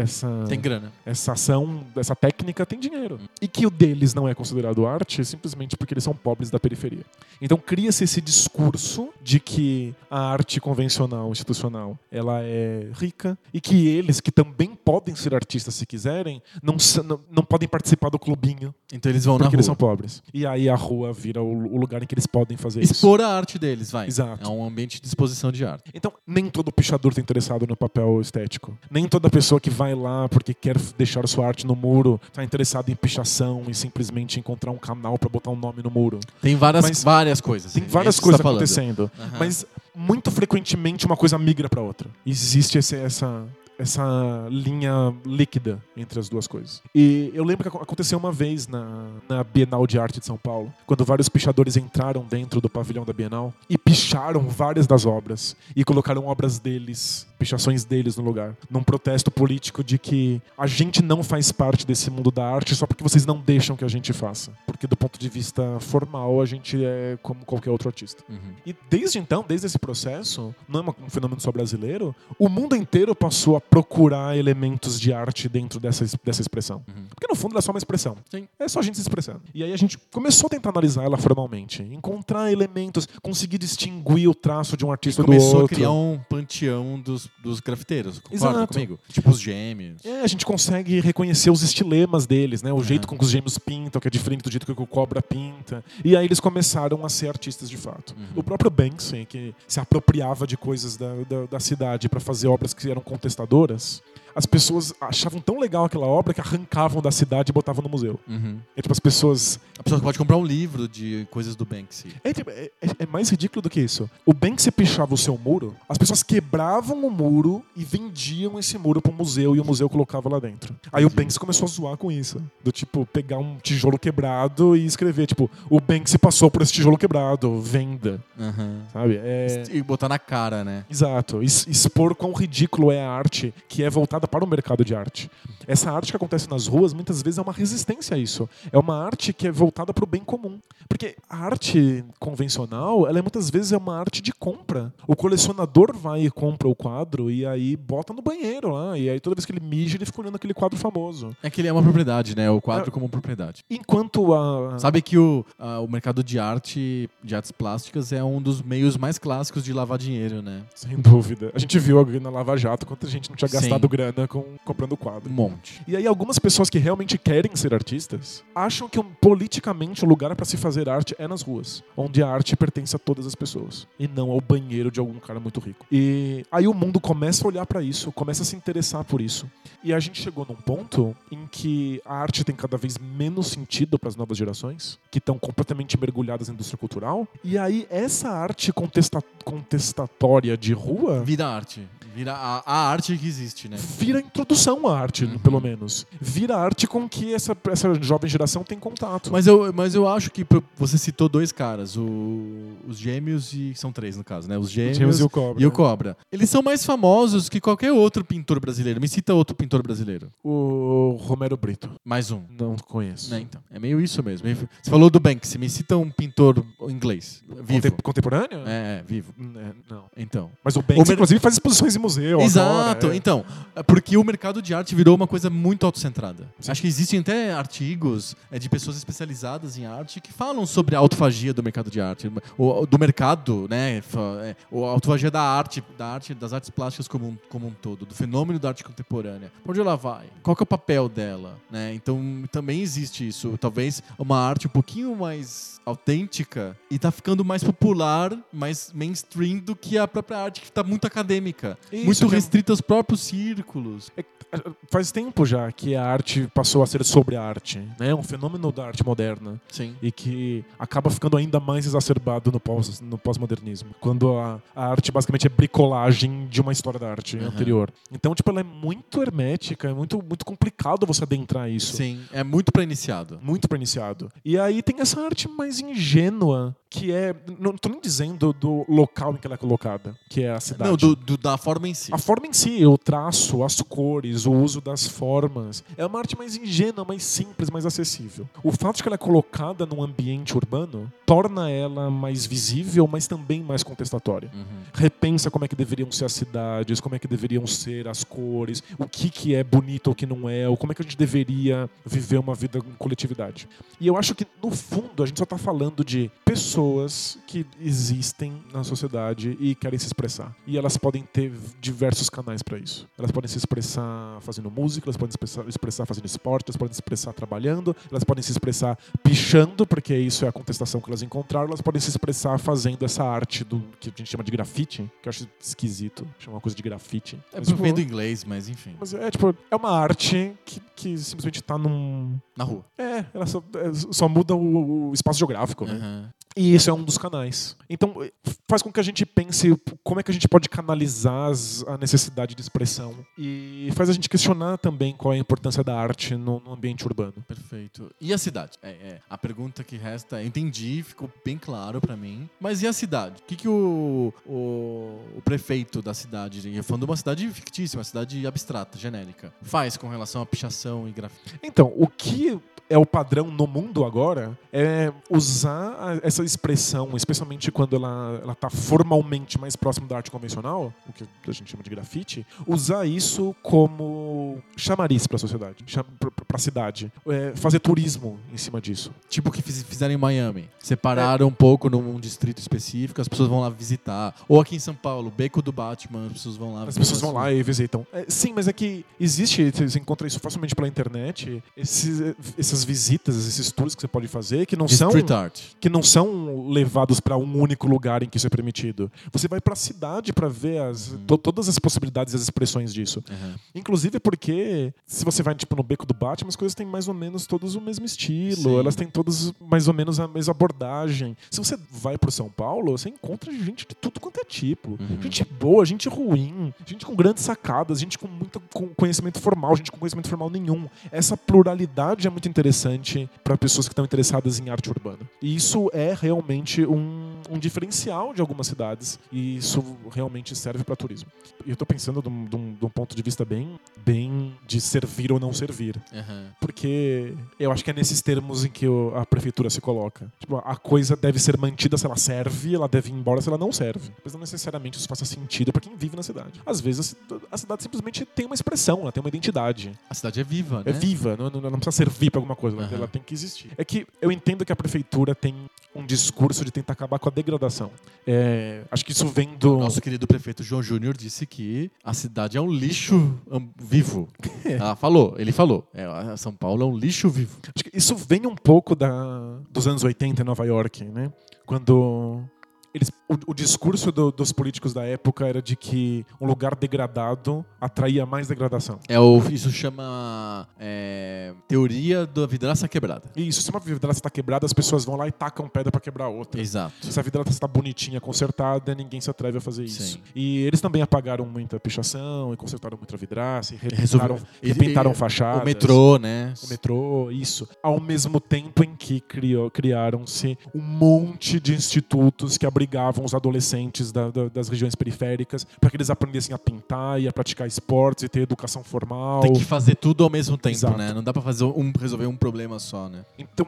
essa, Tem grana. essa ação, essa técnica, tem dinheiro. E que o deles não é considerado arte simplesmente porque eles são pobres da periferia. Então cria-se esse discurso de que a arte convencional, institucional, ela é rica e que eles, que também podem ser artistas se quiserem, não, não, não podem participar do clubinho Então eles vão na porque rua. eles são pobres. E aí a rua vira o, o lugar em que eles podem fazer isso. Expor a arte deles, vai. Exato. É um ambiente de exposição de arte. Então, nem todo pichador está interessado no papel estético. Nem toda pessoa que vai vai lá porque quer deixar sua arte no muro, tá interessado em pichação e simplesmente encontrar um canal para botar um nome no muro. Tem várias, Mas várias coisas. Tem É várias coisas tá acontecendo, Aham. mas muito frequentemente uma coisa migra para outra. Existe esse- essa essa linha líquida entre as duas coisas. E eu lembro que ac- aconteceu uma vez na, na Bienal de Arte de São Paulo, quando vários pichadores entraram dentro do pavilhão da Bienal e picharam várias das obras e colocaram obras deles, pichações deles no lugar, num protesto político de que a gente não faz parte desse mundo da arte só porque vocês não deixam que a gente faça. Porque do ponto de vista formal, a gente é como qualquer outro artista. Uhum. E desde então, desde esse processo, não é um fenômeno só brasileiro, o mundo inteiro passou a procurar elementos de arte dentro dessa, es- dessa expressão. Uhum. Porque no fundo ela é só uma expressão. Sim. É só a gente se expressando. E aí a gente começou a tentar analisar ela formalmente, encontrar elementos, conseguir distinguir o traço de um artista do Começou outro. a criar um panteão dos, dos grafiteiros. Concorda Exato. comigo? Tipo os gêmeos. É, a gente consegue reconhecer os estilemas deles, né? O jeito com que os gêmeos pintam, que é diferente do jeito que o cobra pinta. E aí eles começaram a ser artistas de fato. Uhum. O próprio Banksy, que se apropriava de coisas da, da, da cidade para fazer obras que eram contestadoras, as pessoas achavam tão legal aquela obra que arrancavam da cidade e botavam no museu. Uhum. É tipo, as pessoas. A pessoa pode comprar um livro de coisas do Banksy. É, tipo, é- é- é mais ridículo do que isso. O Banksy pichava o seu muro, as pessoas quebravam o muro e vendiam esse muro pro museu e o museu colocava lá dentro. Aí o. Banksy começou a zoar com isso. Do tipo, pegar um tijolo quebrado e escrever, tipo, o Banksy passou por esse tijolo quebrado, venda. Uhum. Sabe? É. E botar na cara, né? Exato, expor quão ridículo é a arte que é voltada para o mercado de arte. Essa arte que acontece nas ruas muitas vezes é uma resistência a isso. É uma arte que é voltada para o bem comum. Porque a arte convencional, ela é, muitas vezes é uma arte de compra. O colecionador vai e compra o quadro e aí bota no banheiro lá. E aí toda vez que ele mija, ele fica olhando aquele quadro famoso. É que ele é uma propriedade, né? O quadro É. como propriedade. Enquanto a. Sabe que o, a- o mercado de arte, de artes plásticas, é um dos meios mais clássicos de lavar dinheiro, né? Sem dúvida. A gente viu na Lava Jato quanta gente não tinha Sim. gastado grana com, comprando quadro. Um monte. E aí algumas pessoas que realmente querem ser artistas acham que um- politicamente o lugar para se fazer arte é nas ruas, onde a arte pertence a todas as pessoas e não ao banheiro de algum cara muito rico. E aí o mundo começa a olhar para isso, começa a se interessar por isso. E a gente chegou num ponto em que a arte tem cada vez menos sentido para as novas gerações, que estão completamente mergulhadas na indústria cultural. E aí essa arte contesta- contestatória de rua Vira arte. Vira a, a arte que existe, né? vira introdução à arte, Uhum. pelo menos. Vira arte com que essa, essa jovem geração tem contato. Mas eu, mas eu acho que você citou dois caras, o- os gêmeos e são três no caso, né? Os gêmeos, James e o Cobra. e o Cobra. Eles são mais famosos que qualquer outro pintor brasileiro. Me cita outro pintor brasileiro. O Romero Brito. Mais um. Não conheço. Né, então, é meio isso mesmo. Você falou do Banksy, me cita um pintor inglês. Vivo. Conte- contemporâneo? É, é, vivo. É, não. Então. Mas o Banks, O inclusive, faz exposições em museu. Exato, agora, é. então. é Porque o mercado de arte virou uma coisa muito autocentrada. Sim. Acho que existem até artigos é, de pessoas especializadas em arte que falam sobre a autofagia do mercado de arte. O, do mercado, né? é, o- a autofagia da arte, da arte, das artes plásticas como um, como um todo, do fenômeno da arte contemporânea. Pra onde ela vai? Qual que é o papel dela? Né? Então também existe isso. Talvez uma arte um pouquinho mais autêntica e tá ficando mais popular, mais mainstream do que a própria arte que tá muito acadêmica. Isso, muito é- restrita aos próprios círculos. Faz tempo já que a arte passou a ser sobre a arte. né? É um fenômeno da arte moderna. Sim. e que acaba ficando ainda mais exacerbado no pós- no pós-modernismo. quando a, a arte basicamente é bricolagem de uma história da arte Uhum. anterior. Então, tipo, ela é muito hermética, é muito, muito complicado você adentrar isso. Sim, é muito pra iniciado. Muito pra iniciado. E aí tem essa arte mais ingênua, que é. Não tô nem dizendo do local em que ela é colocada, que é a cidade. Não, do, do- da forma em si. A forma em si, o traço, as cores, o uso das formas. É uma arte mais ingênua, mais simples, mais acessível. O fato de que ela é colocada num ambiente urbano torna ela mais visível, mas também mais contestatória. Uhum. Repensa como é que deveriam ser as cidades, como é que deveriam ser as cores, o que, que é bonito ou o que não é, ou como é que a gente deveria viver uma vida em coletividade. E eu acho que, no fundo, a gente só tá falando de pessoas que existem na sociedade e querem se expressar. E elas podem ter diversos canais para isso. Elas podem se expressar fazendo música, elas podem se expressar, expressar fazendo esporte, elas podem se expressar trabalhando, elas podem se expressar pichando, porque isso é a contestação que elas encontraram, elas podem se expressar fazendo essa arte do que a gente chama de grafite, que eu acho esquisito, chamar uma coisa de grafite. É Mas, tipo, do inglês, mas enfim. mas é tipo, é uma arte que, que simplesmente tá num. Na rua. É, ela só, é, só muda o, o espaço geográfico, né? Aham. E esse é um dos canais. Então, faz com que a gente pense como é que a gente pode canalizar a necessidade de expressão. E faz a gente questionar também qual é a importância da arte no, no ambiente urbano. Perfeito. E a cidade? É, é. A pergunta que resta, entendi, ficou bem claro pra mim. Mas e a cidade? O que, que o, o, o prefeito da cidade, falando de uma cidade fictícia, uma cidade abstrata, genérica, faz com relação à pichação e grafite? Então, o que é o padrão no mundo agora é usar essa expressão, especialmente quando ela ela está formalmente mais próximo da arte convencional, o que a gente chama de grafite, usar isso como chamariz para a sociedade, para a cidade, É, fazer turismo em cima disso. Tipo o que fiz- fizeram em Miami. Separaram um pouco num distrito específico, as pessoas vão lá visitar. Ou aqui em São Paulo, Beco do Batman, as pessoas vão lá As pessoas vão lá e visitam. É, sim, mas é que existe, você encontra isso facilmente pela internet, esses, essas visitas, esses tours que você pode fazer que não De são que não são levados para um único lugar em que isso é permitido. Você vai para a cidade para ver as, Uhum. to- todas as possibilidades e as expressões disso. Aham. Inclusive porque se você vai tipo no beco do Batman, as coisas têm mais ou menos todos o mesmo estilo, Sim. elas têm todas mais ou menos a mesma abordagem. Se você vai pro São Paulo, você encontra gente de tudo quanto é tipo. Uhum. Gente boa, gente ruim, gente com grandes sacadas, gente com muito conhecimento formal, gente com conhecimento formal nenhum. Essa pluralidade é muito interessante para pessoas que estão interessadas em arte urbana. E isso é realmente um, um diferencial de algumas cidades e isso realmente serve para turismo. E eu tô pensando de um, de um- de um ponto de vista bem, bem de servir ou não servir. Aham. Porque eu acho que é nesses termos em que o- a prefeitura se coloca. Tipo, a coisa deve ser mantida se ela serve, ela deve ir embora se ela não serve. Mas não necessariamente isso faça sentido para quem vive na cidade. Às vezes a ci- a cidade simplesmente tem uma expressão, ela tem uma identidade. A cidade é viva, né? É viva, não, não- não precisa servir para alguma coisa, ela- Aham. ela tem que existir. É que eu entendo que a prefeitura tem um discurso de tentar acabar com a degradação. É, acho que isso vem do. Nosso querido prefeito João Júnior disse que a cidade é um lixo vivo. Ah, falou, ele falou. É, São Paulo é um lixo vivo. Acho que isso vem um pouco da, dos anos 80 em Nova York, né? Quando eles, o, o discurso do- dos políticos da época era de que um lugar degradado atraía mais degradação. É o, isso chama é, teoria da vidraça quebrada. Isso, se uma vidraça está quebrada, as pessoas vão lá e tacam pedra para quebrar outra. Exato. Se a vidraça está bonitinha, consertada, ninguém se atreve a fazer isso. Sim. E eles também apagaram muita pichação e consertaram muita vidraça e repintaram, repintaram fachadas. O metrô, né? O metrô, isso. Ao mesmo tempo em que criou- criaram-se um monte de institutos que abrigavam os adolescentes da- da- das regiões periféricas para que eles aprendessem a pintar e a praticar esportes e ter educação formal. Tem que fazer tudo ao mesmo tempo, Exato. né? Não dá pra fazer um, resolver um problema só, né? Então,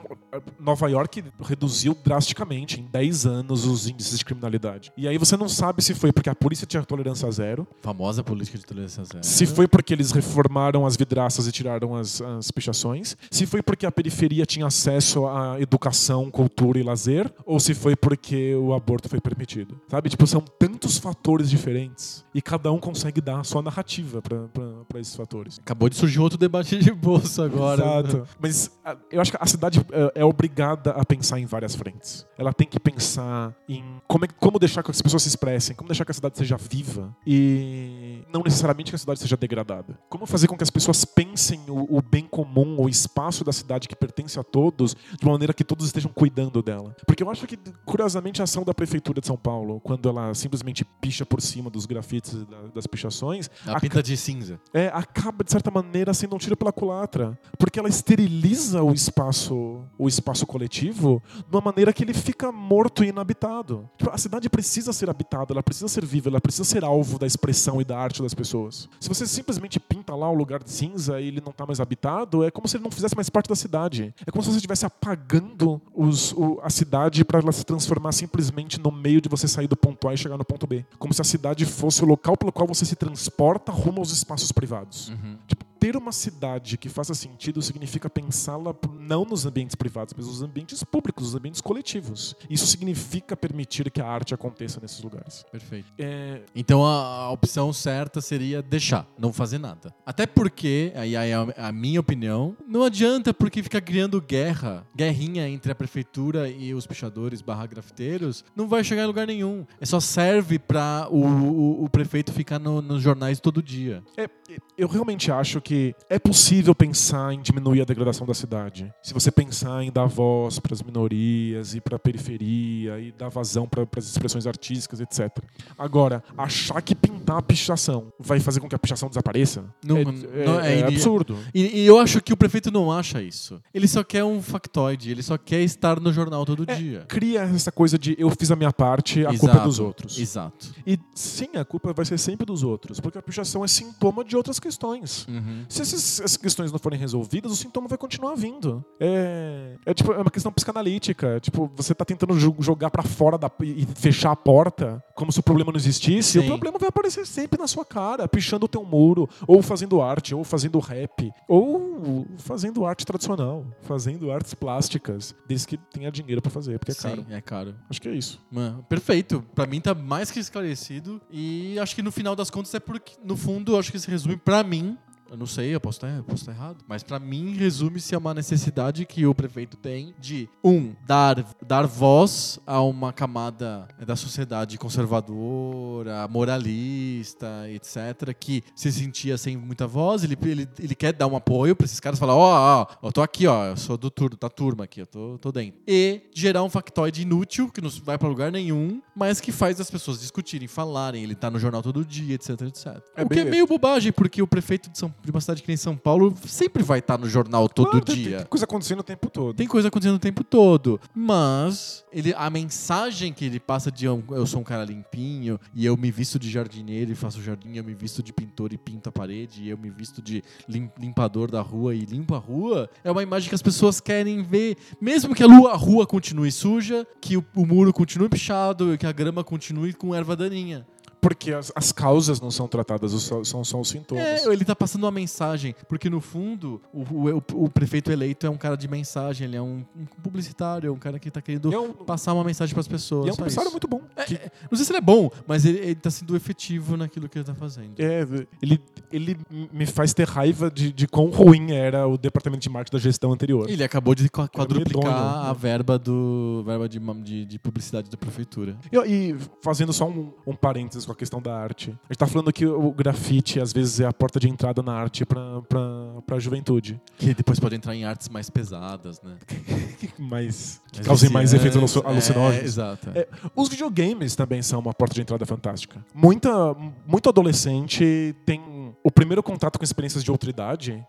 Nova York reduziu drasticamente em 10 anos os índices de criminalidade. E aí você não sabe se foi porque a polícia tinha tolerância zero, Famosa política de tolerância zero. se foi porque eles reformaram as vidraças e tiraram as, as pichações, se foi porque a periferia tinha acesso à educação, cultura e lazer, ou se foi porque o aborto foi permitido. Sabe? Tipo, são tantos fatores diferentes e cada um consegue dar a sua narrativa para esses fatores. Acabou de surgir outro debate de bolsa agora. Exato. Mas eu acho que a cidade é, é obrigada a pensar em várias frentes. Ela tem que pensar em como, é- como deixar que as pessoas se expressem, como deixar que a cidade seja viva e não necessariamente que a cidade seja degradada. Como fazer com que as pessoas pensem o, o bem comum, o espaço da cidade que pertence a todos, de uma maneira que todos estejam cuidando dela. Porque eu acho que, curiosamente, a ação da Prefeitura de São Paulo, quando ela simplesmente picha por cima dos grafites e da- das pichações, A pinta de cinza. é, acaba de certa maneira sendo um tiro pela culatra, porque ela esteriliza o espaço, o espaço coletivo, de uma maneira que ele fica morto e inabitado. Tipo, a cidade precisa ser habitada, ela precisa ser viva, ela precisa ser alvo da expressão e da arte das pessoas. Se você simplesmente pinta lá o lugar de cinza e ele não está mais habitado, é como se ele não fizesse mais parte da cidade. É como se você estivesse apagando os- o- a cidade para ela se transformar simplesmente no meio de você sair do ponto A e chegar no ponto B. Como se a cidade fosse o local pelo qual você se transporta rumo aos espaços privados. Uhum. Tipo, ter uma cidade que faça sentido significa pensá-la não nos ambientes privados, mas nos ambientes públicos, nos ambientes coletivos. Isso significa permitir que a arte aconteça nesses lugares. Perfeito. É, Então a, a opção certa seria deixar, não fazer nada. Até porque, aí aí é a, a minha opinião, não adianta porque ficar criando guerra, guerrinha entre a prefeitura e os pichadores barra grafiteiros, não vai chegar em lugar nenhum. É só serve pra o, o, o prefeito ficar no- nos jornais todo dia. É, eu realmente acho que é possível pensar em diminuir a degradação da cidade. Se você pensar em dar voz para as minorias e para a periferia e dar vazão para as expressões artísticas, etc. Agora, achar que pintar a pichação vai fazer com que a pichação desapareça Não- é, não- é- é é absurdo. E, e eu acho que o prefeito não acha isso. Ele só quer um factoide, ele só quer estar no jornal todo É, dia. Cria essa coisa de eu fiz a minha parte, a culpa é Exato, dos outros. Exato. E sim, a culpa vai ser sempre dos outros, porque a pichação é sintoma de outras questões. Uhum. Se essas, essas questões não forem resolvidas, o sintoma vai continuar vindo. É, é tipo, é uma questão psicanalítica. Tipo, você tá tentando jo- jogar pra fora da, e fechar a porta, como se o problema não existisse. Sim. O problema vai aparecer sempre na sua cara, pichando o teu muro, ou fazendo arte, ou fazendo rap, ou fazendo arte tradicional, fazendo artes plásticas, desde que tenha dinheiro pra fazer, porque é Sim, caro. é caro. Acho que é isso. Mano, perfeito. Pra mim tá mais que esclarecido. E acho que no final das contas é porque, no fundo, acho que se resume pra mim. Eu não sei, eu posso estar, eu posso estar errado. Mas pra mim, resume-se a uma necessidade que o prefeito tem de, um, dar, dar voz a uma camada da sociedade conservadora, moralista, etc., que se sentia sem muita voz. Ele, ele, ele quer dar um apoio pra esses caras falar: ó, ó, eu tô aqui, ó, eu sou do tur da turma aqui, eu tô, tô dentro. E gerar um factoide inútil, que não vai pra lugar nenhum, mas que faz as pessoas discutirem, falarem. Ele tá no jornal todo dia, etc, etc. É o que é meio bobagem, porque o prefeito de, São, de uma cidade que nem São Paulo sempre vai estar no jornal todo Ah, tem- dia. Tem coisa acontecendo o tempo todo. Tem coisa acontecendo o tempo todo. Mas ele, a mensagem que ele passa de eu, eu sou um cara limpinho e eu me visto de jardineiro e faço jardim, eu me visto de pintor e pinto a parede, e eu me visto de lim- limpador da rua e limpo a rua, é uma imagem que as pessoas querem ver. Mesmo que a, lua, a rua continue suja, que o, o muro continue pichado, que a grama continue com erva daninha. Porque as, as causas não são tratadas, os- são só os sintomas. É, ele tá passando uma mensagem, porque no fundo, o, o- o prefeito eleito é um cara de mensagem, ele é um, um publicitário, é um cara que tá querendo é um, passar uma mensagem pras pessoas. e é um publicitário muito bom. que- Não sei se ele é bom, mas ele, ele tá sendo efetivo naquilo que ele tá fazendo. é, ele, ele me faz ter raiva de, de quão ruim era o departamento de marketing da gestão anterior. Ele acabou de qua- quadruplicar a verba do verba de, de, de publicidade da prefeitura. E, e fazendo só um, um parênteses com a questão da arte. A gente tá falando que o grafite, às vezes, é a porta de entrada na arte pra, pra, pra juventude. Que depois pode entrar em artes mais pesadas, né? Mas que Mais causem mais efeitos aluci- alucinógenos. É, exato. É, os videogames também são uma porta de entrada fantástica. Muita, muito adolescente tem o primeiro contato com experiências de outra idade,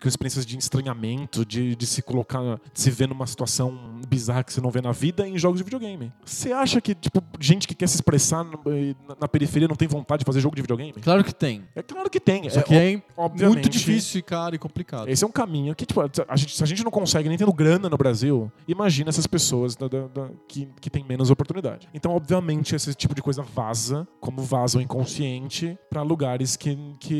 com experiências de estranhamento, de, de se colocar, de se ver numa situação bizarra que você não vê na vida em jogos de videogame. Você acha que, tipo, gente que quer se expressar na, periferia não tem vontade de fazer jogo de videogame? Claro que tem. É claro que tem. Só É, que é muito difícil caro e complicado. Esse é um caminho que, tipo, a gente, se a gente não consegue nem tendo grana no Brasil, imagina essas pessoas da- da- da- que, que têm menos oportunidade. Então, obviamente, esse tipo de coisa vaza, como vaza o inconsciente, pra lugares que, que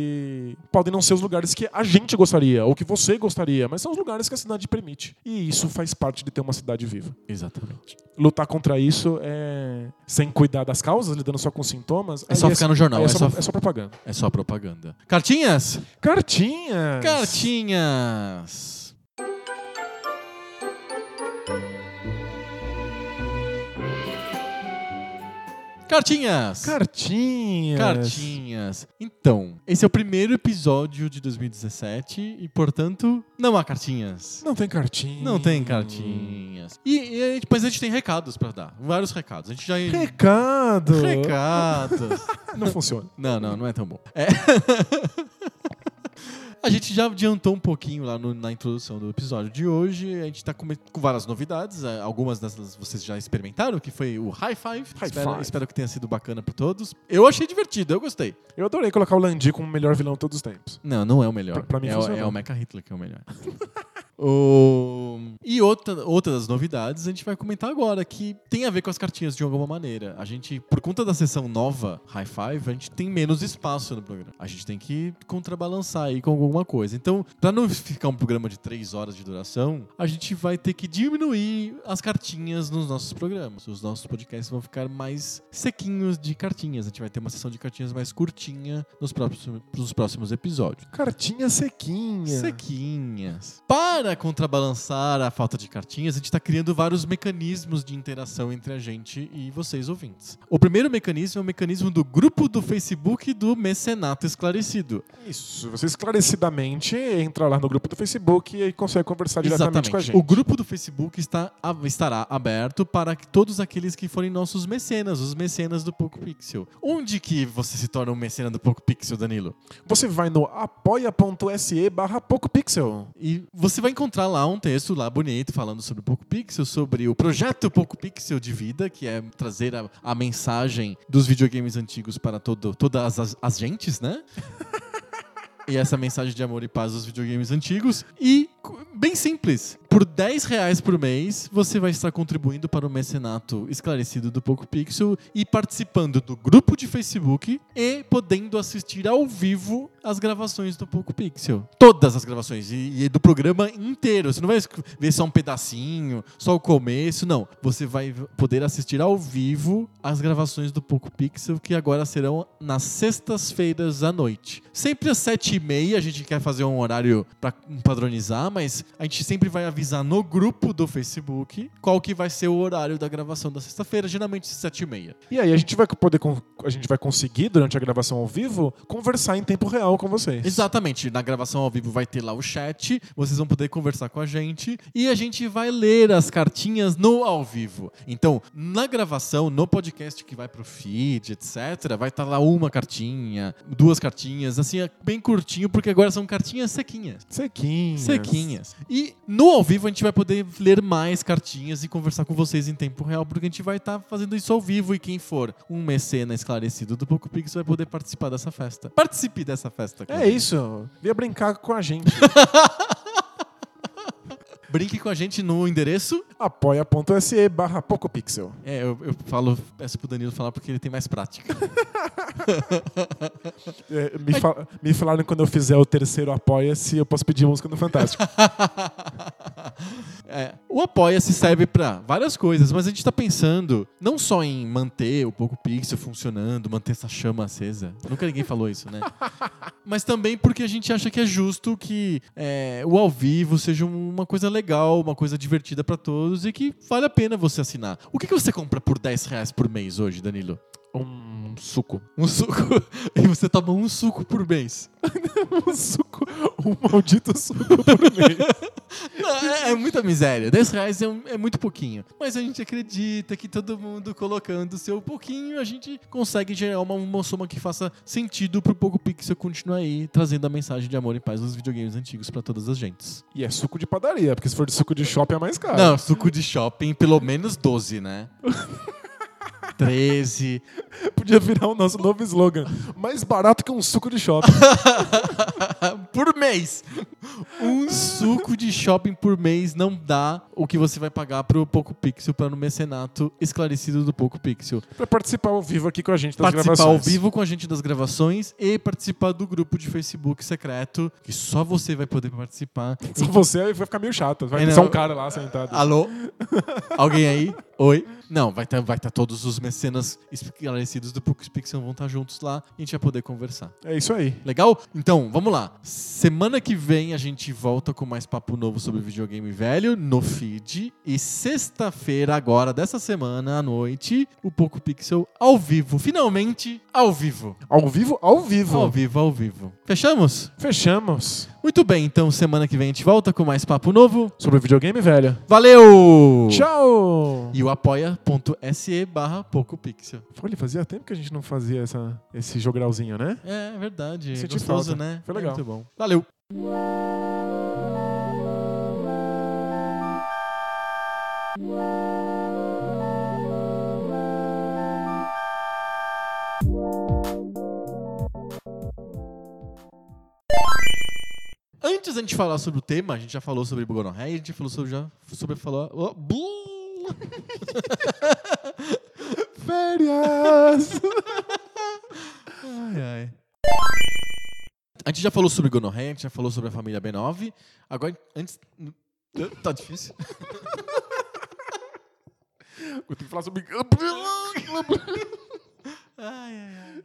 podem não ser os lugares que a gente gostaria, ou que você gostaria, mas são os lugares que a cidade permite. E isso faz parte de ter uma cidade viva. Exatamente. Lutar contra isso é sem cuidar das causas, lidando só com sintomas. É só aí ficar no jornal, é É, só- é só propaganda. É só propaganda. Cartinhas? Cartinhas! Cartinhas! Cartinhas! Cartinhas! Cartinhas. Então, esse é o primeiro episódio de 2017 e, portanto, não há cartinhas. Não tem cartinha. Não tem cartinhas. E, e a gente- mas a gente tem recados pra dar. Vários recados. A gente já. Recado! Recados. Não funciona. Não, não, não é tão bom. É. A gente já adiantou um pouquinho lá no- na introdução do episódio de hoje. A gente tá com, com várias novidades. eh, Algumas delas vocês já experimentaram, que foi o High Five. High espero, Five. espero que tenha sido bacana pra todos. Eu achei divertido, eu gostei. Eu adorei colocar o Landi como o melhor vilão de todos os tempos. Não, não é o melhor. Pra- pra mim é, o- é o Mecha Hitler que é o melhor. O... E outra, outra das novidades a gente vai comentar agora, que tem a ver com as cartinhas de alguma maneira. A gente, por conta da sessão nova, High Five, a gente tem menos espaço no programa. A gente tem que contrabalançar aí com alguma coisa. Então, pra não ficar um programa de três horas de duração, a gente vai ter que diminuir as cartinhas nos nossos programas. Os nossos podcasts vão ficar mais sequinhos de cartinhas. A gente vai ter uma sessão de cartinhas mais curtinha nos próximos, nos próximos episódios. Cartinha sequinha. Sequinhas. Para contrabalançar a falta de cartinhas, a gente está criando vários mecanismos de interação entre a gente e vocês ouvintes. O primeiro mecanismo é o mecanismo do grupo do Facebook do Mecenato Esclarecido. Isso. Você esclarecidamente entra lá no grupo do Facebook e consegue conversar diretamente com a gente. O grupo do Facebook está, estará aberto para todos aqueles que forem nossos mecenas, os mecenas do Poco Pixel. Onde que você se torna um mecena do Poco Pixel, Danilo? Você vai no apoia.se barra PocoPixel. E você vai encontrar lá um texto lá bonito falando sobre o Poco Pixel, sobre o projeto Poco Pixel de vida, que é trazer a, a mensagem dos videogames antigos para todo, todas as, as gentes, né? e essa mensagem de amor e paz dos videogames antigos. E, bem simples, por 10 reais por mês, você vai estar contribuindo para o mecenato esclarecido do Poco Pixel e participando do grupo de Facebook e podendo assistir ao vivo as gravações do Poco Pixel. Todas as gravações e, e do programa inteiro. Você não vai ver só um pedacinho, só o começo, não. Você vai poder assistir ao vivo as gravações do Poco Pixel que agora serão nas sextas-feiras à noite. Sempre às sete e meia, a gente quer fazer um horário para padronizar, mas a gente sempre vai avisar no grupo do Facebook qual que vai ser o horário da gravação da sexta-feira, geralmente sete e meia. E aí a gente vai poder a gente vai conseguir durante a gravação ao vivo conversar em tempo real com vocês. Exatamente. Na gravação ao vivo vai ter lá o chat, vocês vão poder conversar com a gente e a gente vai ler as cartinhas no ao vivo. Então, na gravação, no podcast que vai pro feed, etc, vai estar tá lá uma cartinha, duas cartinhas, assim, é bem curtinho, porque agora são cartinhas sequinhas. Sequinhas. Sequinhas. E no ao vivo a gente vai poder ler mais cartinhas e conversar com vocês em tempo real, porque a gente vai estar tá fazendo isso ao vivo e quem for um mecena esclarecido do Poco Pix vai poder participar dessa festa. Participe dessa festa. É isso. Venha brincar com a gente. Brinque com a gente no endereço apoia.se barra PocoPixel. É, eu, eu falo, peço pro Danilo falar porque ele tem mais prática. é, me, fa me, falaram quando eu fizer o terceiro Apoia-se, eu posso pedir música no Fantástico. é, o Apoia-se serve para várias coisas, mas a gente está pensando não só em manter o Poco Pixel funcionando, manter essa chama acesa. Nunca ninguém falou isso, né? mas também porque a gente acha que é justo que é, o ao vivo seja uma coisa legal legal, uma coisa divertida para todos e que vale a pena você assinar. O que, que você compra por 10 reais por mês hoje, Danilo? Um suco. Um suco. E você toma um suco por mês. um suco. Um maldito suco por mês. Não, é, é, muita miséria. 10 reais é, um, é, muito pouquinho. Mas a gente acredita que todo mundo colocando o seu pouquinho, a gente consegue gerar uma, uma soma que faça sentido pro Poco Pixel continuar aí trazendo a mensagem de amor e paz nos videogames antigos para todas as gentes. E é suco de padaria, porque se for de suco de shopping é mais caro. Não, suco de shopping, pelo menos 12, né? 13. Podia virar o nosso novo slogan. Mais barato que um suco de shopping. por mês. Um suco de shopping por mês não dá o que você vai pagar pro Poco Pixel para no mecenato esclarecido do Poco Pixel. Para participar ao vivo aqui com a gente das participar gravações. Participar ao vivo com a gente das gravações e participar do grupo de Facebook secreto, que só você vai poder participar. Só você vai ficar meio chato. Vai é, ter só um cara lá sentado. Alô? Alguém aí? Oi? Não, vai estar vai tá todos os mecenas esclarecidos do Pixel vão estar juntos lá e a gente vai poder conversar. É isso aí. Legal? Então, vamos lá. Semana que vem a gente volta com mais papo novo sobre videogame velho no feed. E sexta-feira, agora, dessa semana, à noite, o Poco Pixel ao vivo. Finalmente, ao vivo. Ao vivo? Ao vivo. Ao vivo, ao vivo. Fechamos? Fechamos. Muito bem, então semana que vem a gente volta com mais papo novo sobre videogame velho. Valeu! Tchau! E o apoia.se barra PocoPixel. Olha, fazia tempo que a gente não fazia essa, esse jogralzinho, né? É, é verdade. Senti Gostoso, falta. né? Foi legal. É muito bom. Valeu! Antes da gente falar sobre o tema, a gente já falou sobre gonorreia, a gente falou sobre já sobre falou, oh. Férias! ai, ai. A gente já falou sobre gonorreia, a gente já falou sobre a família B9. Agora, antes. Tá difícil. Eu tenho que falar sobre. Ai, ai.